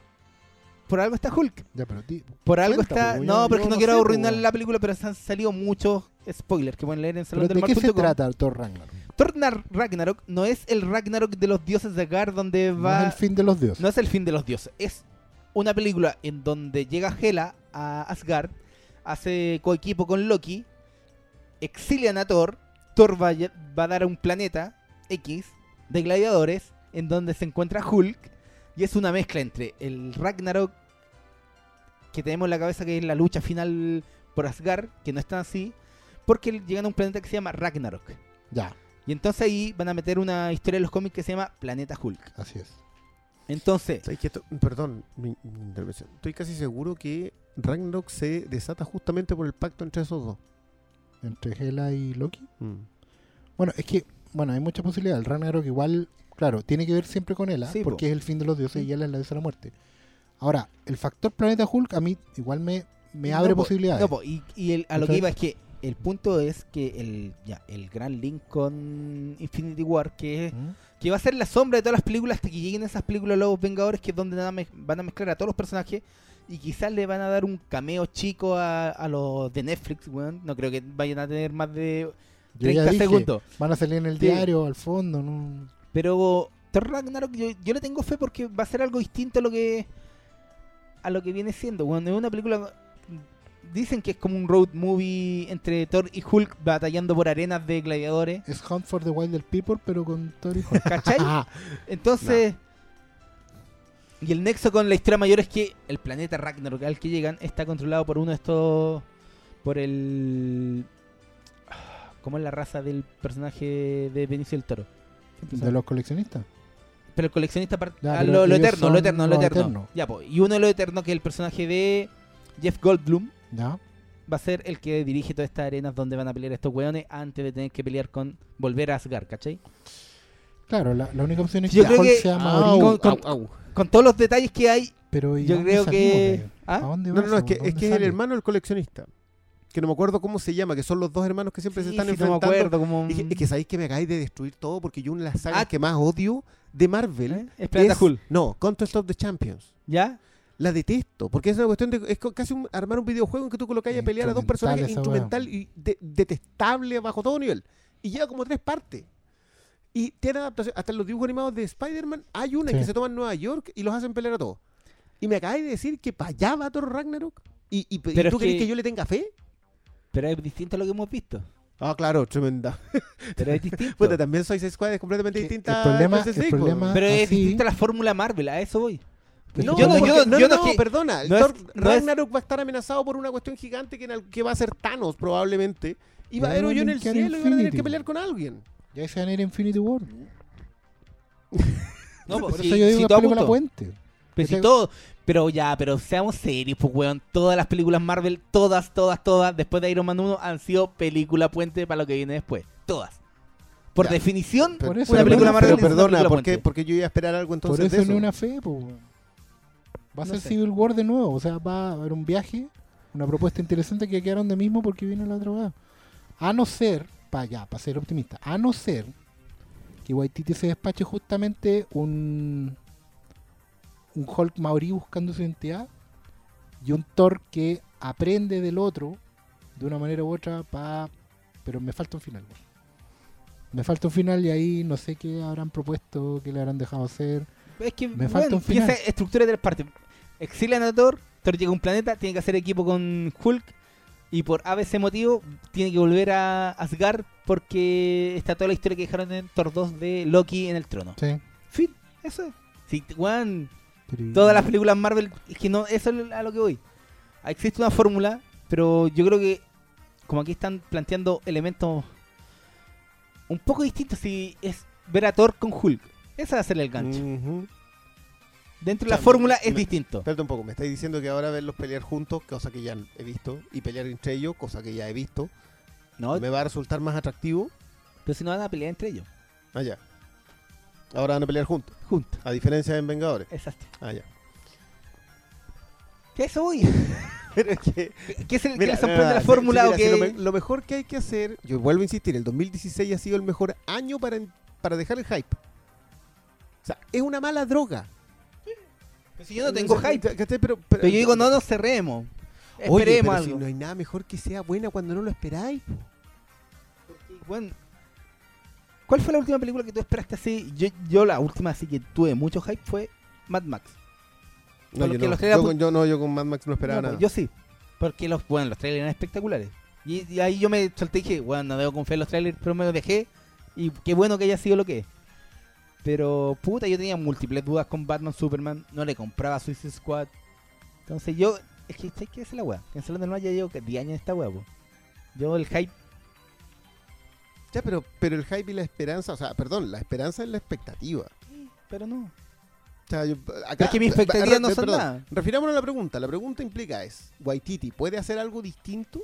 Por algo está Hulk. Ya, pero ti- Por algo Cuenta, está. yo- no, pero es yo que no no quiero sé, arruinar po. la película, pero se han salido muchos spoilers que pueden leer en pero ¿de qué se salondelmar.com. trata Thor Ragnarok? Thor Nar- Ragnarok no es el Ragnarok de los dioses de Asgard donde No va. es el fin de los dioses. No es el fin de los dioses. Es una película en donde llega Hela a Asgard, hace coequipo con Loki, exilian a Thor, Thor va a dar a un planeta X de gladiadores en donde se encuentra Hulk y es una mezcla entre el Ragnarok que tenemos en la cabeza que es la lucha final por Asgard, que no es tan así, porque llegan a un planeta que se llama Ragnarok. Ya, Y entonces ahí van a meter una historia en los cómics que se llama Planeta Hulk. así es. Entonces, ¿Sabes qué? Esto- perdón, mi, mi intervención. Estoy casi seguro que Ragnarok se desata justamente por el pacto entre esos dos. Entre Hela y Loki. Mm. Bueno, es que, bueno, hay mucha posibilidad. El Ragnarok igual, claro, tiene que ver siempre con Hela, Sí, po. porque es el fin de los dioses y Hela es la diosa de la muerte. Ahora, el factor planeta Hulk a mí igual me, me abre No, po, posibilidades. no, po, y, y el- a lo que iba es que el punto es que el, ya, el gran link con Infinity War, que, ¿Mm? que va a ser la sombra de todas las películas hasta que lleguen esas películas de los Vengadores, que es donde nada mez- van a mezclar a todos los personajes y quizás le van a dar un cameo chico a, a los de Netflix, weón. No creo que vayan a tener más de Yo ya 30 dije, segundos. Van a salir en el Sí. diario, al fondo, ¿no? Pero Thor Ragnarok yo, yo le tengo fe porque va a ser algo distinto a lo que a lo que viene siendo. Cuando es una película dicen que es como un road movie entre Thor y Hulk batallando por arenas de gladiadores. Es Hunt for the Wilder People, pero con Thor y Hulk. ¿Cachai? <laughs> Entonces. Y el nexo con la historia mayor es que el planeta Ragnarok al que llegan está controlado por uno de estos. Por el. ¿Cómo es la raza del personaje de Benicio del Toro? ¿De los coleccionistas? Pero el coleccionista. Ya, ah, pero lo, eterno, lo eterno, lo eterno. Ya, pues. Y uno de los eternos, que es el personaje de Jeff Goldblum, ¿Ya? va a ser el que dirige todas estas arenas donde van a pelear estos weones antes de tener que pelear con. Volver a Asgard, ¿cachai? Claro, la, la única opción es Yo que creo Hulk que- sea Au, con- con- Con todos los detalles que hay, Pero ¿y yo creo salimos que. de- ¿A ¿Ah? dónde No, no, es que, es, ¿Dónde que es el hermano del coleccionista. Que no me acuerdo cómo se llama, que son los dos hermanos que siempre se están sí, no me enfrentando. acuerdo cómo. Es que, es que sabéis que me acabáis de destruir todo porque yo una de las sagas Ah. que más odio de Marvel ¿Eh? Es Planeta. No, Contest of the Champions. ¿Ya? La detesto, porque es una cuestión de. Es casi un- armar un videojuego en que tú colocáis a pelear a dos personajes instrumental y de- detestable bajo todo nivel. Y lleva como tres partes. Y tiene adaptación. Hasta en los dibujos animados de Spider-Man hay una Sí. que se toman en Nueva York y los hacen pelear a todos. Y me acabáis de decir que para allá va Thor Ragnarok. ¿Y, y, tú es querés que- que yo le tenga fe? Pero es distinto a lo que hemos visto. Ah, claro, tremenda. Pero es distinto. <laughs> Puta, también Suicide Squad es completamente distinta el problema- el problema- Pero es así- distinta la fórmula Marvel, a eso voy. No, yo no, porque- yo, no, yo no, no, no, que- perdona. no es- Thor no es- Ragnarok va a estar amenazado por una cuestión gigante que, en el- que va a ser Thanos, probablemente. Y va a haber hoyo en el cielo y van a tener Infinity, que pelear con alguien. Ya se van a ir a Infinity War. No, Por pues, eso si- yo si digo todo película apuntó. puente. Pero si todo. Pero ya, pero seamos serios, pues, weón. Todas las películas Marvel, todas, todas, todas, después de Iron Man 1, han sido película puente para lo que viene después. Todas. Por Ya. definición, Por eso- una película Marvel Pero perdona, película ¿por qué? puente. Porque yo iba a esperar algo Por entonces eso de no eso. una fe, po. Va a No ser sé. Civil War de nuevo. O sea, va a haber un viaje, una propuesta interesante que quedaron de mismo porque viene la otra vez. A no ser, para allá, para ser optimista, a no ser que Waititi se despache justamente un, un Hulk Maori buscando su identidad y un Thor que aprende del otro de una manera u otra para... Pero me falta un final. Me falta un final y ahí no sé qué habrán propuesto, qué le habrán dejado hacer. Es que, Me falta un piensa final. estructura de tres partes. Exilian a Thor, Thor llega a un planeta, tiene que hacer equipo con Hulk. Y por ABC motivo, tiene que volver a Asgard porque está toda la historia que dejaron en Thor 2 de Loki en el trono. Sí. Fin, eso es. Sí, weón, Pero- todas las películas Marvel, es que no, eso es a lo que voy. Existe una fórmula, pero yo creo que como aquí están planteando elementos un poco distintos, si es ver a Thor con Hulk. Ese va a ser el gancho. Dentro O de la fórmula me- es distinto. Espérate un poco, me estáis diciendo que ahora verlos pelear juntos, cosa que ya he visto, y pelear entre ellos, cosa que ya he visto, No, me va a resultar más atractivo. pero si no van a pelear entre ellos. Allá. Ahora van a pelear juntos, Juntos. a diferencia de en Vengadores. Exacto. ¿Qué eso voy? <laughs> Pero es que ¿Qué es el Mira, que les sorprende mira, la fórmula sí, o mira, que si lo, me- lo mejor que hay que hacer, yo vuelvo a insistir, el 2016 ha sido el mejor año para, para dejar el hype. O sea, es una mala droga. Pero si yo no tengo hype. Pero, Pero yo digo, no nos cerremos. Oye, Esperemos si algo. no hay nada mejor que sea buena cuando no lo esperáis. Bueno, ¿Cuál fue la última película que tú esperaste así? Yo, yo la última así que tuve mucho hype fue Mad Max. No, yo, no. Yo, con, yo no, yo con Mad Max no esperaba No, nada. Yo sí. Porque los, bueno, los trailers eran espectaculares. Y, y ahí yo me solté y dije, bueno, no debo confiar en los trailers, pero me los dejé. Y qué bueno que haya sido lo que es. Pero, puta, yo tenía múltiples dudas con Batman, Superman. No le compraba Suicide Squad. Entonces yo, es que, ¿sabes qué es la weá? Cancelando el mal ya llevo que 10 años en esta weá. Yo el hype, Ya, pero, pero el hype y la esperanza, o sea, perdón, la esperanza es la expectativa. pero no. O sea, yo, Pero acá, es que mis expectativas re- no son perdón, nada. Refirámonos a la pregunta. La pregunta implica es, ¿Waititi puede hacer algo distinto?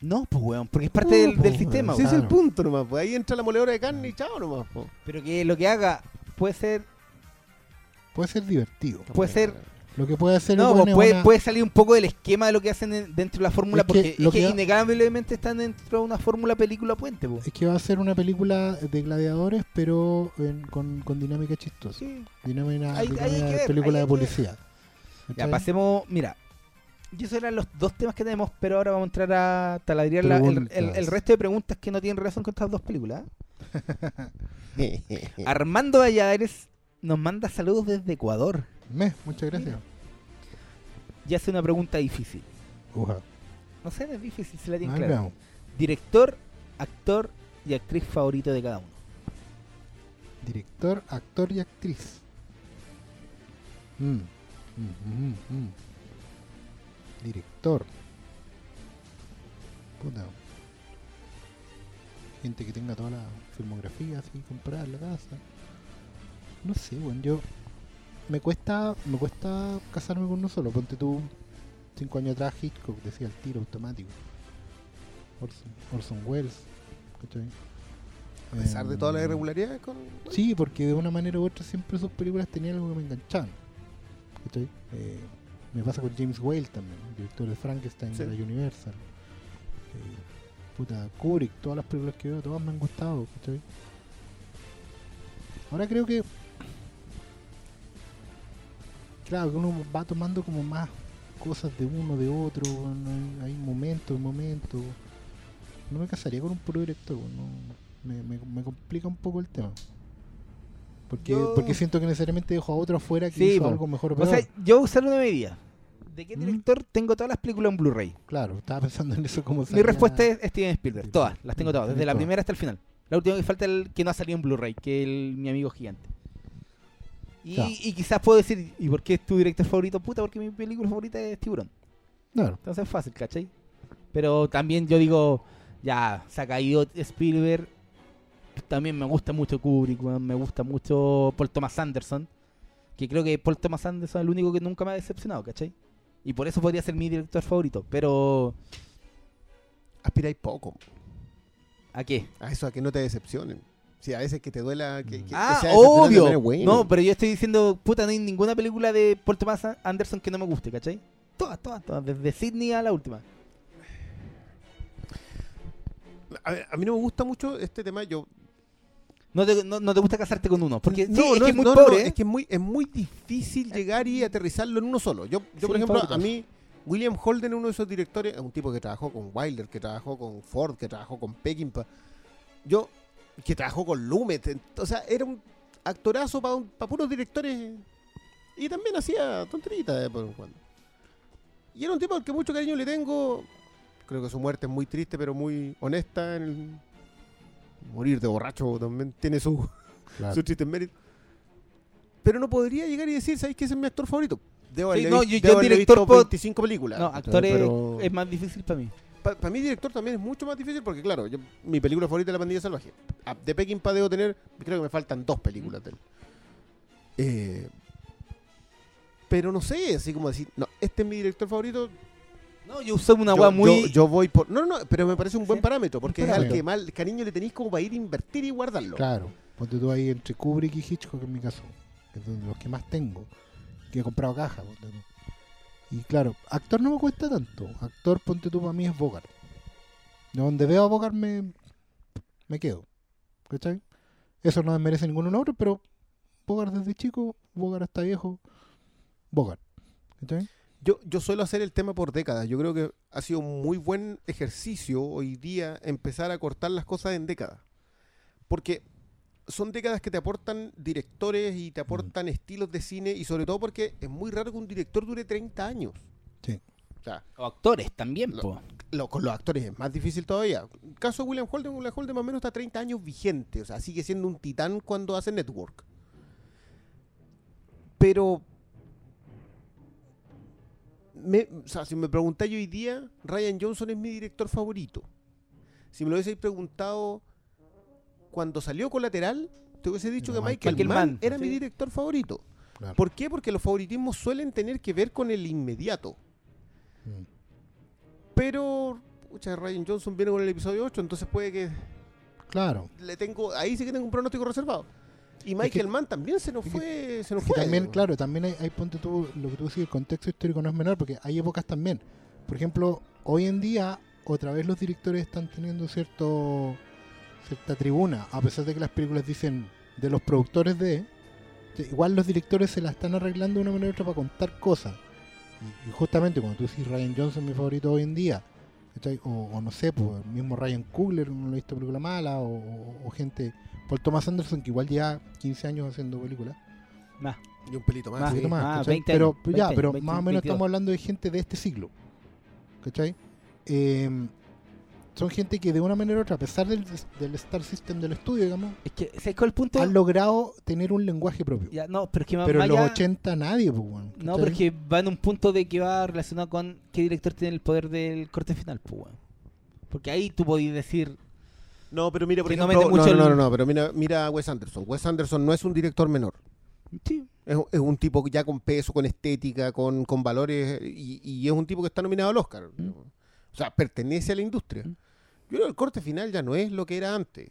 No, pues weón, porque es parte del, No, del pues, sistema, ese es el punto nomás. Pues ahí entra la moledora de carne y chao nomás. po. Pero que lo que haga puede ser, Puede ser divertido. puede ser Lo que puede hacer No, pues puede, una- puede salir un poco del esquema de lo que hacen en- dentro de la fórmula, Es que porque lo es que innegablemente están dentro de una fórmula película puente, po. es que va a ser una película de gladiadores, pero en- con, con dinámica chistosa. Sí. Dinámica, hay de ver, película de policía. Ya pasemos, mira, y esos eran los dos temas que tenemos, pero ahora vamos a entrar a taladriar la- el, el- el resto de preguntas que no tienen relación con estas dos películas. ¿eh? <laughs> Armando Valladares nos manda saludos desde Ecuador Me, muchas gracias. y hace una pregunta difícil. Uja. No sé, es difícil, se la clara. veamos. Director, actor y actriz favorito de cada uno. Director, actor y actriz. Mm, mm, mm. Director. Puta. Gente que tenga toda la filmografía así comprada en la casa. No sé, bueno, yo me cuesta me cuesta casarme con uno solo. Ponte tú cinco años atrás Hitchcock decía el tiro automático. Orson, Orson Welles. ¿cachai? A pesar de todas las Em, irregularidades con... Sí, porque de una manera u otra siempre sus películas tenían algo que me enganchaban. ¿Cachai? Eh, me pasa con James Whale también, director de Frankenstein Sí. de la Universal. Eh, puta, Kubrick, todas las películas que veo, todas me han gustado. ¿cachai? Ahora creo que. Claro, que uno va tomando como más cosas de uno, de otro. hay, hay momentos, momentos. No me casaría con un puro director, no, me, me, me complica un poco el tema. Porque, Yo- porque siento que necesariamente dejo a otro afuera que Sí, hizo algo mejor o O peor. sea, yo voy a usar una medida. ¿De qué ¿Mm? director tengo todas las películas en Blu-ray? claro, estaba pensando en eso como Mi respuesta es Steven Spielberg. Todas, las tengo todas, desde la primera hasta el final. La última que falta es el que no ha salido en Blu-ray, que es el, mi amigo gigante. Y, Claro. y quizás puedo decir, ¿y por qué es tu director favorito? Puta, porque mi película favorita es Tiburón. Claro, Entonces es fácil, ¿cachai? Pero también yo digo, ya, se ha caído Spielberg. También me gusta mucho Kubrick, me gusta mucho Paul Thomas Anderson. Que creo que Paul Thomas Anderson es el único que nunca me ha decepcionado, ¿cachai? Y por eso podría ser mi director favorito. Pero, Aspiráis poco ¿a qué? a eso, a que no te decepcionen. Sí, a veces que te duela que, que- que Ah, sea obvio. es bueno. No, pero yo estoy diciendo, puta, no hay ninguna película de Paul Thomas Anderson que no me guste, ¿cachai? Todas, todas, todas, desde Sydney a la última. a, ver, a mí no me gusta mucho este tema. Yo No te, no, no te gusta casarte con uno, porque sí, no, es que es muy pobre, ¿eh? es que es muy, es muy difícil llegar y aterrizarlo en uno solo. Yo, yo por ejemplo, favorito. a mí, William Holden, uno de esos directores, es un tipo que trabajó con Wilder, que trabajó con Ford, que trabajó con Peckinpah. Yo, que trabajó con Lumet. O sea, era un actorazo para puros directores. Y también hacía tonteritas de por en cuando. Y era un tipo al que mucho cariño le tengo. Creo que su muerte es muy triste, pero muy honesta. En el morir de borracho también tiene su, claro. <laughs> su chiste en mérito. Pero no podría llegar y decir, ¿sabéis que ese es mi actor favorito? Debo Sí, haberle, no, vi- yo- yo debo haberle director visto puedo- 25 películas. No, actores pero- es más difícil para mí. Para mí director también es mucho más difícil porque, claro, yo- mi película favorita es La Pandilla Salvaje. De Peckinpah debo tener, creo que me faltan dos películas de él. Eh, pero no sé, así como decir, no, este es mi director favorito. No, yo usé una yo, muy. yo, yo voy por... No, no, pero me parece un buen Sí, parámetro porque es al que más cariño le tenéis como para ir a invertir y guardarlo. Claro, ponte tú ahí entre Kubrick y Hitchcock en mi caso, que es de los que más tengo, que he comprado caja. ponte tú. Y claro, actor no me cuesta tanto. Actor, ponte tú, para mí es Bogart. De donde veo a Bogart me, me quedo. ¿Cachai? Eso no merece ningún honor, pero Bogart desde chico, Bogart hasta viejo, Bogart. ¿Cachai? Yo, yo suelo hacer el tema por décadas. Yo creo que ha sido un muy buen ejercicio hoy día empezar a cortar las cosas en décadas. Porque son décadas que te aportan directores y te aportan estilos de cine y sobre todo porque es muy raro que un director dure 30 años. Sí. O sea, O actores también, Lo- con los actores es más difícil todavía. El caso de William Holden, William Holden más o menos está 30 años vigente. O sea, sigue siendo un titán cuando hace Network. Pero... me- o sea, si me preguntáis hoy día, Ryan Johnson es mi director favorito. Si me lo hubieseis preguntado cuando salió Colateral, te hubiese dicho No, que Michael, Michael Mann, Mann, era sí. mi director favorito. Claro. ¿Por qué? Porque los favoritismos suelen tener que ver con el inmediato. Mm. Pero, pucha, Ryan Johnson viene con el episodio 8, entonces puede que Claro. le tengo, ahí sí que tengo un pronóstico reservado. Y Michael que- Mann también se nos es que- fue, se nos fue. también, claro, también hay, hay, ponte tú, lo que tú decís, el contexto histórico no es menor, porque hay épocas también. Por ejemplo, hoy en día, otra vez los directores están teniendo cierto cierta tribuna, a pesar de que las películas dicen de los productores de, igual los directores se la están arreglando de una manera u otra para contar cosas. Y, y justamente cuando tú decís Ryan Johnson, mi favorito hoy en día, ¿cachai? o, o no sé, pues, el mismo Ryan Coogler, no lo he visto película mala, o, o- o gente, Paul Thomas Anderson, que igual lleva 15 años haciendo películas. Más. Y un pelito más. Más, Un sí. poquito más, Ah, ¿cachai? 20 pero ya, 20, pero 20, más o menos 22. estamos hablando de gente de este siglo. ¿cachai? Eh, son gente que de una manera u otra, a pesar del, del Star System del estudio, digamos, Es que, ¿sabes cuál es el punto? han logrado tener un lenguaje propio. Ya, no, pero es que pero en los allá- 80 nadie, pues, weón, No, pero es que va en un punto de que va relacionado con qué director tiene el poder del corte final, pues, weón. Porque ahí tú podías decir, No, pero mira, por Que no ejemplo, no, mucho no, no, el- no, pero mira, mira a Wes Anderson. Wes Anderson no es un director menor. sí, Es, es un tipo ya con peso, con estética, con, con valores, y, y es un tipo que está nominado al Oscar. O sea, pertenece a la industria. Yo creo que el corte final ya no es lo que era antes.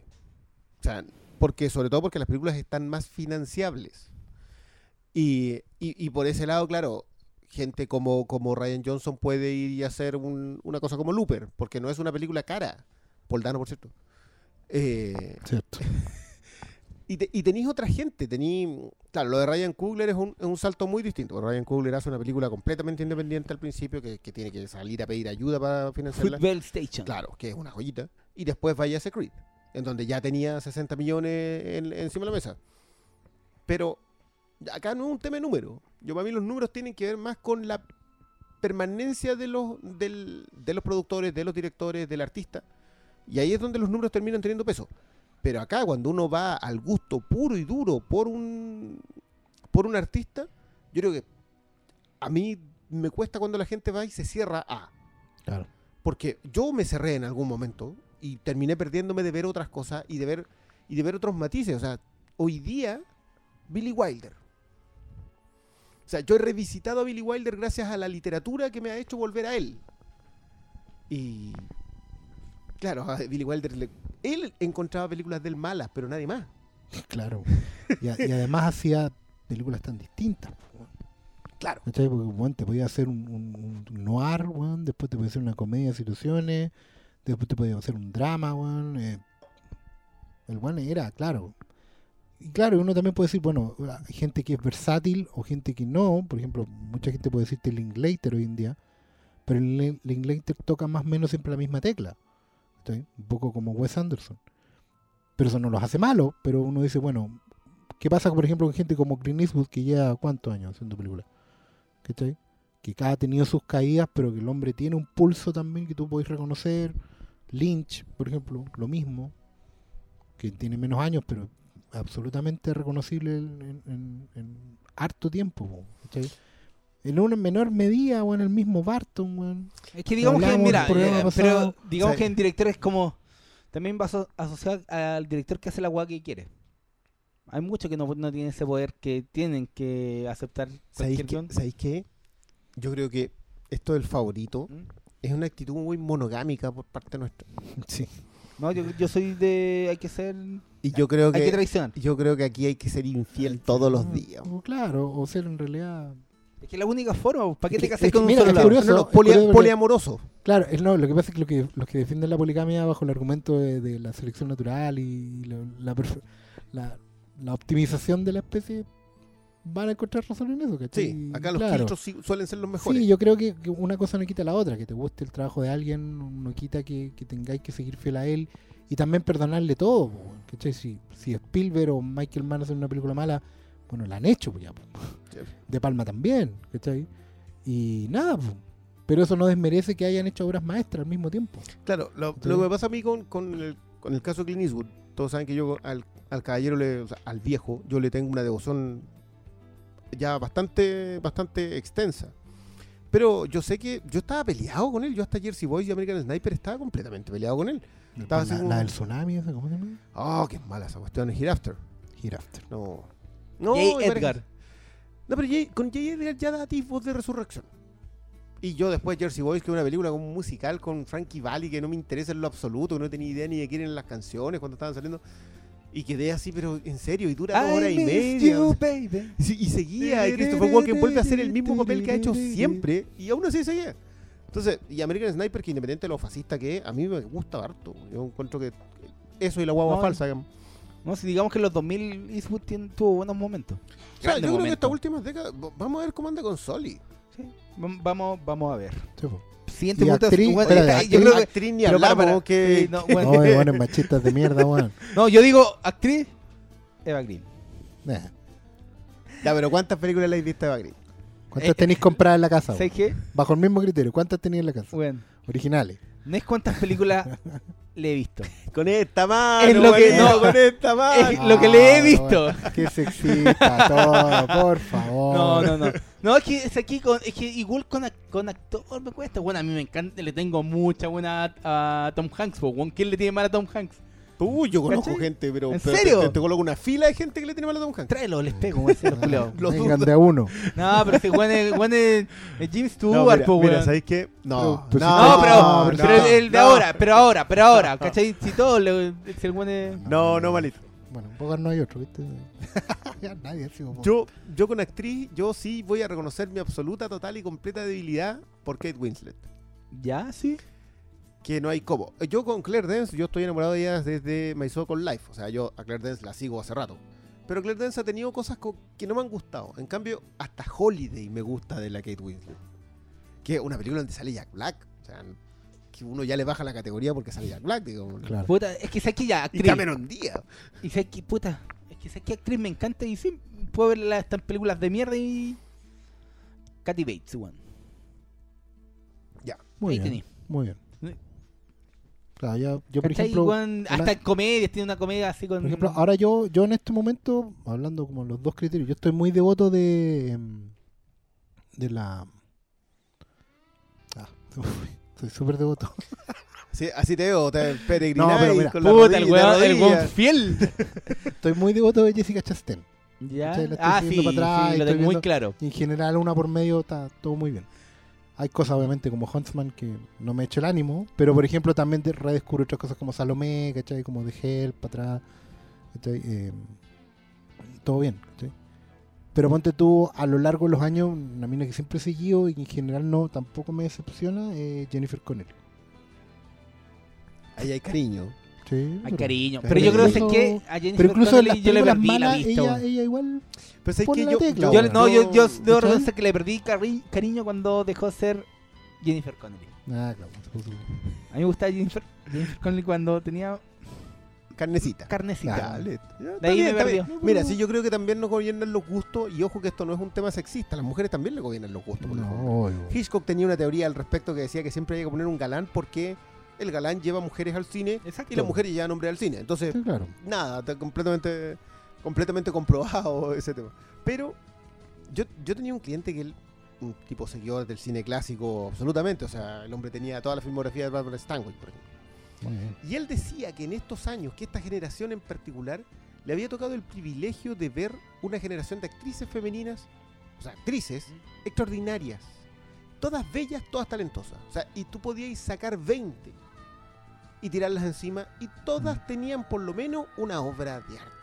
O sea, porque, sobre todo porque las películas están más financiables. Y, y, y por ese lado, claro, gente como, como Ryan Johnson puede ir y hacer un- una cosa como Looper, porque no es una película cara. Paul Dano, por cierto. Eh, Cierto. <laughs> y, te- y tenéis otra gente, tenéis... Claro, lo de Ryan Coogler es un, es un salto muy distinto. porque Ryan Coogler hace una película completamente independiente al principio, que, que tiene que salir a pedir ayuda para financiarla. Football Station. Claro, que es una joyita. Y después vaya a ese Creed, en donde ya tenía 60 millones en- encima de la mesa. Pero acá no es un tema de número. Yo para mí los números tienen que ver más con la permanencia de los, del- de los productores, de los directores, del artista. Y ahí es donde los números terminan teniendo peso. Pero acá cuando uno va al gusto puro y duro por un, por un artista, yo creo que a mí me cuesta cuando la gente va y se cierra a... Claro. Porque yo me cerré en algún momento y terminé perdiéndome de ver otras cosas y de ver y de ver otros matices. O sea, hoy día Billy Wilder. O sea, yo he revisitado a Billy Wilder gracias a la literatura que me ha hecho volver a él. Y claro, a Billy Wilder le- él encontraba películas del malas, pero nadie más. Claro. Y, a- y además hacía películas tan distintas. Claro. ¿Cachai? Porque weón, te podía hacer un, un- un noir, después te podía hacer una comedia de situaciones, después te podía hacer un drama, weón. eh. El weón era, claro. Y claro, uno también puede decir, bueno, hay gente que es versátil o gente que no. Por ejemplo, mucha gente puede decirte Linklater hoy en día, pero el Lin- Linklater toca más o menos siempre la misma tecla. Un poco como Wes Anderson. Pero eso no los hace malos, pero uno dice, bueno, ¿qué pasa, por ejemplo, con gente como Clint Eastwood que lleva cuántos años haciendo películas? ¿Cachai? Que cada ha tenido sus caídas, pero que el hombre tiene un pulso también que tú podés reconocer. Lynch, por ejemplo, lo mismo. Que tiene menos años, pero absolutamente reconocible en, en- harto tiempo. po, ¿cachai? En una menor medida, o en el mismo Barton, weón. Es que digamos que, mira, el eh, pero digamos Sí. que en director es como, también va aso- asociado al director que hace la guay que quiere. Hay muchos que no, no tienen ese poder, que tienen que aceptar ¿Sabéis cualquier qué? ¿Sabéis qué? Yo creo que esto del favorito ¿Mm? es una actitud muy monogámica por parte nuestra. <laughs> Sí. No, yo, yo soy de, hay que ser, Y yo creo hay que que traicionar. yo creo que aquí hay que ser infiel todos los días. O claro, o ser en realidad. Es que es la única forma, ¿para qué te casas con un mira, lado? curioso. No, no, es polia- curioso porque- poliamoroso. Claro, es- no, lo que pasa es que, lo que los que defienden la poligamia bajo el argumento de, de la selección natural y la, la, la- la optimización de la especie van a encontrar razón en eso, ¿cachai? Sí, acá los Claro. filtros sí- suelen ser los mejores. Sí, yo creo que, que una cosa no quita la otra, que te guste el trabajo de alguien no quita que, que tengáis que seguir fiel a él y también perdonarle todo, ¿cachai? Si, si Spielberg o Michael Mann hacen una película mala, bueno, la han hecho pues, ya. Sí. De Palma también, ¿cachai? Y nada, po. pero eso no desmerece que hayan hecho obras maestras al mismo tiempo. Claro, lo, lo que me pasa a mí con, con el, con el caso de Clint Eastwood, todos saben que yo al, al caballero, le- o sea, al viejo, yo le tengo una devoción ya bastante, bastante extensa. Pero yo sé que yo estaba peleado con él. Yo hasta Jersey Boys y American Sniper estaba completamente peleado con él. Estaba la, como- la del tsunami, ¿cómo se llama? Oh, qué mala esa cuestión. Hereafter. Hereafter. No. No, J. Edgar. No, pero J- con J. Edgar ya da atisbos de resurrección. Y yo después Jersey Boys, que es una película como un musical con Frankie Valli, que no me interesa en lo absoluto, que no tenía idea ni de quién eran las canciones cuando estaban saliendo. Y quedé así, pero en serio, y dura I horas y media. you, baby. Y, seguía, y Christopher Walken vuelve a hacer el mismo papel que ha hecho siempre, y aún así seguía. Entonces, y American Sniper, que independiente de lo fascista que es, a mí me gusta harto. Yo encuentro que eso y la guagua No, falsa. digamos. No, si digamos que en los 2000 Eastwood tiene- tuvo buenos momentos. O sea, yo creo que estas últimas décadas, vamos a ver cómo anda con Soli. Sí. Vam- Vamos, vamos a ver. Sí. Siguiente punto. actriz- bueno, espérate, está- yo actriz- creo que- Actriz ni pero para, hablamos, para. que... Sí, no, bueno. Oye, bueno, machistas de mierda, weón. <laughs> No, yo digo actriz, Eva Green. Nah. Ya, pero ¿cuántas películas le has visto de Eva Green? ¿Cuántas Eh, tenéis compradas en la casa? ¿Sabes qué? Bajo el mismo criterio, ¿cuántas tenéis en la casa? Bueno, Originales. no es cuántas películas le he visto. <laughs> Con esta mano, Es lo que- no. con <laughs> esta mano. Es lo que le he Ah, visto. bueno, Qué sexista todo, por favor. No, no, no. No, es que es aquí con, es que igual con, con actor me cuesta. Bueno, a mí me encanta, le tengo mucha buena a, a Tom Hanks. ¿Quién le tiene mal a Tom Hanks? Uy, yo conozco ¿Cachai? gente, pero. ¿En pero serio? Te, te coloco una fila de gente que le tiene mal a Tom Hanks. Tráelo, les pego, a <laughs> los Vengan de a uno. No, pero si weón es, weón es, Jim No, Stewart, mira, po, mira, weón. ¿sabéis qué? No, Pero- No, pero, no, pero no, el de no. ahora, pero ahora, pero ahora, ¿cachai? Si todo, le, si el weón es... No, no, malito. Bueno, en Bogart no hay otro, ¿viste? <laughs> Ya Nadie así como- Yo, yo con actriz, yo sí voy a reconocer mi absoluta, total y completa debilidad por Kate Winslet. Ya, sí. Que no hay como. Yo con Claire Dance, yo estoy enamorado de ella desde My So Called Life. O sea, yo a Claire Dance la sigo hace rato. Pero Claire Dance ha tenido cosas co- que no me han gustado. En cambio, hasta Holiday me gusta de la Kate Winslet. Que es una película donde sale Jack Black. O sea, que uno ya le baja la categoría porque sale Jack Black, digamos. Claro. Puta, es que sé que ya, Y actriz. Cameron Díaz. Y sé que, puta, es que sé que actriz me encanta y sí, puedo verla hasta en películas de mierda y... Katy Bates, weón. Muy Ahí bien. tení. Muy bien. Claro, ya, yo por ¿Cachai, ejemplo, hasta en comedias, tiene una comedia así con... por ejemplo, ahora yo, yo en este momento, hablando como los dos criterios, yo estoy muy devoto de em, de la ah, <laughs> soy súper devoto. <laughs> Sí, así te veo, te peregrináis No, pero mira, con la Puta, el rodilla, weón, el weón fiel. <laughs> Estoy muy devoto de Jessica Chastain. ya. ¿Cachai? La estoy Ah, sí, siguiendo para atrás sí, y lo tengo muy claro. En general una por medio está todo muy bien. Hay cosas obviamente como Huntsman que no me echa el ánimo, pero por ejemplo también de- redescubro otras cosas como Salomé, ¿cachai? Como de Help, para atrás, ¿cachai? Eh, todo bien, ¿cachai? Pero ponte tú, a lo largo de los años, una mina que siempre he seguido y que en general no tampoco me decepciona, eh, Jennifer Connelly. Ahí hay cariño. Sí, Hay pero- cariño. pero Pero yo creo que a Jennifer Pero incluso Connelly yo le perdí la vista. ella igual... Pero es que yo, tecla, yo- no, yo, yo debo reconocer que le perdí cari- cariño cuando dejó de ser Jennifer Connelly. Ah, claro, A mí me gustaba Jennifer, Jennifer Connelly cuando tenía carnecita. carnecita. Ya, está ahí bien, me perdió. Mira, sí, yo creo que también nos gobiernan los gustos, y ojo que esto no es un tema sexista, las mujeres también le gobiernan los gustos. por ejemplo. No. Hitchcock tenía una teoría al respecto que decía que siempre había que poner un galán porque el galán lleva mujeres al cine Exacto. y las mujeres llevan hombres al cine. Entonces, Sí, claro. nada, completamente, completamente comprobado <laughs> ese tema. Pero yo, yo tenía un cliente que él, un tipo seguidor del cine clásico absolutamente, o sea, el hombre tenía toda la filmografía de Barbara Stanwyck, por ejemplo. Muy bien. Y él decía que en estos años, que esta generación en particular, le había tocado el privilegio de ver una generación de actrices femeninas, o sea, actrices extraordinarias. Todas bellas, todas talentosas. O sea, y tú podías sacar 20 y tirarlas encima, y todas tenían por lo menos una obra de arte.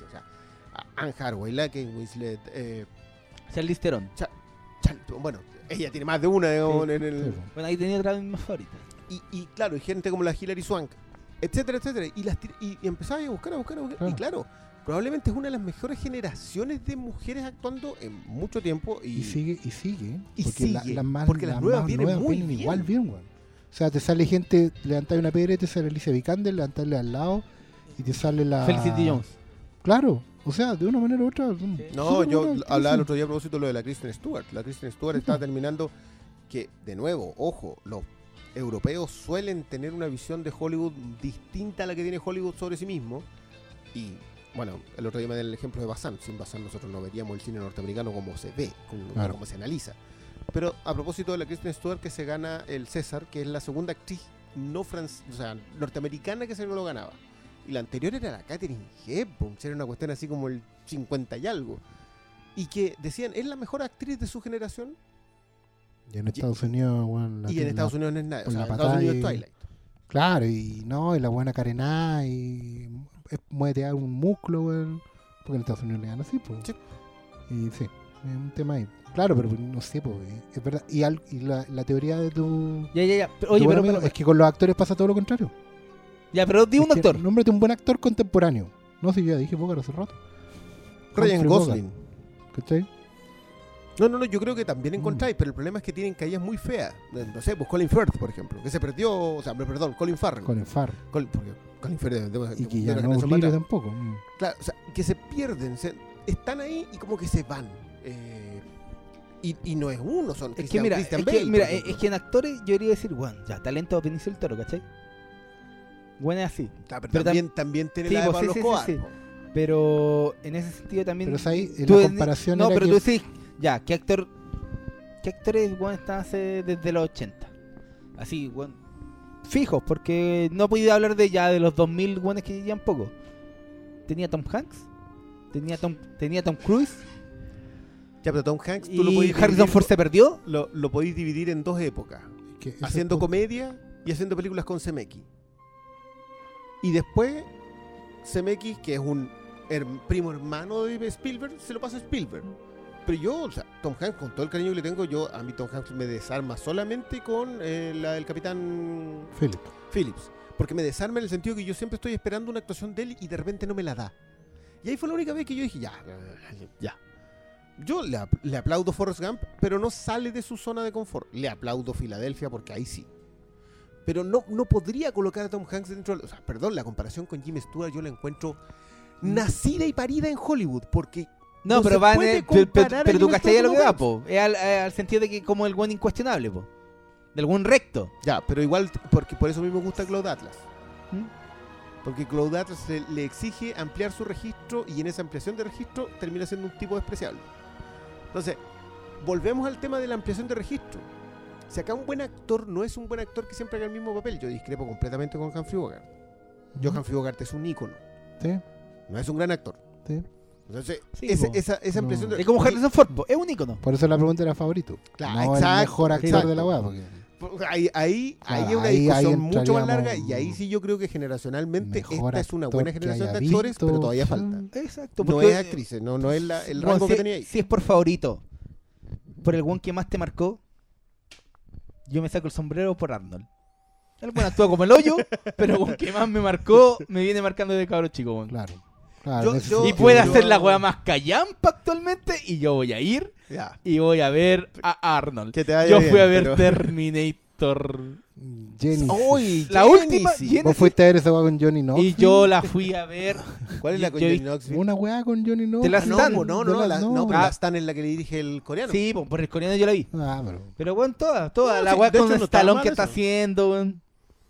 Anne Hathaway, la Kate Winslet, eh, Charlize Theron. Bueno, ella tiene más de una digamos, en el, Sí, Bueno, ahí tenía otra de mis favoritas. y, y claro, y gente como la Hilary Swank, etcétera, etcétera. Y, las tir- y, y empezaba a buscar, a buscar, a buscar. Claro. Y claro, probablemente es una de las mejores generaciones de mujeres actuando en mucho tiempo. Y, Y sigue, y sigue. Y porque la- sigue, las más, porque las nuevas vienen muy bien. igual bien, weón. O sea, te sale gente, levantáis una piedra y te sale Alicia Vikander, levantarle al lado y te sale la. Felicity Jones. Claro, o sea, de una manera u otra. No, yo hablaba el otro día a propósito de lo de la Kristen Stewart. La Kristen Stewart estaba terminando que, de nuevo, ojo, los europeos suelen tener una visión de Hollywood distinta a la que tiene Hollywood sobre sí mismo. Y, bueno, el otro día me dan el ejemplo de Bazán. Sin Bazán nosotros no veríamos el cine norteamericano como se ve, como, Claro. como se analiza. Pero a propósito de la Kristen Stewart que se gana el César, que es la segunda actriz no o sea, norteamericana que se lo ganaba. Y la anterior era la Catherine Hepburn, era una cuestión así como el 50 y algo. Y que decían, es la mejor actriz de su generación. Y en Estados Unidos, weón. la y en Estados la- Unidos no es nada. O sea, en Estados Unidos y- Twilight. Claro, y no, y la buena carená y es muetear un músculo, weón. Porque en Estados Unidos le dan así, pues. Sí. Y sí, es un tema ahí. Claro, pero no sé, pues, es verdad. Y, al- y la, la teoría de tu. Ya, ya, ya. Pero, tu oye, buen pero, amigo pero- es que con los actores pasa todo lo contrario. Ya, pero di un actor. Nómbrate un buen actor contemporáneo. No sé, yo ya dije Bogart hace rato. Ryan Humphrey Bogart, Gosling. ¿Cachai? No, no, no, yo creo que también Mm. encontráis, pero el problema es que tienen caídas muy feas. No sé, pues Colin Firth, por ejemplo, que se perdió, o sea, perdón, Colin Farrell. Con el Far. Colin, porque Colin Firth de, de- Y que ya no libre tampoco. mm. Claro, o sea, que se pierden, se- están ahí y como que se van. Eh, Y, y no es uno, son Es que Christian, mira, Christian es que, mira, es que en actores yo debería decir, bueno, ya, talento Benicio del Toro, ¿cachai? Bueno, es así. Ah, pero pero tam- también, también tiene Sí, la de pues, Pablo sí, sí, Escobar, sí. po. Pero en ese sentido también. Pero ahí, en la comparación No, era pero que- tú decís, ya, ¿qué actor. ¿Qué actores, bueno, están hace desde los 80? Así, bueno. Fijos, porque no he podido hablar de ya de los 2000 buenos que llegan poco. Tenía Tom Hanks, tenía Tom, tenía Tom Cruise, Ya, pero Tom Hanks, tú lo y podéis Harrison dividir- Ford se perdió. Lo, lo podéis dividir en dos épocas. haciendo comedia y haciendo películas con Zemeckis. Y después, Zemeckis, que es un her- primo hermano de Spielberg, se lo pasa a Spielberg. Pero yo, o sea, Tom Hanks, con todo el cariño que le tengo, yo a mí Tom Hanks me desarma solamente con eh, la del Capitán Philip. Phillips. Porque me desarma en el sentido que yo siempre estoy esperando una actuación de él y de repente no me la da. Y ahí fue la única vez que yo dije, ya, ya. Yo le, ap- le aplaudo Forrest Gump, pero no sale de su zona de confort. Le aplaudo Filadelfia porque ahí sí. Pero no, no podría colocar a Tom Hanks dentro de... O sea, perdón, la comparación con Jim Stewart yo la encuentro nacida y parida en Hollywood. Porque No, No pero va en el, pero, pero- tú cachai lo que va, po. Es al, sentido de que como el buen incuestionable, po. Del buen recto. Ya, pero igual, porque por eso me gusta Cloud Atlas. ¿Mm? Porque Cloud Atlas le, le exige ampliar su registro y en esa ampliación de registro termina siendo un tipo despreciable. Entonces, volvemos al tema de la ampliación de registro. Si acá un buen actor no es un buen actor que siempre haga el mismo papel, yo discrepo completamente con Humphrey Bogart. Yo, Humphrey Bogart es un ícono, Sí, no es un gran actor. sí. Entonces, Sí, ese- po. esa, esa ampliación No. de Es como Harrison Ford, po. Es un ícono. Por eso la pregunta era favorito. Claro, no el exacto, mejor actor exacto. de la. Porque Ahí, ahí, Claro, ahí es una ahí- discusión ahí mucho más larga y ahí sí yo creo que generacionalmente esta es una buena generación de actores, visto, pero todavía falta. Exacto. No es actrices, no, no es la- el Bueno, rango si, que tenía ahí. si es por favorito, por el one que más te marcó, yo me saco el sombrero por Arnold. El buen actúa como el hoyo, pero one que más me marcó, me viene marcando de cabro chico, weón. Claro. claro Yo- yo- Y puede yo- hacer la weá más callampa actualmente, y yo voy a ir y voy a ver a Arnold. Que te vaya Yo bien, fui a ver pero- Terminator. Jenny. Uy, La última, Genesis. Vos fuiste a ver esa weá con Johnny Knoxville. Y yo la fui a ver. ¿Cuál es la con Johnny Knoxville? Una weá con Johnny Knoxville. La Ah, no, Stan. po, no, no, la- la, no. no, pero Ah. la Stan es la que le dirige el coreano. Sí, po, por el coreano yo la vi. Ah, pero. Pero bueno, todas. No, la sí, weá con hecho el talón que está haciendo, weón.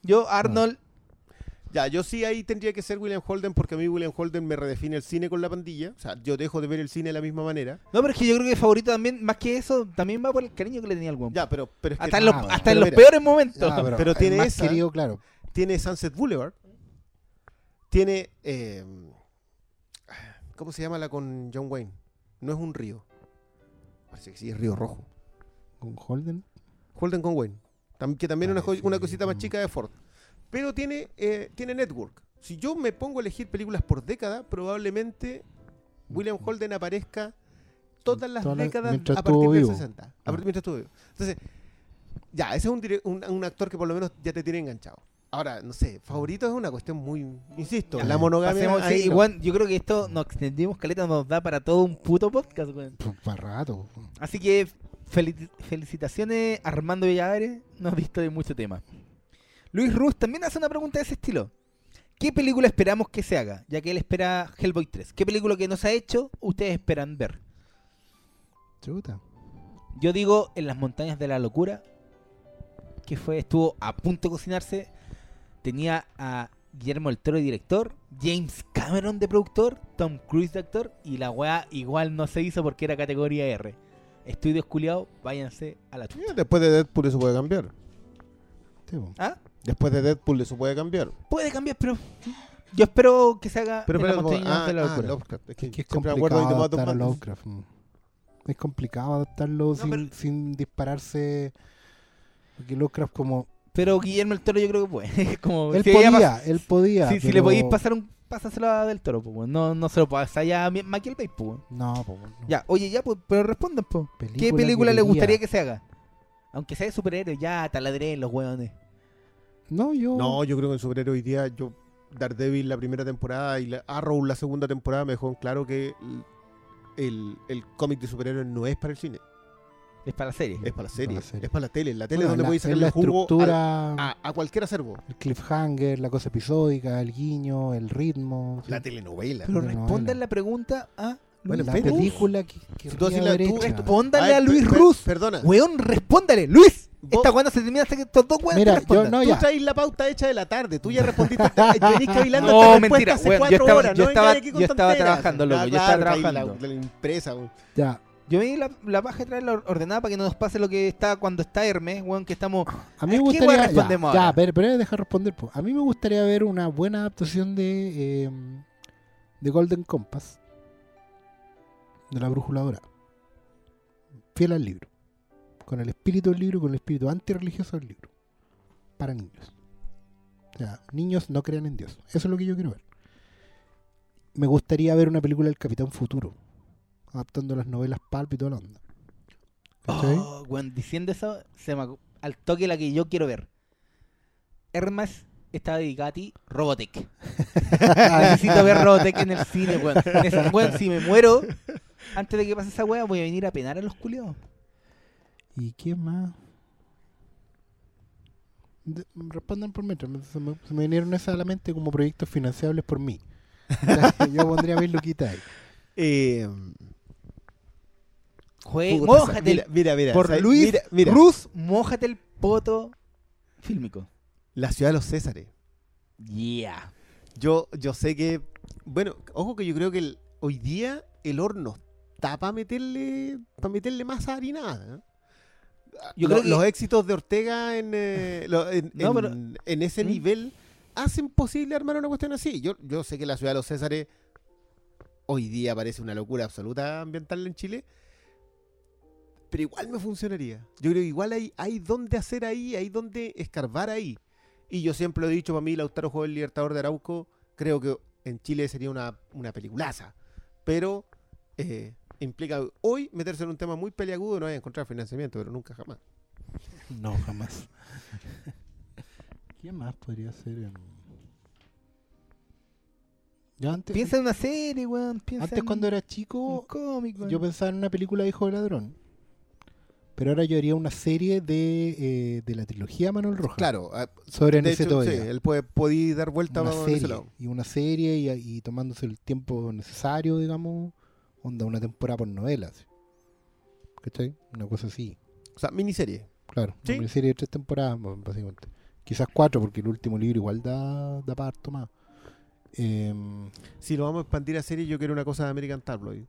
Yo, Arnold, Ya, yo sí ahí tendría que ser William Holden porque a mí William Holden me redefine el cine con la pandilla. O sea, yo dejo de ver el cine de la misma manera. No, pero es que yo creo que favorito también, más que eso, también va por el cariño que le tenía al weón. Ya, pero, pero es que hasta en los, ah, hasta pero en los mira, peores momentos. Ah, pero, tiene más esa- querido, claro. tiene Sunset Boulevard. Tiene. eh, ¿Cómo se llama la con John Wayne? No es un río. Parece que sí, es Río Rojo. Con Holden. Holden con Wayne. Tam- que también es una, una cosita más chica de Ford. Pero tiene, eh, tiene Network. Si yo me pongo a elegir películas por década, probablemente William Holden aparezca todas las Todas décadas a partir del vivo. 60. A Ah. partir mientras estuvo vivo. Entonces, ya, ese es un, un, un actor que por lo menos ya te tiene enganchado. Ahora, no sé, favorito es una cuestión muy, insisto, Ya, la monogamia. Pasemos- sí, ahí no. igual, yo creo que esto nos extendimos, caleta, nos da para todo un puto podcast, weón. Para rato. Así que felici- felicitaciones Armando Villadares, nos diste de mucho tema. Luis Ruz también hace una pregunta de ese estilo. ¿Qué película esperamos que se haga? Ya que él espera Hellboy 3. ¿Qué película que no se ha hecho ustedes esperan ver? Chuta. Yo digo En las montañas de la locura, que fue estuvo a punto de cocinarse. Tenía a Guillermo del Toro de director, James Cameron de productor, Tom Cruise de actor y la weá igual no se hizo porque era categoría R. Estudios culiados, váyanse a la chucha. Después de Deadpool eso puede cambiar. Sí. ¿Ah? Después de Deadpool eso puede cambiar. Puede cambiar, pero yo espero que se haga Pero, pero como- ah, de la ah. Lovecraft. Es que, Es que es complicado adaptar a. Lovecraft. mm. Es complicado adaptarlo sin, pero- sin dispararse. Porque Lovecraft como... Pero Guillermo del Toro yo creo que puede. <laughs> como Él si podía, pas- él podía. si, si le podéis pasar un pásaselo a del Toro, pues, no, no se lo pasa ya a mi- Michael Bay, pues. No, no. Ya, oye, ya, pues, pero respondan, pues. ¿Qué Película que le gustaría que se haga? Aunque sea de superhéroes, ya taladré los weones. No, yo... No, yo creo que en superhéroe hoy día, yo, Daredevil la primera temporada y la Arrow la segunda temporada me dejó en claro que el, el, el cómic de superhéroes no es para el cine, Es para la serie. es para la serie, la serie. es para la tele. La tele Bueno, es donde la- podéis es sacarle la jugo estructura, al- a, a cualquier acervo. el cliffhanger, la cosa episódica, el guiño, el ritmo. sí. La telenovela. Pero respondan la pregunta a Bueno, la película que, que Si tú la- tú-. Respóndale Ay, a Luis per- per- Ruz. Perdona. Weón, respóndale. Luis. Vos- Esta cuando se termina hasta que estos dos weones Mira, te respondan. yo no, Tú ya. traes la pauta hecha de la tarde. Tú ya <laughs> respondiste. Venís cavilando No, esta respuesta mentira, hace weón, yo cuatro estaba- horas. yo no estaba- vengáis aquí con yo estaba trabajando, loco, yo estaba trabajando. La, la impresa, weón. Ya. Yo me di la, la paja de traerla ordenada para que no nos pase lo que está cuando está Hermes, weón, que estamos... A mí me ¿Qué gustaría. Ya, respondemos ya, pero, pero deja responder. po. A mí me gustaría ver una buena adaptación de. eh, de Golden Compass. De la brújula dorada. Fiel al libro. Con el espíritu del libro, con el espíritu antirreligioso del libro. Para niños. O sea, niños no crean en Dios. Eso es lo que yo quiero ver. Me gustaría ver una película del Capitán Futuro. Adaptando las novelas Pulp y toda la onda. Oh, diciendo eso, se me al toque la que yo quiero ver. Hermes está dedicada a ti, Robotech. <laughs> Necesito ver Robotech en el cine, weón. Weón, si me muero, antes de que pase esa weá, voy a venir a penar a los culiados. ¿Y quién más? De- respondan por mientras. me- Se me, se me vinieron esas a la mente como proyectos financiables por mí. Yo pondría mil luquitas ahí. <laughs> Eh, Jue- puta, mójate el- mira, mira. por ¿sabes? Luis Mira, mira. Ruz, mójate el poto fílmico. La ciudad de los Césares. Yeah. Yo, yo sé que. Bueno, ojo que yo creo que el- hoy día el horno está para meterle, para meterle masa harinada. ¿eh? Yo creo que- Los éxitos de Ortega en, eh, <laughs> lo- en, No, en- pero- en ese ¿Mm? nivel hacen posible armar una cuestión así. Yo, yo sé que la ciudad de los Césares hoy día parece una locura absoluta ambiental en Chile. Pero igual me funcionaría. Yo creo que igual hay, hay donde hacer ahí, hay donde escarbar ahí. Y yo siempre lo he dicho, para mí, Lautaro el Libertador de Arauco, creo que en Chile sería una, una peliculaza. Pero eh, implica hoy meterse en un tema muy peliagudo, no hay a encontrar financiamiento, pero nunca jamás. No, jamás. ¿Quién más podría ser? em? Yo antes, Piensa en una serie, weón. Piensa antes en cuando era chico, cómic, yo pensaba en una película de Hijo de Ladrón. Pero ahora yo haría una serie de, eh, de la trilogía Manuel Rojas. Claro, ah, Sobre de ese hecho, sí, él puede, podía dar vuelta una ese serie, lado. y una serie y, y tomándose el tiempo necesario, digamos, onda una temporada por novela. así. ¿Cachai? Una cosa así. O sea, miniserie. Claro, Sí. una serie de tres temporadas, básicamente. Quizás cuatro, porque el último libro igual da, da para harto más. Em, Si lo vamos a expandir a serie, yo quiero una cosa de American Tabloid.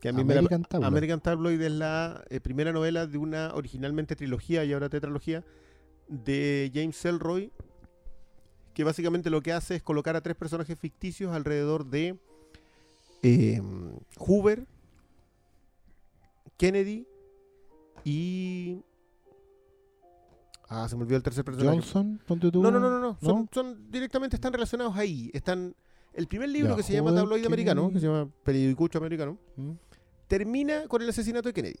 Que a mí me la- American Tabloid. American Tabloid es la eh, primera novela de una originalmente trilogía y ahora tetralogía de James Elroy, que básicamente lo que hace es colocar a tres personajes ficticios alrededor de eh, Hoover, Kennedy y... Ah, se me olvidó el tercer personaje. Johnson, ponte tú. No, no, no, no, no. Son, directamente están relacionados ahí. Están. El primer libro Ya, que se llama Tabloide Americano, que se llama Periodicucho Americano, ¿Mm? termina con el asesinato de Kennedy.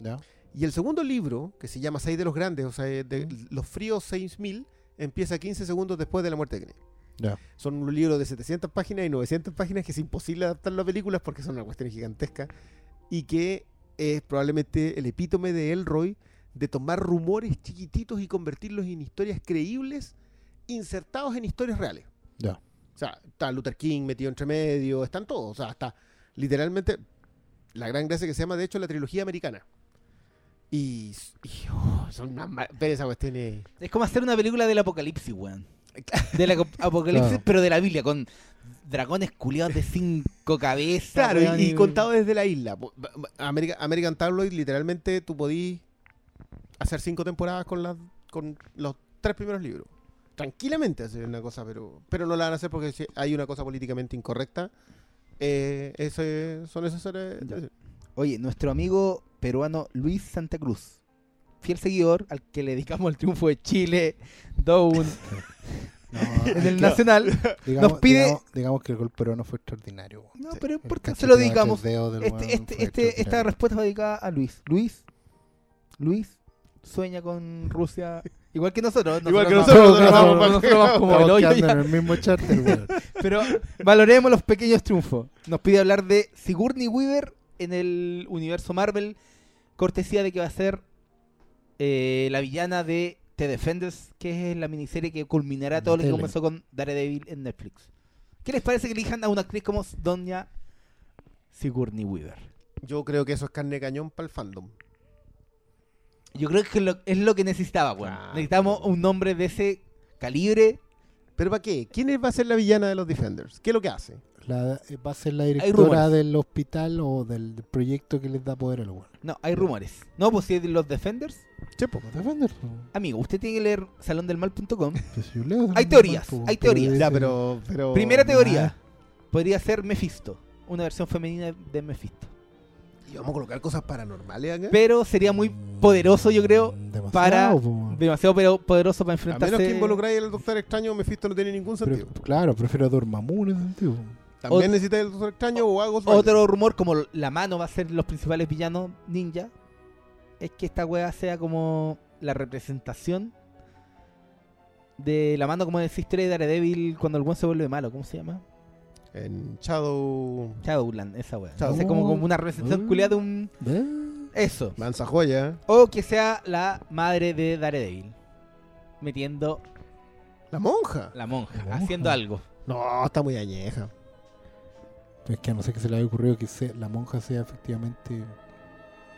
Ya. Y el segundo libro, que se llama Seis de los Grandes, o sea, de Mm. Los Fríos 6000, empieza 15 segundos después de la muerte de Kennedy. Son un libro de 700 páginas y 900 páginas que es imposible adaptarlo a películas porque son una cuestión gigantesca y que es probablemente el epítome de Elroy de tomar rumores chiquititos y convertirlos en historias creíbles insertados en historias reales. Ya. O sea, está Luther King metido entre medio, están todos. O sea, está literalmente la gran gracia que se llama, de hecho, la trilogía americana. Y, y, oh, son una esa cuestión es- Es como hacer una película del apocalipsis, weón. Del aco- apocalipsis, Claro. pero de la Biblia, con dragones culiados de cinco cabezas. Claro, weón, y, y contado desde la isla. Po- ba- ba- America- American Tabloid, literalmente, tú podís hacer cinco temporadas con, las con los tres primeros libros. Tranquilamente hacer una cosa, pero pero no la van a hacer porque si hay una cosa políticamente incorrecta. Eh, ese, son necesarias. Ya. Oye, nuestro amigo peruano Luis Santa Cruz, fiel seguidor al que le dedicamos el triunfo de Chile 2-1 <laughs> No, <laughs> en el que- Nacional. <laughs> digamos, nos pide- Digamos, digamos que el gol peruano fue extraordinario. No, Sí, pero ¿por qué se lo de dedicamos? Este, este, este, esta respuesta va dedicada a Luis. Luis, Luis sueña con Rusia igual que nosotros. Igual que nosotros, nosotros, vamos- nosotros nosotros vamos como el hoyo ya. en el mismo charter. Pero valoremos los pequeños triunfos. Nos pide hablar de Sigourney Weaver en el universo Marvel, cortesía de que va a ser eh, la villana de The Defenders, que es la miniserie que culminará todo lo que comenzó con Daredevil en Netflix. ¿Qué les parece que elijan a una actriz como Doña Sigourney Weaver. Yo creo que eso es carne de cañón para el fandom. Yo creo que lo- es lo que necesitaba, weón. Claro. Necesitamos un nombre de ese calibre. ¿Pero para qué? ¿Quién va a ser la villana de los Defenders? ¿Qué es lo que hace? La- va a ser la directora del hospital o del proyecto que les da poder a los buenos. No, hay rumores. No, pues si es de los Defenders. Chepo. Los Defenders, po. Amigo, usted tiene que leer salondelmal.com. <laughs> Pues Hay teorías, po, hay pero teorías. Ya, pero, pero... Primera Ah. teoría. Podría ser Mephisto. Una versión femenina de Mephisto. ¿Y vamos a colocar cosas paranormales acá? Pero sería muy poderoso, yo creo, Mm, demasiado, para- po. demasiado pero poderoso para A enfrentarse. menos que involucráis al Doctor Extraño, Mephisto no tiene ningún Pero, sentido. claro, prefiero a Dormammu en ese sentido. También necesitáis al Doctor Extraño o a Ghost Rider. Otro rumor, como la mano va a ser los principales villanos ninja, es que esta wea sea como la representación de la mano, como decís, de Daredevil cuando el buen se vuelve malo. ¿Cómo se llama? En Shadow... Shadowland, esa wea. Shadow- como, como una representación Mm. culiada de un. Eso. Mansa joya. O que sea la madre de Daredevil. Metiendo La monja. la monja, La monja. haciendo algo. No, está muy añeja. Es que a no sé que se le haya ocurrido que se- la monja sea efectivamente.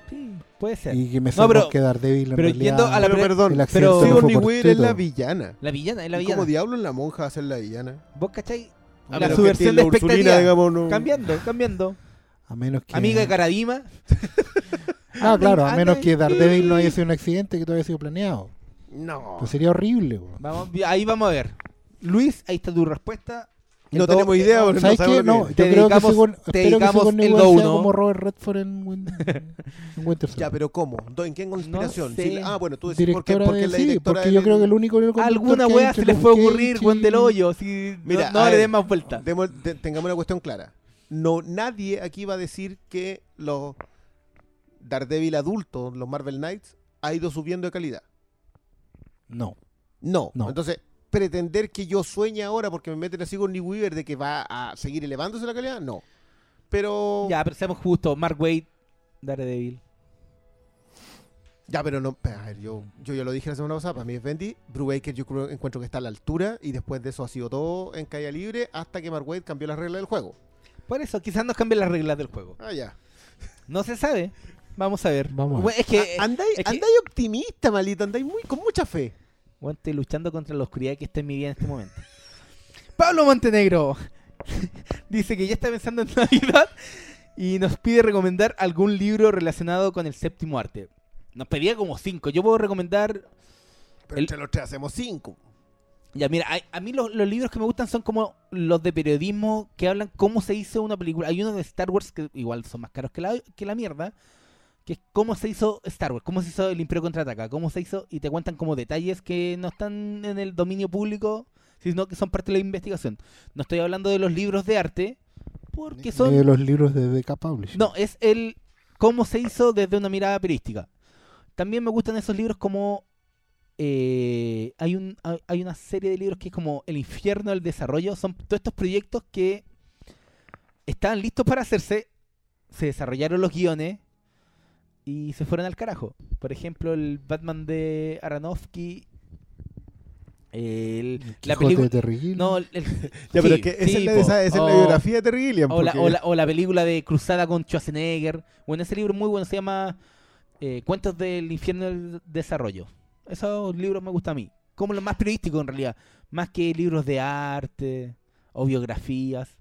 Sí, puede ser. Y que me No, pero- que Daredevil en pero realidad. yendo a la Pero perdón, el pero- Sigourney Weaver es la villana. La villana, es la ¿Y villana. ¿Cómo diablo en la monja va a ser la villana? ¿Vos cachai? A la menos subversión de la Ursulina, expectativa. digamos, no- Cambiando, cambiando. A menos que. Amiga de Caradima. <laughs> Ah, claro, a menos que Daredevil no haya sido un accidente que todavía haya sido planeado. No. Pues sería horrible. Vamos, ahí vamos a ver. Luis, ahí está tu respuesta. No do- tenemos idea, porque no ¿Sabes sabemos qué? lo que No, yo Te creo que dedicamos- Sigour- te espero que dedicamos Sigourney el sea 2-1. como Robert Redford en, Win- <laughs> en Winter. Ya, pero ¿cómo? ¿Do- ¿En qué conspiración? sé. Sí, ah, bueno, tú decís porque, Directora porque de, es la sí, porque yo del- creo que el único Alguna que entre se le a Cage ocurrir, Juan del Hoyo. Si Mira, no, no le ver, den más vuelta. Te- tengamos una cuestión clara. No, nadie aquí va a decir que los Daredevil adultos, los Marvel Knights, ha ido subiendo de calidad. No. No. No. Entonces, pretender que yo sueñe ahora porque me meten así con New Weaver de que va a seguir elevándose la calidad, no. Pero. Ya, pero seamos justos. Mark Wade, Daredevil. Ya, pero no. A ver, yo, yo ya lo dije la semana pasada. Para mí es Bendy. Brubaker yo creo, encuentro que está a la altura. Y después de eso ha sido todo en caída libre hasta que Mark Wade cambió las reglas del juego. Por eso, quizás nos cambien las reglas del juego. Ah, ya. No se sabe. Vamos a ver. Vamos a ver. Es que. Ah, andáis, es que- optimista, malito. Andáis muy, con mucha fe. Bueno, estoy luchando contra la oscuridad que está en mi vida en este momento. <laughs> Pablo Montenegro <laughs> dice que ya está pensando en <laughs> Navidad y nos pide recomendar algún libro relacionado con el séptimo arte. Nos pedía como cinco. Yo puedo recomendar. Pero El- entre los tres hacemos cinco. Ya, mira, hay- a mí los, los libros que me gustan son como los de periodismo que hablan cómo se hizo una película. Hay uno de Star Wars que igual son más caros que la, que la mierda. Que es cómo se hizo Star Wars, cómo se hizo el Imperio Contraataca, cómo se hizo, y te cuentan como detalles que no están en el dominio público, sino que son parte de la investigación. No estoy hablando de los libros de arte, porque Ni son de los libros de DK Publishing. no, es el cómo se hizo desde una mirada periodística. También me gustan esos libros como eh, hay un hay una serie de libros que es como El infierno del desarrollo. Son todos estos proyectos que estaban listos para hacerse, se desarrollaron los guiones y se fueron al carajo. Por ejemplo, el Batman de Aronofsky. El, El la película. de Terry. No, el- <laughs> Ya, pero sí, es que sí, la, esa- es la O- biografía de Terry Gilliam. o la, porque- o, la, o la película de Cruzada con Schwarzenegger. Bueno, ese libro muy bueno, se llama eh, Cuentos del infierno del desarrollo. Esos libros me gustan a mí. Como los más periodísticos en realidad. Más que libros de arte o biografías.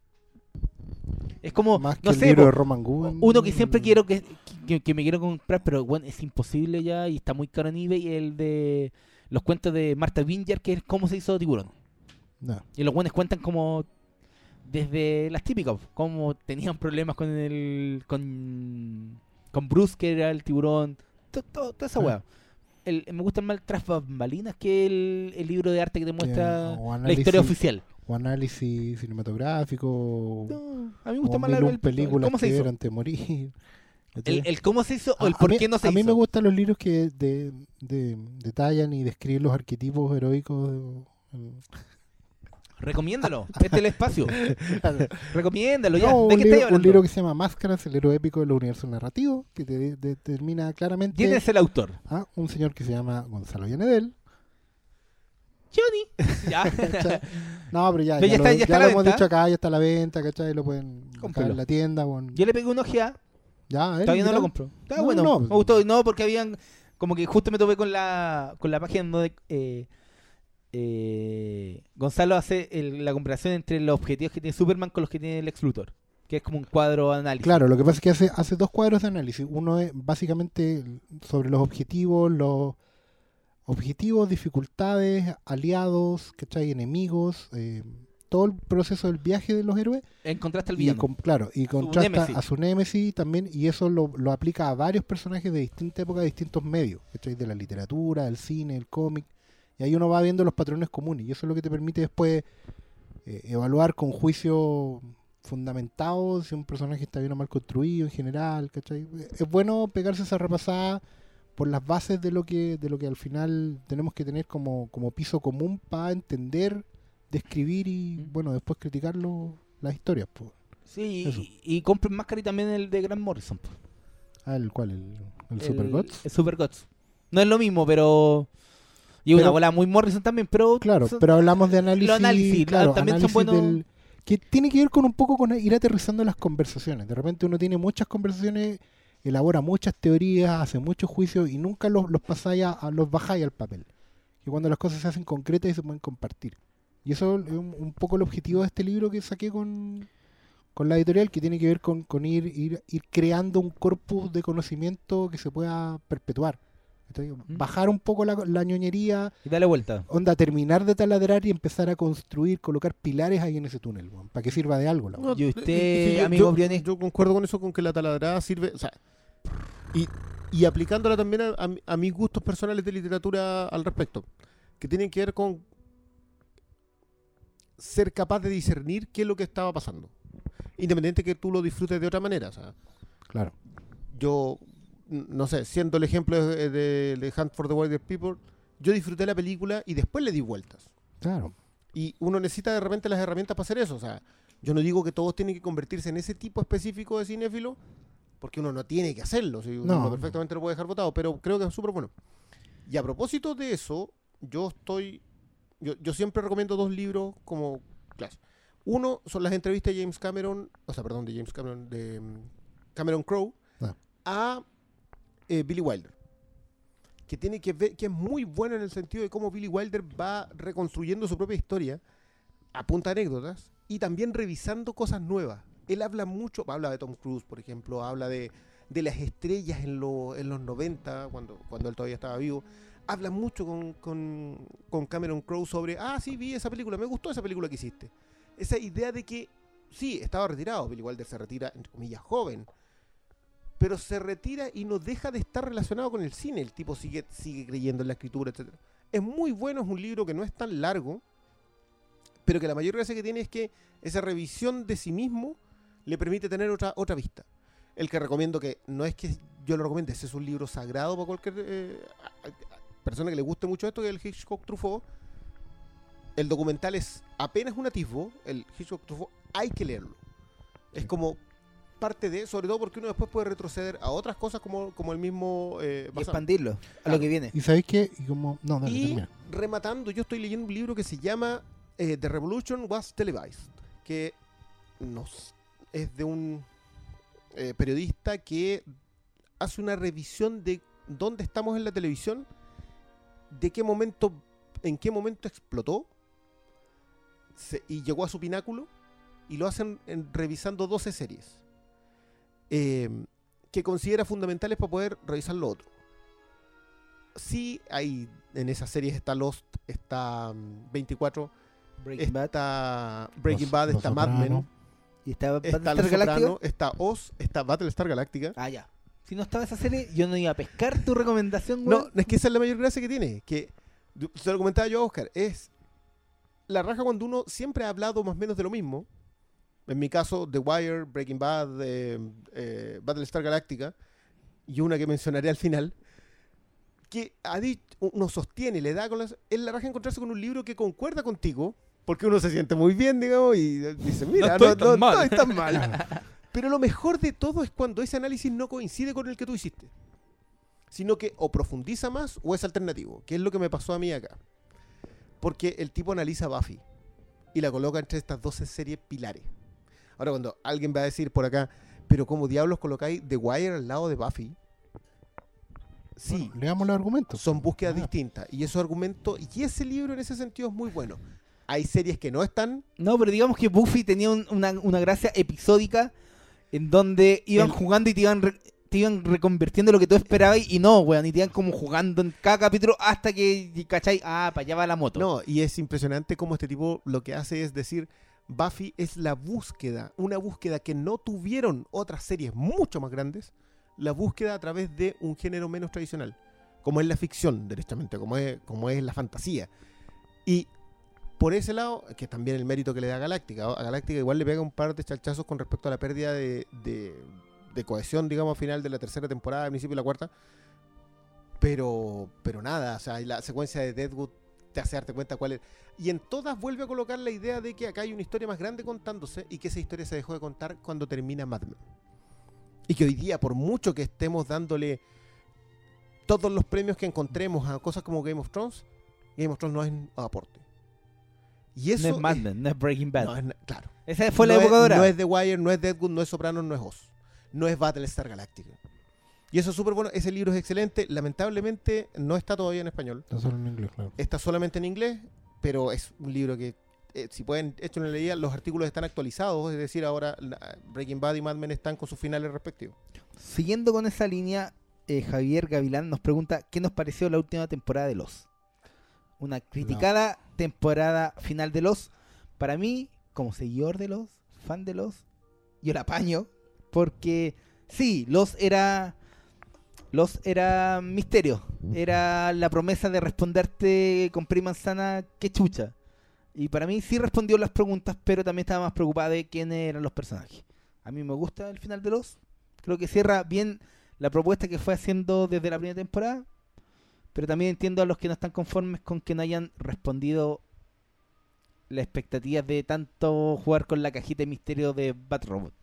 Es como, Más que no el sé, libro po, de Roman Gubin. uno que siempre quiero que, que, que me quiero comprar, pero bueno, es imposible ya y está muy caro en eBay, el de los cuentos de Martha Winger, que es cómo se hizo tiburón. No. Y los buenos cuentan como desde las típicas, como tenían problemas con el con, con Bruce que era el tiburón, to- to- toda esa Ah. weá. Me gusta más tras bambalinas que el, el libro de arte que te muestra o la historia oficial. O análisis cinematográfico. No, a mí me gusta más la, películas cómo se hizo. antes de morir. <laughs> El, el cómo se hizo o A- el a por mí- qué no se A mí hizo. me gustan los libros que de, de- detallan y describen los arquetipos heroicos. de- <laughs> Recomiéndalo, este es el espacio. Recomiéndalo ya. No, ¿De un, qué libro, un libro que se llama Máscaras, el héroe épico del universo narrativo, que te de- determina claramente ¿Quién es el autor? a un señor que se llama Gonzalo Llanedel, Johnny. ya. No, pero ya, Pero ya, ya lo, está- ya ya está lo hemos dicho acá, ya está a la venta, ¿cachai? Lo pueden Cómprelo. en la tienda. Yo le pegué una ojeada. Ya, Todavía no ¿qué lo compro. Está No, bueno. no. Me gustó. No, porque habían. Como que justo me topé con la, con la página donde eh, eh, Gonzalo hace el- la comparación entre los objetivos que tiene Superman con los que tiene el Lex Luthor. Que es como un cuadro de análisis. Claro, lo que pasa es que hace, hace dos cuadros de análisis. Uno es básicamente sobre los objetivos, los objetivos, dificultades, aliados, ¿cachai? Enemigos, eh, todo el proceso del viaje de los héroes. En contraste al Y villano. con- claro, y contrasta a su némesis también, y eso lo, lo aplica a varios personajes de distinta época, de distintos medios, ¿cachai? De la literatura, del cine, el cómic. Y ahí uno va viendo los patrones comunes, y eso es lo que te permite después eh, evaluar con juicio fundamentado si un personaje está bien o mal construido en general, ¿cachai? Es bueno pegarse esa repasada por las bases de lo que, de lo que al final tenemos que tener como, como piso común para entender, describir y, bueno, después criticarlo, las historias, pues. Sí, Eso. y, y compren más cari también el de Grant Morrison. po. Ah, ¿el cuál? ¿El, el Super Gods? El Super Gods. No es lo mismo, pero. Y una bola muy Morrison también, pero. Claro, son- pero hablamos de análisis. Análisis, claro, también son análisis buenos. del- que tiene que ver con un poco con ir aterrizando las conversaciones. De repente uno tiene muchas conversaciones, elabora muchas teorías, hace muchos juicios y nunca los, los pasáis a, los bajáis al papel. Y cuando las cosas se hacen concretas y se pueden compartir. Y eso es un, poco el objetivo de este libro que saqué con, con la editorial, que tiene que ver con, con ir, ir creando un corpus de conocimiento que se pueda perpetuar. Bajar un poco la, la ñoñería, Y dale vuelta. onda, terminar de taladrar y empezar a construir, colocar pilares ahí en ese túnel, para que sirva de algo. La weá. Y usted, yo, amigo yo- Briones, yo concuerdo con eso, con que la taladrada sirve. O sea, y, y aplicándola también a, a mi- a mis gustos personales de literatura al respecto, que tienen que ver con ser capaz de discernir qué es lo que estaba pasando. Independiente que tú lo disfrutes de otra manera. O sea, Claro. yo, no sé, siendo el ejemplo de, de- de Hunt for the Wilder People, yo disfruté la película y después le di vueltas. Claro. Y uno necesita de repente las herramientas para hacer eso. O sea, yo no digo que todos tienen que convertirse en ese tipo específico de cinéfilo, porque uno no tiene que hacerlo. si uno No. perfectamente lo puede dejar votado, pero creo que es súper bueno. Y a propósito de eso, yo estoy. Yo, yo siempre recomiendo dos libros como clase. Uno son las entrevistas de James Cameron, o sea, perdón, de James Cameron, de mm, Cameron Crowe Ah. a eh, Billy Wilder. Que tiene que ver, que es muy bueno en el sentido de cómo Billy Wilder va reconstruyendo su propia historia a punta de anécdotas y también revisando cosas nuevas. Él habla mucho, habla de Tom Cruise, por ejemplo, habla de, de las estrellas en, en los 90, cuando, cuando él todavía estaba vivo. Habla mucho con, con, con Cameron Crowe sobre, ah, sí, vi esa película, me gustó esa película que hiciste. Esa idea de que, sí, estaba retirado, Billy Wilder se retira, entre comillas, joven, pero se retira y no deja de estar relacionado con el cine. El tipo sigue, sigue creyendo en la escritura, etc. Es muy bueno, es un libro que no es tan largo, pero que la mayor gracia que tiene es que esa revisión de sí mismo le permite tener otra, otra vista. El que recomiendo que no es que yo lo recomiende, ese es un libro sagrado para cualquier eh, persona que le guste mucho esto, que es el Hitchcock Truffaut. El documental es apenas un atisbo, el Hitchcock Truffaut hay que leerlo. Es como parte de, sobre todo porque uno después puede retroceder a otras cosas como, como el mismo... eh, y expandirlo a lo que viene. ¿Y sabéis qué? Y como... No, dale, Y termina. rematando, yo estoy leyendo un libro que se llama eh, The Revolution Was Televised, que nos, es de un eh, periodista que hace una revisión de dónde estamos en la televisión, de qué momento, en qué momento explotó se- y llegó a su pináculo, y lo hacen en- revisando 12 series eh, que considera fundamentales para poder revisar lo otro sí hay en esas series está Lost, está mm, 24, Breaking Bad. está Breaking Los- Bad, Los está Mad. Men, Y está está Battlestar Los Galactica. Soprano, está Oz, está Battlestar Galactica. Ah, ya. Si no estaba esa serie, yo no iba a pescar tu recomendación, No, weón. es que esa es la mayor gracia que tiene, que se lo comentaba yo a Oscar, es la raja cuando uno siempre ha hablado más o menos de lo mismo. En mi caso, The Wire, Breaking Bad, eh, eh, Battlestar Galactica, y una que mencionaré al final, que ha dicho, uno sostiene, le da con las... Es la raja encontrarse con un libro que concuerda contigo, porque uno se siente muy bien, digamos, y dice, mira, estoy no, tan no mal". estoy tan mal. <laughs> Pero lo mejor de todo es cuando ese análisis no coincide con el que tú hiciste sino que o profundiza más o es alternativo, que es lo que me pasó a mí acá. Porque el tipo analiza Buffy y la coloca entre estas 12 series pilares. Ahora, cuando alguien va a decir por acá, pero ¿cómo diablos colocáis The Wire al lado de Buffy? Sí, Leamos los argumentos. son búsquedas Ah. distintas. Y esos argumentos, y ese libro en ese sentido es muy bueno. Hay series que no están, No, pero digamos que Buffy tenía un- una, una gracia episódica en donde iban El- jugando y te iban, re- te iban reconvirtiendo lo que tú esperabas y no, weón, y te iban como jugando en cada capítulo hasta que, ¿cachai? Ah, para allá va la moto. No, y es impresionante cómo este tipo lo que hace es decir, Buffy es la búsqueda, una búsqueda que no tuvieron otras series mucho más grandes, la búsqueda a través de un género menos tradicional, como es la ficción, derechamente, como es, como es la fantasía. Y por ese lado, que también el mérito que le da a Galáctica, a Galáctica igual le pega un par de chalchazos con respecto a la pérdida de, de- cohesión, digamos, al final de la tercera temporada, al principio de la cuarta. Pero, pero nada, o sea, la secuencia de Deadwood te hace darte cuenta cuál es. Y en todas vuelve a colocar la idea de que acá hay una historia más grande contándose y que esa historia se dejó de contar cuando termina Mad Men. Y que hoy día, por mucho que estemos dándole todos los premios que encontremos a cosas como Game of Thrones, Game of Thrones no es aporte. Y eso no es Mad Men, no es Breaking Bad. no es na- claro. Esa fue la época dorada. No es The Wire, no es Deadwood, no es Sopranos, no es Oz. No es Battlestar Galactica. Y eso es súper bueno. Ese libro es excelente. Lamentablemente no está todavía en español. Está solo en inglés, claro. Está solamente en inglés, pero es un libro que, eh, si pueden, hecho una leída, los artículos están actualizados. Es decir, ahora Breaking Bad y Mad Men están con sus finales respectivos. Siguiendo con esa línea, eh, Javier Gavilán nos pregunta qué nos pareció la última temporada de Los. Una criticada temporada final de Los. Para mí, como seguidor de Los, fan de Los, yo la apaño porque sí, Los era Los era misterio, era la promesa de responderte con prima manzana que chucha. Y para mí sí respondió las preguntas, pero también estaba más preocupada de quiénes eran los personajes. A mí me gusta el final de Los. Creo que cierra bien la propuesta que fue haciendo desde la primera temporada. Pero también entiendo a los que no están conformes con que no hayan respondido las expectativas de tanto jugar con la cajita de misterio de Bat Robot.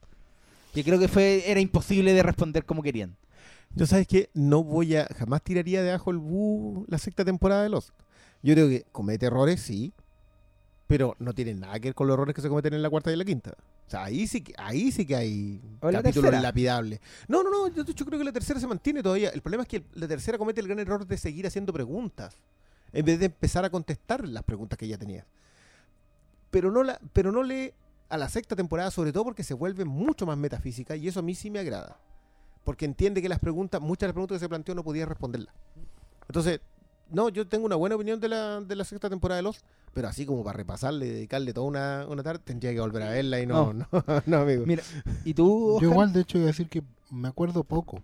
Que creo que fue era imposible de responder como querían. Yo sabes que no voy a, jamás tiraría de abajo el bu la sexta temporada de Lost. Yo creo que comete errores, sí, pero no tiene nada que ver con los errores que se cometen en la cuarta y la quinta. O sea, ahí sí que, ahí sí que hay la capítulos tercera. lapidables. No, no, no, yo, yo creo que la tercera se mantiene todavía. El problema es que la tercera comete el gran error de seguir haciendo preguntas, en vez de empezar a contestar las preguntas que ya tenía. Pero no, la, pero no le a la sexta temporada, sobre todo porque se vuelve mucho más metafísica, y eso a mí sí me agrada. Porque entiende que las preguntas, muchas de las preguntas que se planteó no podía responderlas. Entonces, no, yo tengo una buena opinión de la, de la sexta temporada de Lost, pero así como para repasarle, dedicarle toda una, una tarde, tendría que volver a verla y no, no, no, <laughs> amigo. Mira, ¿y tú? Yo igual, de hecho, iba a decir que me acuerdo poco.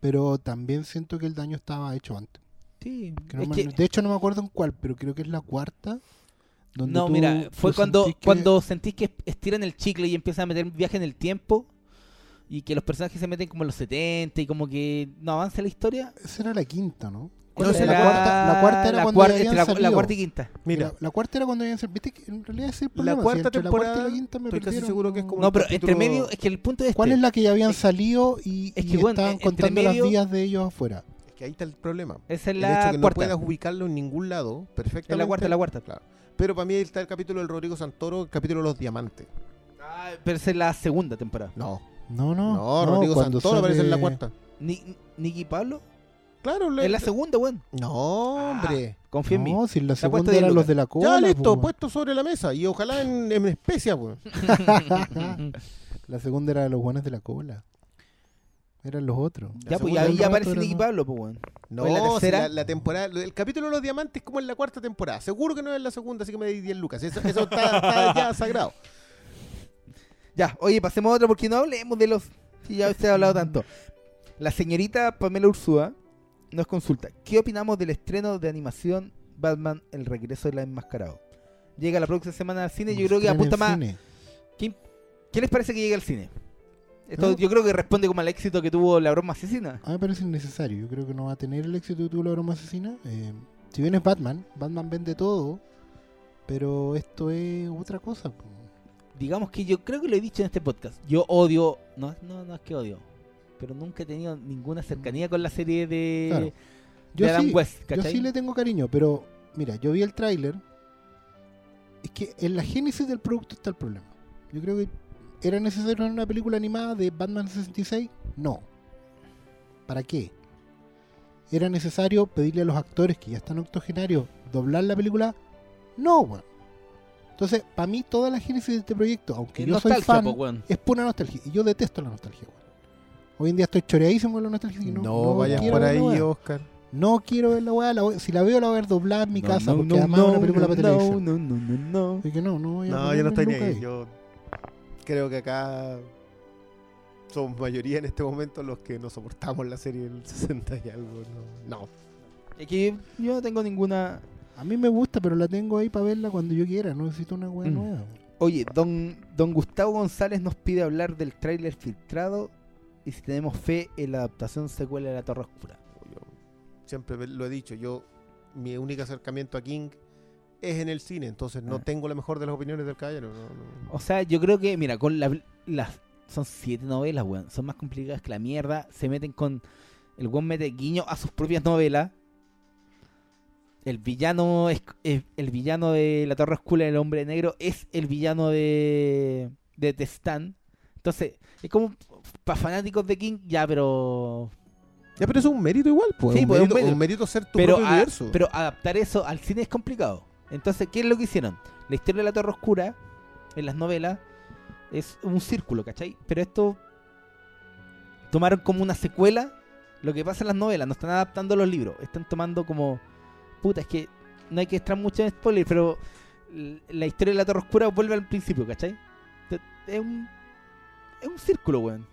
Pero también siento que el daño estaba hecho antes. Sí, Que no es me- que- De hecho, no me acuerdo en cuál, pero creo que es la cuarta. Donde no, tú- mira, fue tú cuando, sentís que- cuando sentís que estiran el chicle y empiezan a meter viaje en el tiempo y que los personajes se meten como en los 70 y como que no avanza la historia. Esa era la quinta, ¿no? ¿Cuál Esa era? la, cuarta, la cuarta era la cuando habían la, la salido. cuarta y quinta. Mira, La, la cuarta era cuando habían salido. Viste que en realidad ese es el la problema, si cuarta la cuarta temporada, y la quinta me estoy casi perdieron, seguro que es no- como No, pero capítulo- entre medio, es que el punto es ¿Cuál este. es la que ya habían Es- salido y, es y bueno, estaban contando medio- las vías de ellos afuera? Es que ahí está el problema. Esa es el la hecho de que no cuarta. puedas ubicarlo en ningún lado, perfectamente. Es la cuarta, la cuarta. Claro. Pero para mí ahí está el capítulo del Rodrigo Santoro, el capítulo de los diamantes. Ah, pero esa es la segunda temporada. No, No, no. no, Rodrigo cuando Santoro aparece en la cuarta. Ni, Nicky Pablo. Claro, le- Es la segunda, weón. No, hombre. Confía en mí. No, si la ha puesto segunda diez eran los lucas. de la cola. ya listo, po. puesto sobre la mesa. Y ojalá en, en especia, pues. <laughs> la segunda era de los guanes de la cola. Eran los otros. Ya, pues segunda ya ahí temporada aparece era Nicky no. Pablo, pues, weón. No, Fue la si tercera. la, la temporada, el capítulo de los diamantes es como en la cuarta temporada. Seguro que no es en la segunda, así que me di 10 lucas. Eso, eso está, está ya sagrado. Ya, oye, pasemos a otro porque no hablemos de los. Si ya se ha hablado <laughs> tanto. La señorita Pamela Ursúa nos consulta: ¿Qué opinamos del estreno de animación Batman El regreso de la enmascarado? Llega la próxima semana al cine. Yo creo que apunta más. ¿Qué les parece que llegue al cine? Esto No. yo creo que responde como al éxito que tuvo la broma asesina. A mí me parece innecesario. Yo creo que no va a tener el éxito que tuvo la broma asesina. Eh, si bien es Batman, Batman vende todo. Pero esto es otra cosa. po. Digamos que yo creo que lo he dicho en este podcast. Yo odio. No, no, no es que odio. Pero nunca he tenido ninguna cercanía con la serie de, Claro. de Yo, Adam sí, West. yo sí le tengo cariño, pero mira, yo vi el tráiler. Es que en la génesis del producto está el problema. Yo creo que era necesario una película animada de Batman 66. No. ¿Para qué? ¿Era necesario pedirle a los actores que ya están octogenarios doblar la película? No, weón. Entonces, para mí, toda la génesis de este proyecto, aunque Es yo soy fan, po, weón. es pura nostalgia. Y yo detesto la nostalgia, weón. Hoy en día estoy choreadísimo con la nostalgia. y No, No, vayas quiero por ahí. Oscar. No quiero ver la weá. Si la veo, la voy a ver doblada en mi No, casa. no, porque no, además es una no, película no, para televisión. No, no, no, no. Así que no, no voy a No, yo no estoy ni ahí. ahí. Yo creo que acá somos mayoría en este momento los que no soportamos la serie del 60 y algo. No. no. Es que yo no tengo ninguna. A mí me gusta, pero la tengo ahí para verla cuando yo quiera. No necesito una weá Mm. nueva. Oye, don, don Gustavo González nos pide hablar del tráiler filtrado y si tenemos fe en la adaptación secuela de La Torre Oscura. Yo siempre lo he dicho, yo mi único acercamiento a King es en el cine, entonces no Ah. tengo la mejor de las opiniones del caballero. no, no. O sea, yo creo que, mira, con la- las. Son siete novelas, weón. Son más complicadas que la mierda. Se meten con. El weón mete guiño a sus propias novelas. El villano es, es- el villano de La Torre Oscura, el hombre negro, es el villano de. de The Stand. Entonces, es como para fanáticos de King, ya, pero. Ya, pero eso es un mérito igual, pues. Sí, un, pues, un mérito, mérito. un mérito ser tu pero, propio a- universo. pero adaptar eso al cine es complicado. Entonces, ¿qué es lo que hicieron? La historia de la Torre Oscura, en las novelas, es un círculo, ¿cachai? Pero esto tomaron como una secuela lo que pasa en las novelas, no están adaptando los libros, están tomando como... Puta, es que no hay que extraer mucho en spoiler, pero la historia de la Torre Oscura vuelve al principio, ¿cachai? Es un, es un círculo, weón.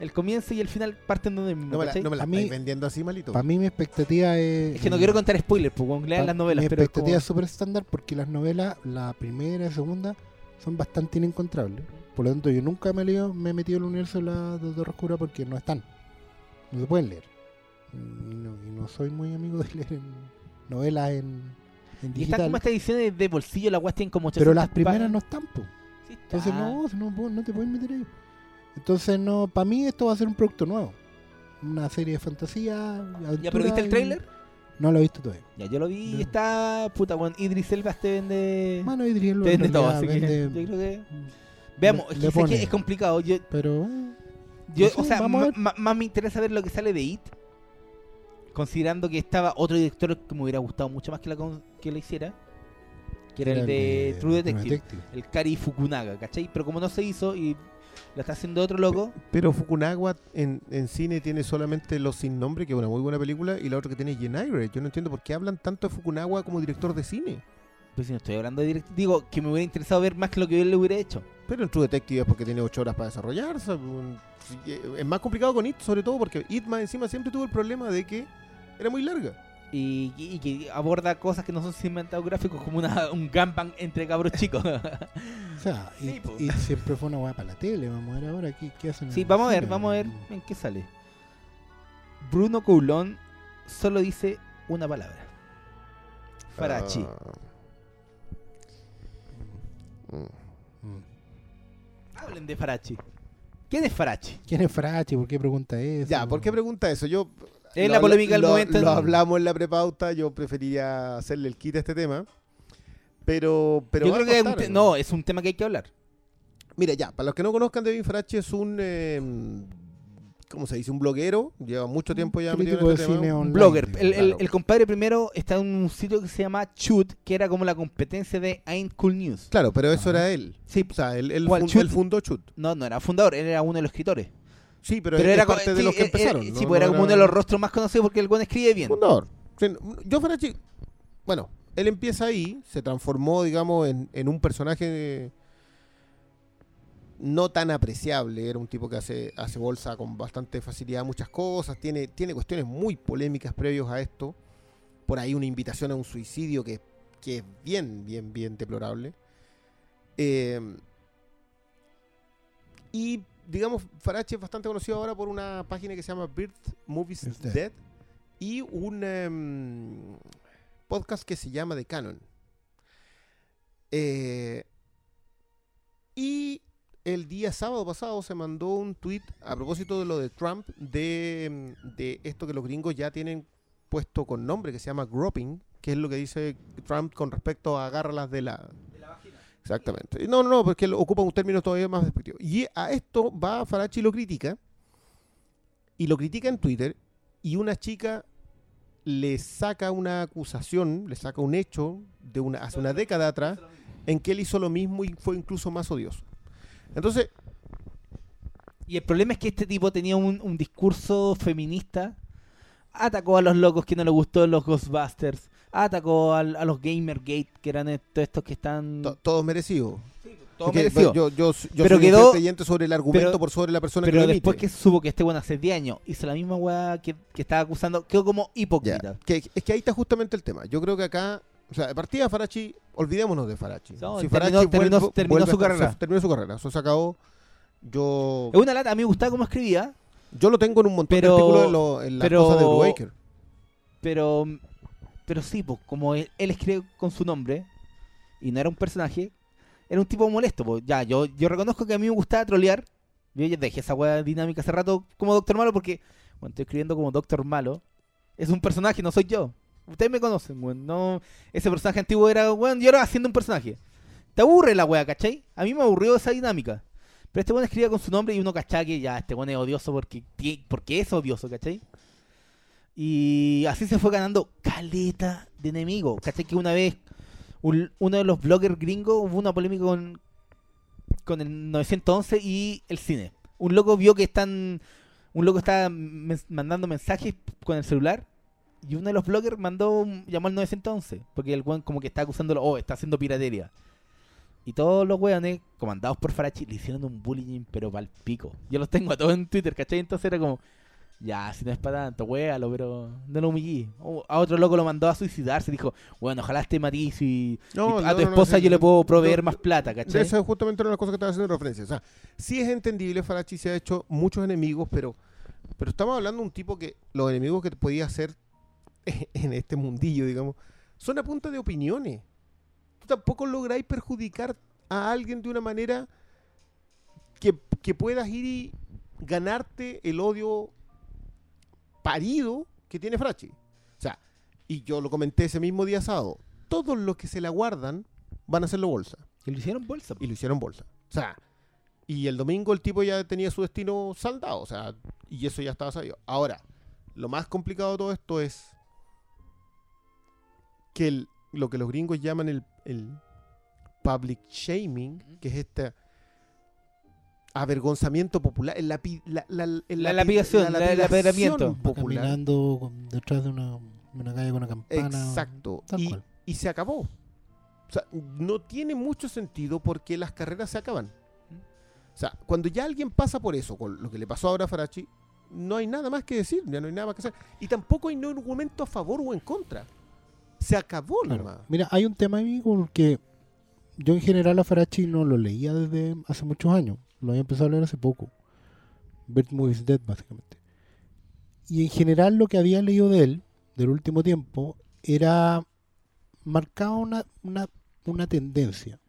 El comienzo y el final parten donde mismo, no me la, no me la A mí- vendiendo así, malito. Para mí mi expectativa es... Es que no quiero contar spoilers, pues, weón, lean las novelas, Mi pero expectativa es súper estándar porque las novelas, la primera y la segunda, son bastante inencontrables. Por lo tanto, yo nunca me he, leído- me he metido en el universo de la de Torre Oscura porque no están. No se pueden leer. Y no, y no soy muy amigo de leer en novelas en, en Y están digital. como estas ediciones de bolsillo, la tienen como 800 Pero las primeras no están. Sí está. Entonces no, no, no te puedes meter ahí. Entonces no, para mí esto va a ser un producto nuevo. Una serie de fantasía. ¿Ya pero viste el tráiler? No lo he visto todavía. Ya, yo lo vi y está... Puta, weón, Idris Elba te vende... Bueno, Idris Elba te en vende todo, así que yo creo que... Veamos, le- que es complicado. Yo, Pero yo No sé, o sea, ma- ma- más me interesa ver lo que sale de It. Considerando que estaba otro director que me hubiera gustado mucho más que la, que la hiciera. Que era el de, True Detective. El Kari Fukunaga, ¿cachai? Pero como no se hizo y la está haciendo otro loco... Pero Fukunaga en, en cine tiene solamente Los Sin Nombre, que es una muy buena película, y la otra que tiene Genaire. Yo no entiendo por qué hablan tanto de Fukunaga como director de cine. Pues si no estoy hablando de director... Digo, que me hubiera interesado ver más que lo que él le hubiera hecho. Pero en True Detective es porque tiene 8 horas para desarrollarse. Es más complicado con It, sobre todo porque It más encima siempre tuvo el problema de que era muy larga. y, y que aborda cosas que no son cinematográficos como una, un gangbang entre cabros chicos. <laughs> <laughs> O sea, Sí, y, siempre fue una weá para la tele. Vamos a ver ahora qué, qué hacen. en sí, vamos a ver, vamos a ver en qué sale. Bruno Coulon solo dice una palabra. Farachi. Ah. Mm. Mm. Hablen de Farachi. ¿Quién es Farachi? ¿Quién es Frachi? ¿Por qué pregunta eso? Ya, ¿por qué pregunta eso? Yo Es la polémica del lo- momento. Lo hablamos en la prepauta, yo preferiría hacerle el kit a este tema. Pero, pero Yo creo que es un no, es un tema que hay que hablar. Mira, ya, para los que no conozcan, Devin Farachi es un. eh, ¿Cómo se dice? Un bloguero. Lleva mucho tiempo ya metido en de este tema. cine Un online, blogger. El, claro. el compadre primero está en un sitio que se llama Chut, que era como la competencia de Ain't Cool News. Claro, pero eso Ajá. era él. Sí, O sea, él, él, ¿Cuál? fun- Chut? él fundó Chut. no, no era fundador, él era uno de los escritores. Sí, pero, era parte de los que eh, eh, empezaron. pues era como uno de los rostros más conocidos porque el buen escribe bien. Fundador. Yo Farachi, bueno, él empieza ahí, se transformó, digamos, en, en un personaje no tan apreciable. Era un tipo que hace, hace bolsa con bastante facilidad muchas cosas. Tiene, tiene cuestiones muy polémicas previos a esto. Por ahí una invitación a un suicidio que, que es bien, bien, bien deplorable. Eh, y, digamos, Farachi es bastante conocido ahora por una página que se llama Birth Movies. Dead y un em, podcast que se llama The Canon. Eh, y el día sábado pasado se mandó un tweet a propósito de lo de Trump, de, em, de esto que los gringos ya tienen puesto con nombre que se llama groping, que es lo que dice Trump con respecto a agárralas de la... Exactamente. No, no, no, porque él ocupa un término todavía más despectivo. Y a esto va Farachi y lo critica, y lo critica en Twitter, y una chica le saca una acusación, le saca un hecho de una, hace una década atrás, en que él hizo lo mismo y fue incluso más odioso. Entonces, Y el problema es que este tipo tenía un, un discurso feminista. Atacó a los locos que no le gustó los Ghostbusters. Atacó al- a, los Gamergate, que eran estos, estos que están. to- todos merecidos. todo Porque, merecido. Yo, yo, yo Pero soy quedó- creyente sobre el argumento pero- por sobre la persona Pero que lo después que supo que este bueno hace 10 años hizo la misma weá que, que estaba acusando, quedó como Ya, hipócrita. que- es que ahí está justamente el tema. Yo creo que acá, o sea, de partida Farachi, olvidémonos de Farachi. No, si terminó- Farachi terminó- vuelve- terminó vuelve su a estar- carrera. se- terminó su carrera. Eso se acabó. Yo, Es una lata, a mí me gustaba cómo escribía, yo lo tengo en un montón Pero- de artículos en, lo- en las pero- cosas de Brubaker. pero pero sí, como él, él escribe con su nombre y no era un personaje, era un tipo molesto. Pues. Ya, yo, yo reconozco que a mí me gustaba trolear. Yo ya dejé esa weá dinámica hace rato como Doctor Malo porque cuando estoy escribiendo como Doctor Malo, es un personaje, no soy yo. Ustedes me conocen, weón. No, ese personaje antiguo era, weón, yo era haciendo un personaje. Te aburre la weá, ¿cachai? A mí me aburrió esa dinámica. Pero este weón escribía con su nombre y uno cachaba que ya, este weón es odioso porque, porque es odioso, ¿cachai? Y así se fue ganando caleta de enemigos. ¿Cachai? Que una vez un- uno de los bloggers gringos hubo una polémica con, con el 911 y el cine. Un loco vio que están. Un loco estaba men- mandando mensajes con el celular. Y uno de los bloggers mandó llamó al 911. Porque el weón como que está acusándolo, oh, está haciendo piratería. Y todos los weones, comandados por Farachi, le hicieron un bullying, pero pa'l pico. Yo los tengo a todos en Twitter, ¿cachai? Entonces era como, ya, si no es para tanto, wealo, pero no lo humillé. O a otro loco lo mandó a suicidarse, dijo, bueno, ojalá esté Matiz y, No, y a no, tu no, esposa yo le puedo proveer más plata, De ¿cachai? eso es justamente una de las cosas que estaba haciendo referencia. O sea, sí es entendible, Farachi se ha hecho muchos enemigos, pero, pero estamos hablando de un tipo que los enemigos que te podía hacer <laughs> en este mundillo, digamos, son a punta de opiniones. Tú tampoco lográis perjudicar a alguien de una manera que, que puedas ir y ganarte el odio parido que tiene Farachi. O sea, y yo lo comenté ese mismo día sábado, todos los que se la guardan van a hacerlo bolsa Y lo hicieron bolsa. y lo hicieron bolsa. O sea, y el domingo el tipo ya tenía su destino saldado, o sea, y eso ya estaba sabido. Ahora, lo más complicado de todo esto es que el- lo que los gringos llaman el, el public shaming, que es este avergonzamiento popular, el lapi- la, la- el La lapidación, la- el apedramiento. Va popular. caminando con- detrás de una, una calle con una campana. Exacto. Tal Y, cual. y se acabó. O sea, no tiene mucho sentido porque las carreras se acaban. O sea, cuando ya alguien pasa por eso, con lo que le pasó ahora a Farachi, no hay nada más que decir, ya no hay nada más que hacer. Y tampoco hay ningún argumento a favor o en contra. Se acabó Claro. nomás. Mira, hay un tema ahí con el que yo en general a Farachi no lo leía desde hace muchos años. Lo había empezado a leer hace poco. Bert Movies Dead, básicamente. Y en general lo que había leído de él, del último tiempo, era marcaba una, una, una tendencia.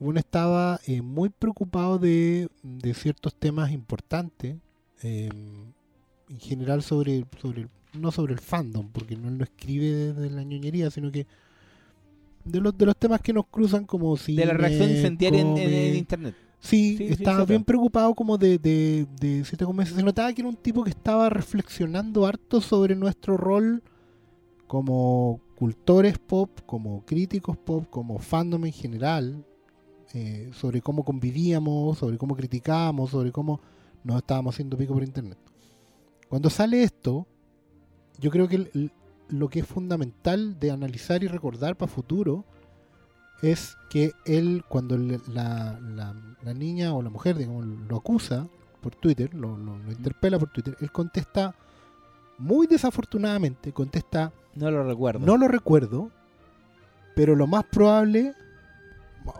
Uno estaba eh, muy preocupado de, de ciertos temas importantes, eh, en general sobre, sobre, no sobre el fandom, porque no lo escribe desde la ñoñería, sino que de los, de los temas que nos cruzan como si De la reacción incendiaria en, en- en internet. Sí, Sí, estaba bien preocupado como de, de, de cierta. Se notaba que era un tipo que estaba reflexionando harto sobre nuestro rol como cultores pop, como críticos pop, como fandom en general, eh, sobre cómo convivíamos, sobre cómo criticábamos, sobre cómo nos estábamos haciendo pico por internet. Cuando sale esto, yo creo que el- el- lo que es fundamental de analizar y recordar para futuro es que él, cuando la, la- la niña o la mujer, digamos, lo acusa por Twitter, lo, lo- lo interpela por Twitter, él contesta muy desafortunadamente, contesta, No lo recuerdo. no lo recuerdo, pero lo más probable,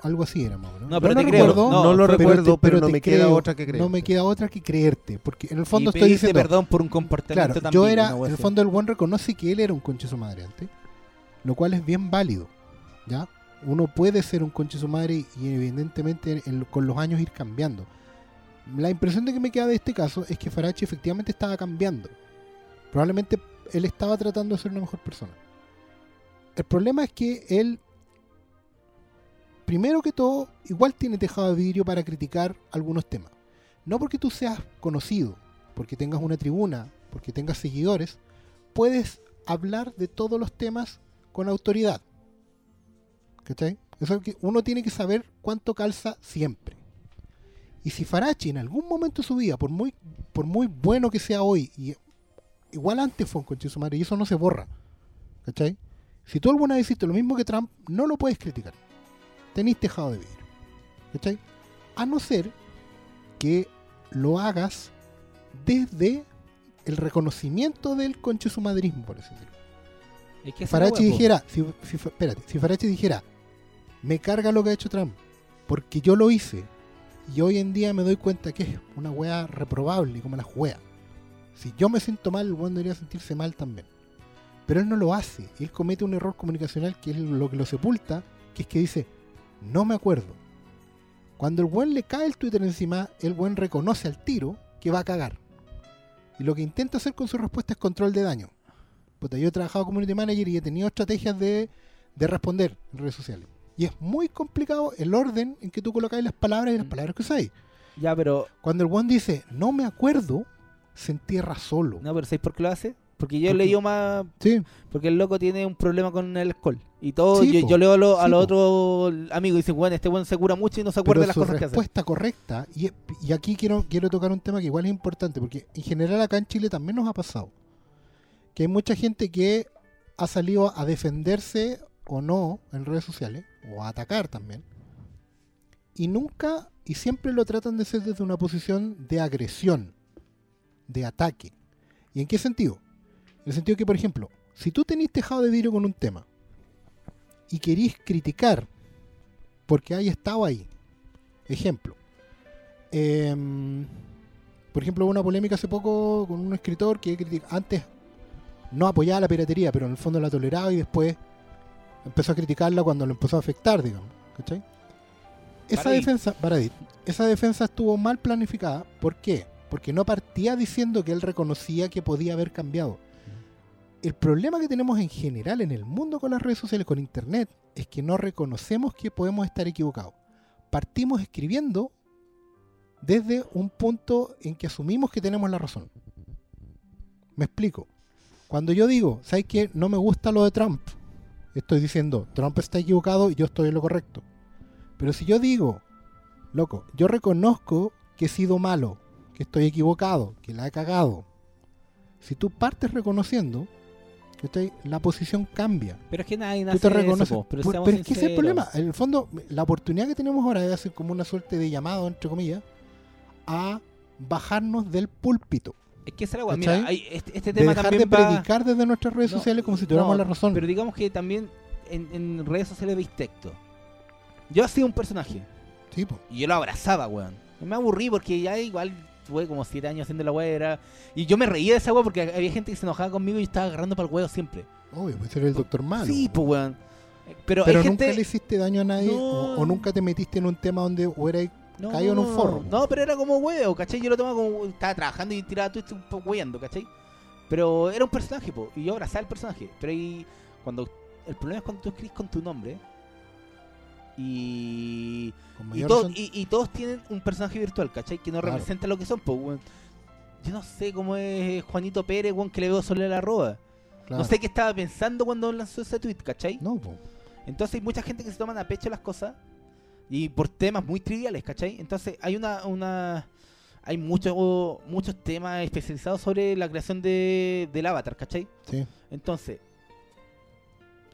algo así era más. No, pero lo te creo. recuerdo, No, No lo pero recuerdo, pero, pero no te me queda otra que creer. No me queda otra que creerte, porque en el fondo y estoy diciendo, perdón por un comportamiento Claro, tan yo era, en el fondo el buen reconoce que él era un conche madre antes, lo cual es bien válido, ¿ya? Uno puede ser un conche su madre y evidentemente en- con los años ir cambiando. La impresión de que me queda de este caso es que Farachi efectivamente estaba cambiando. Probablemente él estaba tratando de ser una mejor persona. El problema es que él, primero que todo, igual tiene tejado de vidrio para criticar algunos temas. No porque tú seas conocido, porque tengas una tribuna, porque tengas seguidores, puedes hablar de todos los temas con autoridad. ¿Cachai? Eso es que uno tiene que saber cuánto calza siempre. Y si Farachi en algún momento de su vida, por muy, por muy bueno que sea hoy, igual antes fue un conche madre, y eso no se borra. ¿Cachai? Si tú alguna vez hiciste lo mismo que Trump, no lo puedes criticar. Tenís tejado de vidrio. ¿Cachai? A no ser que lo hagas desde el reconocimiento del conche su madrismo, por así decirlo. Es que la Farachi dijera, si, si- espérate, si Farachi dijera, me carga lo que ha hecho Trump, porque yo lo hice, y hoy en día me doy cuenta que es una wea reprobable, como las weas. Si yo me siento mal, el weón debería sentirse mal también. Pero él no lo hace, él comete un error comunicacional que es lo que lo sepulta, que es que dice, no me acuerdo. Cuando el buen le cae el Twitter encima, el buen reconoce al tiro que va a cagar. Y lo que intenta hacer con su respuesta es control de daño. Puta, yo he trabajado como community manager y he tenido estrategias de, de responder en redes sociales. Y es muy complicado el orden en que tú colocáis las palabras y las palabras que usáis. Ya, pero. Cuando el one dice, no me acuerdo, se entierra solo. No, pero ¿sabes por qué lo hace? Porque yo ¿Por he qué? leído más. Sí, Porque el loco tiene un problema con el alcohol. Y todo. Sí, yo, leo a, los otros amigos y dicen, bueno, este buen se cura mucho y no se acuerda pero de las su cosas que hace. respuesta correcta, y, y aquí quiero, quiero tocar un tema que igual es importante, porque en general acá en Chile también nos ha pasado. Que hay mucha gente que ha salido a defenderse o no en redes sociales, o a atacar también, y nunca y siempre lo tratan de hacer desde una posición de agresión, de ataque. ¿Y en qué sentido? En el sentido que, por ejemplo, si tú tenés tejado de vidrio con un tema y querís criticar porque hay estado ahí, ejemplo, em, por ejemplo, hubo una polémica hace poco con un escritor que antes no apoyaba la piratería, pero en el fondo la toleraba y después empezó a criticarla cuando lo empezó a afectar, digamos. ¿cachai? Esa defensa, Baradit, esa defensa estuvo mal planificada. ¿Por qué? Porque no partía diciendo que él reconocía que podía haber cambiado. El problema que tenemos en general en el mundo con las redes sociales, con internet, es que no reconocemos que podemos estar equivocados. Partimos escribiendo desde un punto en que asumimos que tenemos la razón. Me explico. Cuando yo digo, ¿sabes qué? No me gusta lo de Trump. Estoy diciendo, Trump está equivocado y yo estoy en lo correcto. Pero si yo digo, loco, yo reconozco que he sido malo, que estoy equivocado, que la he cagado. Si tú partes reconociendo, la posición cambia. Pero es que nadie Tú nace te eso, reconoces. po, pero pero es que ese es el problema. En el fondo, la oportunidad que tenemos ahora es hacer como una suerte de llamado, entre comillas, a bajarnos del púlpito. Es que es. Mira, hay- este, este De tema dejar de también va... predicar desde nuestras redes No, sociales como si tuviéramos no, la razón. Pero digamos que también en, en redes sociales veis texto. Yo hacía un personaje Sí, po. y yo lo abrazaba, weón. Y me aburrí porque ya igual tuve como 7 años haciendo la weá. era- Y yo me reía de esa weá porque había gente que se enojaba conmigo y yo estaba agarrando para el huevo siempre. Obvio, puede ser el doctor malo. sí, pues weón. Pero, pero nunca gente... le hiciste daño a nadie No. o, o nunca te metiste en un tema donde hubiera No, caído en un forro. No, pero era como huevo, ¿cachai? Yo lo tomaba como. Estaba trabajando y tiraba tweets un poco hueando, ¿cachai? Pero era un personaje, po, y yo abrazaba el personaje. Pero ahí. Cuando. El problema es cuando tú escribes con tu nombre. Y. Y, mayor to- razón. y, y todos tienen un personaje virtual, ¿cachai? Que no Claro. representa lo que son, weón. Yo no sé cómo es Juanito Pérez, weón, que le veo solo la. Claro. No sé qué estaba pensando cuando lanzó ese tweet, ¿cachai? No, po. Entonces hay mucha gente que se toman a pecho las cosas y por temas muy triviales, ¿cachai? Entonces hay una, una hay muchos muchos temas especializados sobre la creación de, del avatar, ¿cachai? Sí. Entonces,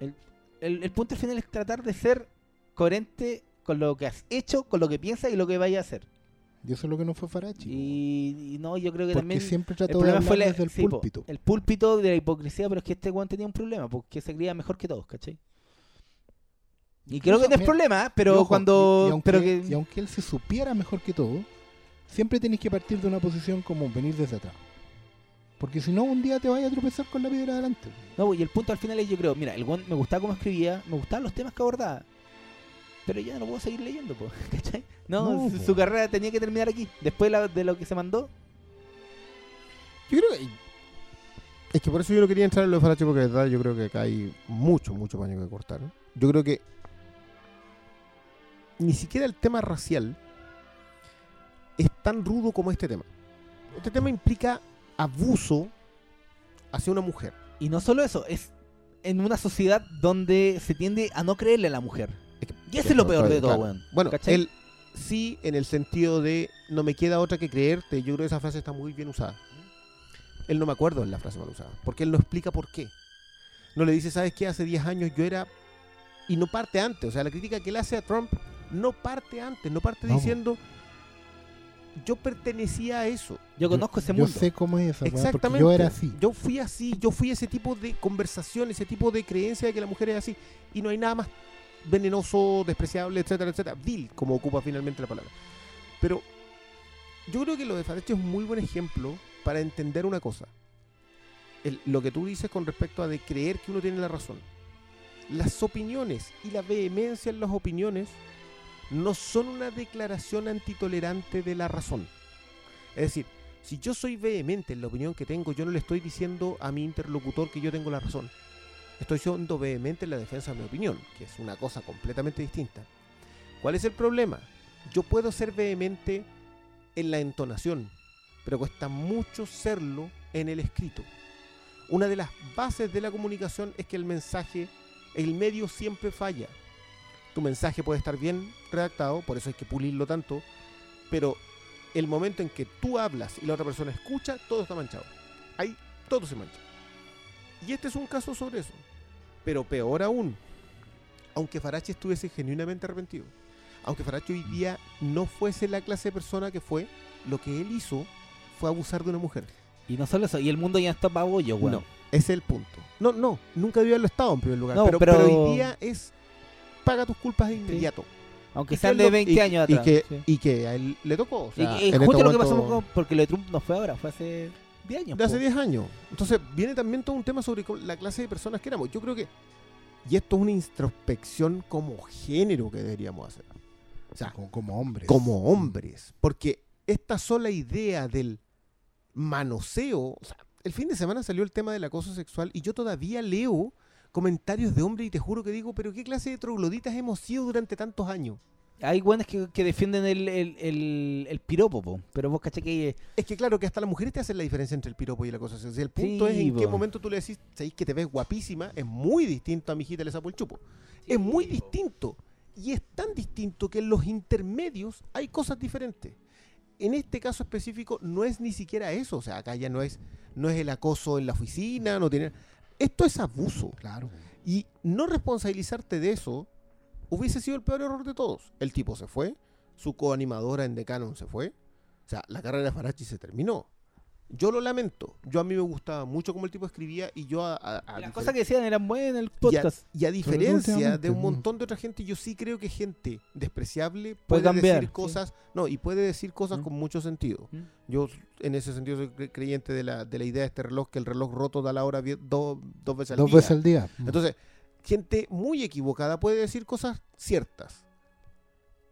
el, el, el punto al final es tratar de ser coherente con lo que has hecho, con lo que piensas y lo que vayas a hacer. Y eso es lo que no fue Farachi. Y, y no, yo creo que Porque también siempre el de fue la- desde el sí, po, púlpito. el púlpito de la hipocresía, pero es que este weón tenía un problema, porque se creía mejor que todos, ¿cachai? Y creo que no es problema, Y pero ojo, cuando. y- y aunque, pero que, y aunque él se supiera mejor que todo, siempre tenés que partir de una posición como venir desde atrás. Porque si no, un día te vayas a tropezar con la piedra adelante. No, y el punto al final es, yo creo, mira, el me gustaba cómo escribía, me gustaban los temas que abordaba. Pero ya no lo puedo seguir leyendo, po, <laughs> ¿cachai? No, No, su, carrera tenía que terminar aquí. Después la- de lo que se mandó. Yo creo que Es que por eso yo no quería entrar en lo de Farache porque de verdad yo creo que acá hay mucho, mucho paño que cortar. Yo creo que ni siquiera el tema racial es tan rudo como este tema. Este tema implica abuso hacia una mujer. Y no solo eso, es en una sociedad donde se tiende a no creerle a la mujer. Y ese es lo peor de todo, Claro. weón. Bueno, ¿Cachai? él sí en el sentido de no me queda otra que creerte. Yo creo que esa frase está muy bien usada. Él no me acuerdo en la frase mal usada. Porque él no explica por qué. No le dice, ¿sabes qué? Hace 10 años yo era... Y no parte antes. O sea, la crítica que él hace a Trump no parte antes. No parte No, diciendo... Yo pertenecía a eso. Yo conozco ese Yo mundo. sé cómo es esa Exactamente. yo era así. Yo fui así, yo fui ese tipo de conversación, ese tipo de creencia de que la mujer es así. Y no hay nada más venenoso, despreciable, etcétera, etcétera. Vil, como ocupa finalmente la palabra. Pero yo creo que lo de Farache es un muy buen ejemplo para entender una cosa. El- lo que tú dices con respecto a de creer que uno tiene la razón. Las opiniones y la vehemencia en las opiniones no son una declaración antitolerante de la razón. Es decir, si yo soy vehemente en la opinión que tengo, yo no le estoy diciendo a mi interlocutor que yo tengo la razón. Estoy siendo vehemente en la defensa de mi opinión, que es una cosa completamente distinta. ¿Cuál es el problema? Yo puedo ser vehemente en la entonación, pero cuesta mucho serlo en el escrito. Una de las bases de la comunicación es que el mensaje, el medio siempre falla. Tu mensaje puede estar bien redactado, por eso hay que pulirlo tanto, pero el momento en que tú hablas y la otra persona escucha, todo está manchado. Ahí todo se mancha. Y este es un caso sobre eso. Pero peor aún, aunque Farache estuviese genuinamente arrepentido, aunque Farache hoy día no fuese la clase de persona que fue, lo que él hizo fue abusar de una mujer. Y no solo eso, y el mundo ya está para bollo, weón. No, ese es el punto. No, no, nunca debió haberlo estado en primer lugar. No, pero, pero- pero hoy día es paga tus culpas de inmediato. Aunque Y sean que de lo- 20 y- años y atrás. que, sí. y que a él le tocó. o Y- sea, y en justo este lo que pasó con, porque lo de Trump no fue ahora, fue hace 10 años. de hace po. 10 años. Entonces, viene también todo un tema sobre la clase de personas que éramos. Yo creo que, y esto es una introspección como género que deberíamos hacer. O sea, Como, como hombres. como hombres. Porque esta sola idea del manoseo, o sea, el fin de semana salió el tema del acoso sexual y yo todavía leo comentarios de hombres y te juro que digo, pero qué clase de trogloditas hemos sido durante tantos años. Hay buenos que, que defienden el, el, el, el piropo, po, pero vos caché que Es que claro que hasta las mujeres te hacen la diferencia entre el piropo y la cosa sexual. El punto Sí, es en qué momento tú le decís, sabéis que te ves guapísima, es muy distinto a mi hijita le sapo el chupo. es muy distinto. Y es tan distinto que en los intermedios hay cosas diferentes. En este caso específico no es ni siquiera eso. O sea, acá ya no es, no es el acoso en la oficina, no tiene. Esto es abuso. Claro. Y no responsabilizarte de eso hubiese sido el peor error de todos. El tipo se fue, su coanimadora en Decanon se fue. O sea, la carrera de Farachi se terminó. Yo lo lamento. Yo a mí me gustaba mucho cómo el tipo escribía y yo a, a- a las cosas que decían eran buenas en el y a, podcast. y a diferencia de un montón de otra gente, yo sí creo que gente despreciable Puede puede, cambiar, decir sí. cosas, no, y puede decir cosas Mm. con mucho sentido. Mm. Yo en ese sentido soy cre- creyente de la, de la idea de este reloj, que el reloj roto da la hora do- dos veces al Dos día. veces al día. Entonces, gente muy equivocada puede decir cosas ciertas.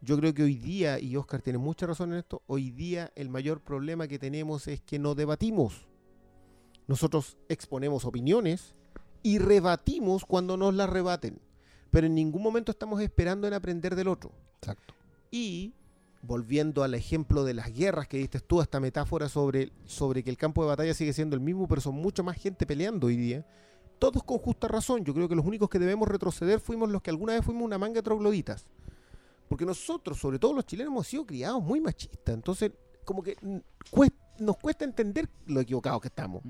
Yo creo que hoy día, y Oscar tiene mucha razón en esto, hoy día el mayor problema que tenemos es que no debatimos. Nosotros exponemos opiniones y rebatimos cuando nos las rebaten, pero en ningún momento estamos esperando en aprender del otro. Exacto. Y volviendo al ejemplo de las guerras que diste tú, esta metáfora sobre, sobre que el campo de batalla sigue siendo el mismo, pero son mucha más gente peleando hoy día, todos con justa razón. Yo creo que los únicos que debemos retroceder fuimos los que alguna vez fuimos una manga de trogloditas. Porque nosotros, sobre todo los chilenos, hemos sido criados muy machistas. Entonces, como que mm, cuest- nos cuesta entender lo equivocados que estamos.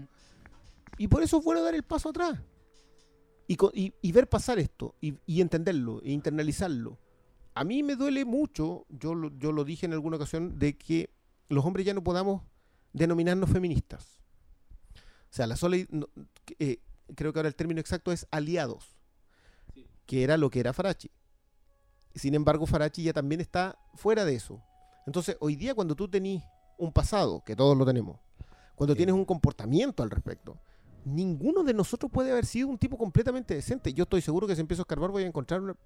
Y por eso es bueno dar el paso atrás. Y, co- y- y ver pasar esto, y, y entenderlo, e internalizarlo. A mí me duele mucho, yo lo, yo lo dije en alguna ocasión, de que los hombres ya no podamos denominarnos feministas. O sea, la sola, eh, creo que ahora el término exacto es aliados, que era lo que era Farachi. Sin embargo, Farachi ya también está fuera de eso. Entonces, hoy día cuando tú tenés un pasado, que todos lo tenemos, cuando tienes un comportamiento al respecto, ninguno de nosotros puede haber sido un tipo completamente decente. Yo estoy seguro que si empiezo a escarbar voy a encontrar una-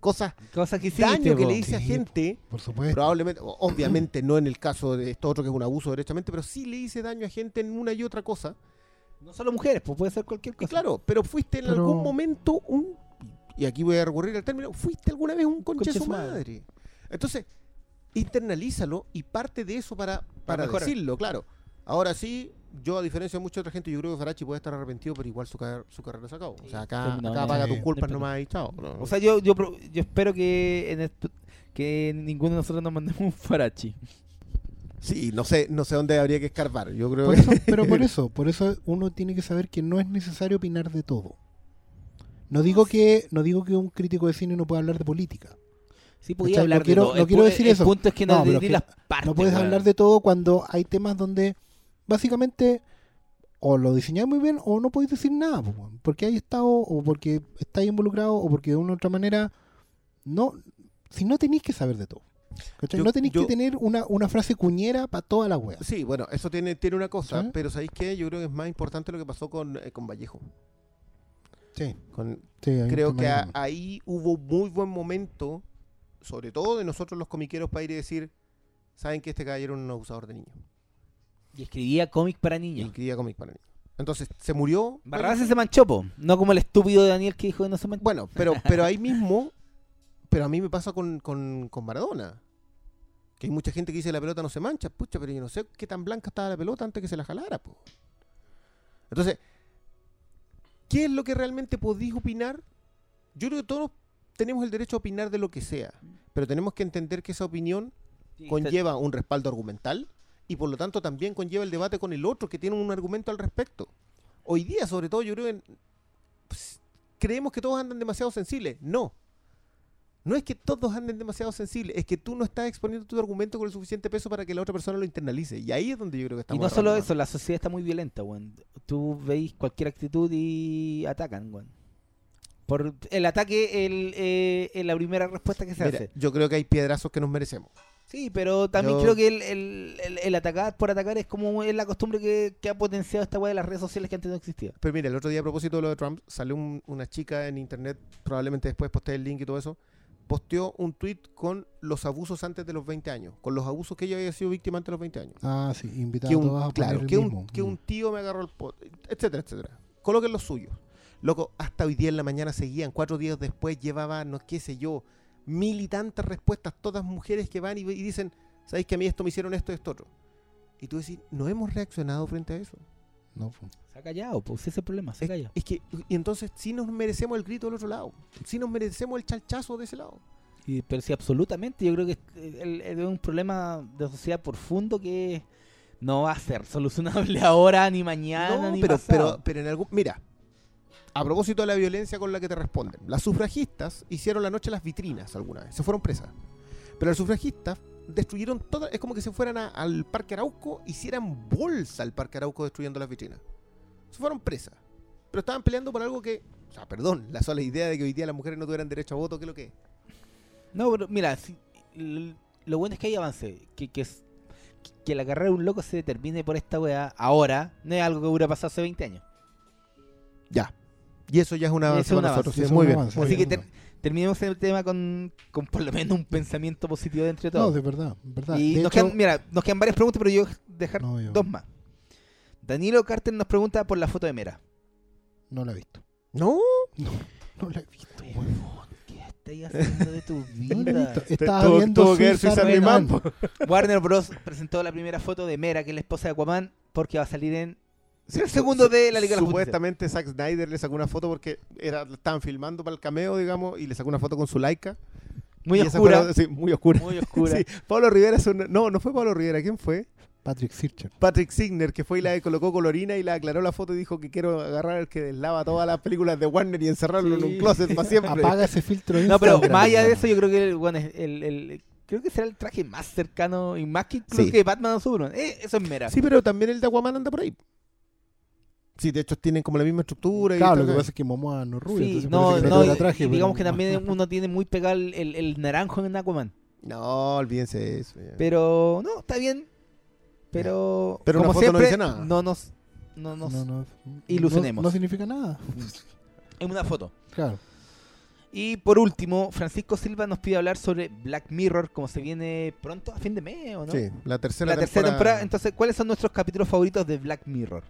cosas, Cosas que hiciste, daño que le hice a gente, Por supuesto. probablemente, obviamente no en el caso de esto otro que es un abuso derechamente, pero sí le hice daño a gente en una y otra cosa No solo mujeres, pues puede ser cualquier Y cosa. claro, pero fuiste en Pero- algún momento un. Y aquí voy a recurrir al término. Fuiste alguna vez un conche Conche su madre. madre. Entonces, internalízalo y parte de eso para, para decirlo, claro. Ahora sí, yo a diferencia de mucha otra gente, yo creo que Farachi puede estar arrepentido, pero igual su, car- su carrera se acabó. O sea, acá, no, acá no, paga tus culpas no nomás y chao. No, no. O sea, yo, yo, yo espero que en esto- que ninguno de nosotros nos mandemos un farachi. sí, no sé, no sé dónde habría que escarbar. Yo creo Por que. eso, pero por <laughs> eso, por eso uno tiene que saber que no es necesario opinar de todo. No digo que no digo que un crítico de cine no pueda hablar de política. Sí, podía ¿Cachai? hablar No quiero- de todo. no El quiero decir el eso. punto es que no, No, di- pero di que las partes. no puedes hablar de todo cuando hay temas donde básicamente o lo diseñáis muy bien o no podéis decir nada, porque hay estado o porque estáis involucrados o porque de una u otra manera no si no tenéis que saber de todo. Yo- no tenéis yo- que tener una, una frase cuñera para toda la wea. Sí, bueno, eso tiene, tiene una cosa, ¿Sí? pero ¿sabéis qué? Yo creo que es más importante lo que pasó con, eh, con Vallejo. Sí, Con, sí, creo que ahí a- también. ahí hubo muy buen momento, sobre todo de nosotros los comiqueros, para ir y decir, saben que este caballero era un abusador de niños. Y escribía cómics para Y niños. escribía cómics para niños. Entonces, se murió. Barrabás Vallejo. se manchó, po. No como el estúpido de Daniel que dijo que no se manchó. Bueno, pero, <laughs> pero ahí mismo, pero a mí me pasa con, con, con Maradona. Que hay mucha gente que dice la pelota no se mancha. Pucha, pero yo no sé qué tan blanca estaba la pelota antes que se la jalara. po. Entonces, ¿qué es lo que realmente podéis opinar? Yo creo que todos tenemos el derecho a opinar de lo que sea. Pero tenemos que entender que esa opinión conlleva un respaldo argumental y por lo tanto también conlleva el debate con el otro que tiene un argumento al respecto. Hoy día, sobre todo, yo creo que pues, creemos que todos andan demasiado sensibles. No. No es que todos anden demasiado sensibles, es que tú no estás exponiendo tu argumento con el suficiente peso para que la otra persona lo internalice. Y ahí es donde yo creo que Y estamos. no solo eso, la sociedad está muy violenta, weón. Tú veis cualquier actitud y atacan, weón. Por el ataque el, eh, es la primera respuesta que se Mira, hace. yo creo que hay piedrazos que nos merecemos. Sí, pero también Yo- creo que el, el, el- el atacar por atacar es como es la costumbre que, que ha potenciado esta weá de las redes sociales que antes no existía. Pero mira, el otro día a propósito de lo de Trump, salió un- una chica en internet, probablemente después posté el link y todo eso, posteó un tweet con los abusos antes de los 20 años, con los abusos que ella había sido víctima antes de los 20 años. Ah, sí, invitado que a un, todos a claro, poner el que, un, que Mm. un tío me agarró el pot, etcétera, etcétera. Coloquen los suyos. Loco, hasta hoy día en la mañana seguían, cuatro días después llevaba, no qué sé yo, mil y tantas respuestas, todas mujeres que van y, y dicen, ¿sabéis que a mí esto me hicieron esto, esto, otro? Y tú decís, ¿no hemos reaccionado frente a eso? No, Se ha callado, pues ese es el problema, se ha callado. es que, y entonces sí nos merecemos el grito del otro lado, sí nos merecemos el chalchazo de ese lado. Y, pero sí, absolutamente, yo creo que es, es un problema de sociedad profundo que no va a ser solucionable <laughs> ahora, ni mañana, No, ni pero, pasado. pero, pero en algún. Mira, a propósito de la violencia con la que te responden, las sufragistas hicieron la noche las vitrinas alguna vez, se fueron presas. Pero las sufragistas destruyeron todas. Es como que se fueran a- al Parque Arauco, hicieran bolsa al Parque Arauco destruyendo las vitrinas. Se fueron presas. Pero estaban peleando por algo que. O sea, perdón, la sola idea de que hoy día las mujeres no tuvieran derecho a voto, ¿qué es lo que es? No, pero mira, si- lo bueno es que hay avance. Que, que, es- que la carrera de un loco se determine por esta weá ahora no es algo que hubiera pasado hace 20 años. Ya. Y eso ya es una avance para nosotros. sí, muy bien. Así que terminemos el tema con, con por lo menos un pensamiento positivo de entre No, todos. de verdad, verdad. y De nos hecho- quedan, mira, nos quedan varias preguntas, pero yo voy a dejar No, yo- dos más. Danilo Carter nos pregunta por la foto de Mera. No la he visto. ¿No? No la he visto. Huevón, ¿Qué estáis haciendo de tu <laughs> No vida? Estaba viendo Warner Bros. presentó la primera foto de Mera, que es la esposa de Aquaman, porque va a salir en el segundo de la Liga de la Justicia. Supuestamente Zack Snyder le sacó una foto porque era, estaban filmando para el cameo, digamos, y le sacó una foto con su Laika. Muy oscura. sí, muy oscura. Muy oscura. <laughs> Sí, Pablo Rivera, es un- no, no fue Pablo Rivera, ¿quién fue? Patrick Sircher. Patrick Signer, que fue y la colocó colorina y la aclaró la foto y dijo que quiero agarrar el que deslava todas las películas de Warner y encerrarlo en Sí. un closet para siempre. Apaga ese filtro No, pero más allá de eso, yo creo que el, bueno, el, el- creo que será el traje más cercano y más que incluso Sí. que Batman o Superman. Eh, eso es Mera. Sí, pero también el de Aquaman anda por ahí. Sí, de hecho tienen como la misma estructura. y Claro, tal, lo que pasa es que Momoa no es rubia. Sí, entonces no, no, y- traje, y digamos pero- que también uno tiene muy pegado el, el- el naranjo en Aquaman. No, olvídense de eso. ya. Pero, no, está bien. Pero, Pero como una foto no dice nada. no nos, no nos No, no, ilusionemos. No, no significa nada. <laughs> en una foto. Claro. Y por último, Francisco Silva nos pide hablar sobre Black Mirror, como se viene pronto, a fin de mes, ¿o no? Sí, la tercera la tercera temporada. Entonces, ¿cuáles son nuestros capítulos favoritos de Black Mirror?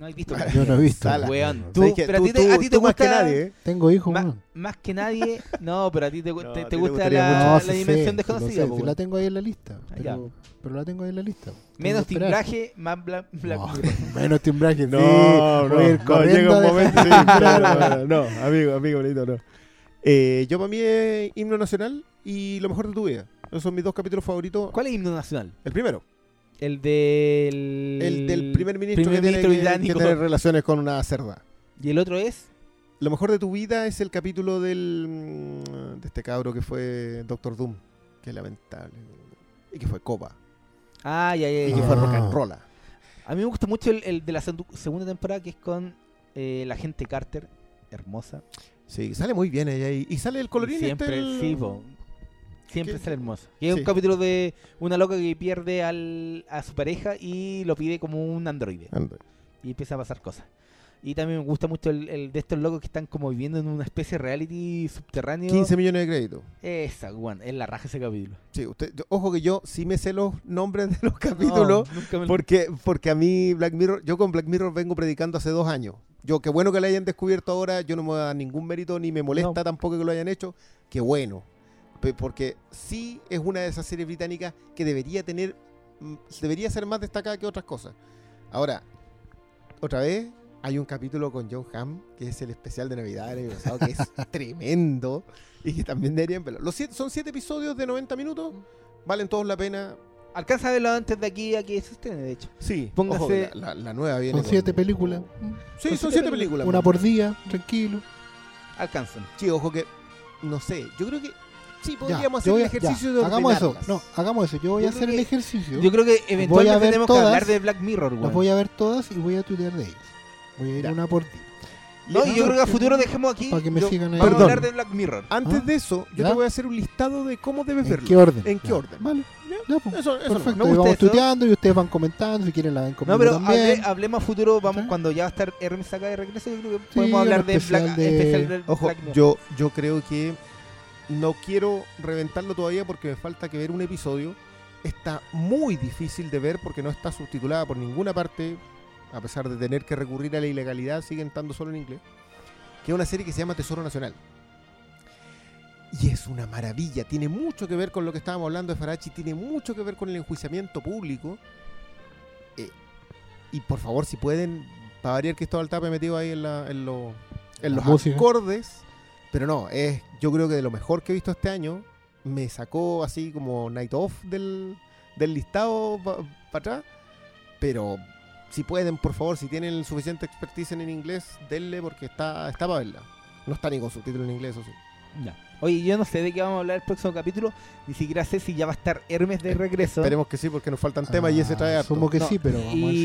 No has visto. Yo no he visto. Pero a ti te, tú- a ti te tú más que gusta. nadie, ¿eh? Tengo hijos, Más, weón. más que nadie. No, pero a ti te, <laughs> No, te, te gusta gustaría la, la dimensión desconocida. sé, la tengo ahí en la lista. Ah, Pero, pero la tengo ahí en la lista. Menos timbraje, más No, Mirror. <laughs> menos timbraje. No, sí, no, no, llega un momento. sí, <laughs> no, amigo, amigo, bonito, no. Eh, yo para mí es himno nacional y lo mejor de tu vida. Esos son mis dos capítulos favoritos. ¿Cuál es himno nacional? El primero, El del. el del primer ministro primer que tiene ministro que- que, británico. tener relaciones con una cerda. Y el otro es. Lo mejor de tu vida es el capítulo del mm, de este cabro que fue Doctor Doom, que es lamentable. Y que fue Copa. Ah, ya, ya, Y ya. que fue Ah. rock and roll. A mí me gusta mucho el, el de la segunda temporada que es con eh, la gente Carter. Hermosa. Sí, sale muy bien ella ahí. Y sale el colorín Y siempre, este, el- sí, po. Siempre sale hermoso. Y es Sí. un capítulo de una loca que pierde al, a su pareja y lo pide como un androide. Android. Y empieza a pasar cosas. Y también me gusta mucho el, el de estos locos que están como viviendo en una especie de reality subterráneo. 15 millones de créditos. Esa, weón, es la raja ese capítulo. Sí, usted, yo- ojo que yo sí me sé los nombres de los capítulos. No, Porque, porque a mí Black Mirror, yo con Black Mirror vengo predicando hace dos años. Yo, qué bueno que lo hayan descubierto ahora, yo no me voy a dar ningún mérito, ni me molesta No. tampoco que lo hayan hecho. Qué bueno. Porque sí es una de esas series británicas que debería tener, mm, debería ser más destacada que otras cosas. Ahora, otra vez, hay un capítulo con John Hamm, que es el especial de Navidad del año pasado, que es <laughs> tremendo y que también deberían verlo. Los siete, son siete episodios de 90 minutos, valen todos la pena. Alcanza a verlo antes de aquí a que se estrene, de hecho. Sí, Póngase- ojo la, la- la nueva viene Son con- siete películas. Sí, son siete películas. Una por día, tranquilo. Alcanzan. Sí, ojo que, no sé, yo creo que sí podríamos hacer el a- ya, ejercicio de Hagamos eso. No, hagamos eso. Yo voy Yo a hacer el ejercicio. Yo creo que eventualmente ver tenemos todas. que hablar de Black Mirror, Las weón. voy a ver todas y voy a tuitear de ellas. Voy a ir Ya. una por día. No, y yo creo que a futuro dejemos aquí. Para que me yo- sigan ahí. Vamos Perdón. a hablar de Black Mirror. Antes Ah, de eso, yo ¿ya? te voy a hacer un listado de cómo debes ¿En verlo. qué orden? ¿En qué Ya, orden? Vale. Ya, pues. Eso, eso Perfecto. Me gusta vamos eso. tuiteando y ustedes van comentando. Si quieren la ven conmigo No, pero también. hable- hablemos a futuro, vamos Sí. cuando ya va a estar Hermes acá de regreso, yo creo que Sí, podemos hablar de especial Black, de- especial del Ojo, Black Mirror. yo, yo creo que no quiero reventarlo todavía porque me falta que ver un episodio. Está muy difícil de ver porque no está subtitulada por ninguna parte, a pesar de tener que recurrir a la ilegalidad, siguen estando solo en inglés. Que es una serie que se llama Tesoro Nacional. Y es una maravilla, tiene mucho que ver con lo que estábamos hablando de Farachi, tiene mucho que ver con el enjuiciamiento público. Eh, y por favor, si pueden, para variar que estaba el tape metido ahí en, la- en, lo- en los música. acordes, pero no, es yo creo que de lo mejor que he visto este año, me sacó así como Night Off del, del listado para atrás, pero si pueden, por favor, si tienen suficiente expertise en el inglés, denle porque está, está para verla. No está ni con subtítulos en inglés, eso sí. Ya. Oye, yo no sé de qué vamos a hablar el próximo capítulo, ni siquiera sé si ya va a estar Hermes de regreso. Esperemos que sí, porque nos faltan temas y ese trae harto. Asumo que No, sí, pero vamos a ver y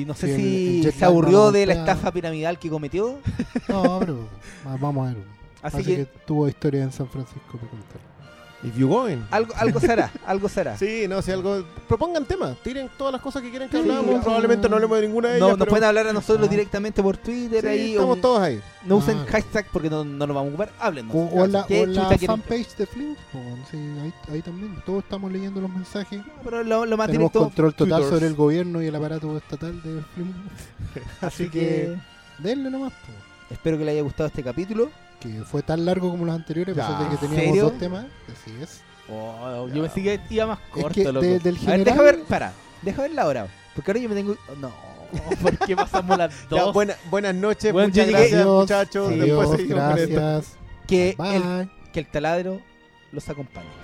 si- no sé si el- el se aburrió de la estafa piramidal que cometió. No, pero va- vamos a ver. Así Así, que, que... tuvo historia en San Francisco para contar. If you going. algo, algo será, <laughs> algo será. Sí, no, si algo. Propongan temas, tiren todas las cosas que quieran que Sí, hablamos. Probablemente no hablemos de ninguna de No, ellas. nos pero pueden hablar a nosotros Ah. directamente por Twitter sí, ahí. estamos o- todos ahí. No usen Ah. hashtag porque no, no nos vamos a ocupar. Háblenos. O, la, fanpage de Flint, sí, ahí, ahí también. Todos estamos leyendo los mensajes. No, pero lo, lo más Tenemos directo. control total Twitters. sobre el gobierno y el aparato estatal de Flint. <laughs> Así Así que que denle nomás. pues. Espero que les haya gustado este capítulo. Que fue tan largo como los anteriores, a pesar Ya. de que teníamos ¿Serio? dos temas. Así es. Oh, yo pensé que iba más Es corto, que loco. de- del A ver, deja ver, para, deja ver la hora. Porque ahora yo me tengo. No, <laughs> ¿por qué pasamos las Ya, dos? buena- buenas noches, Bueno, muchas gracias, muchachos. adiós, Después seguimos con esto. gracias. que, el, Bye. que el taladro los acompañe.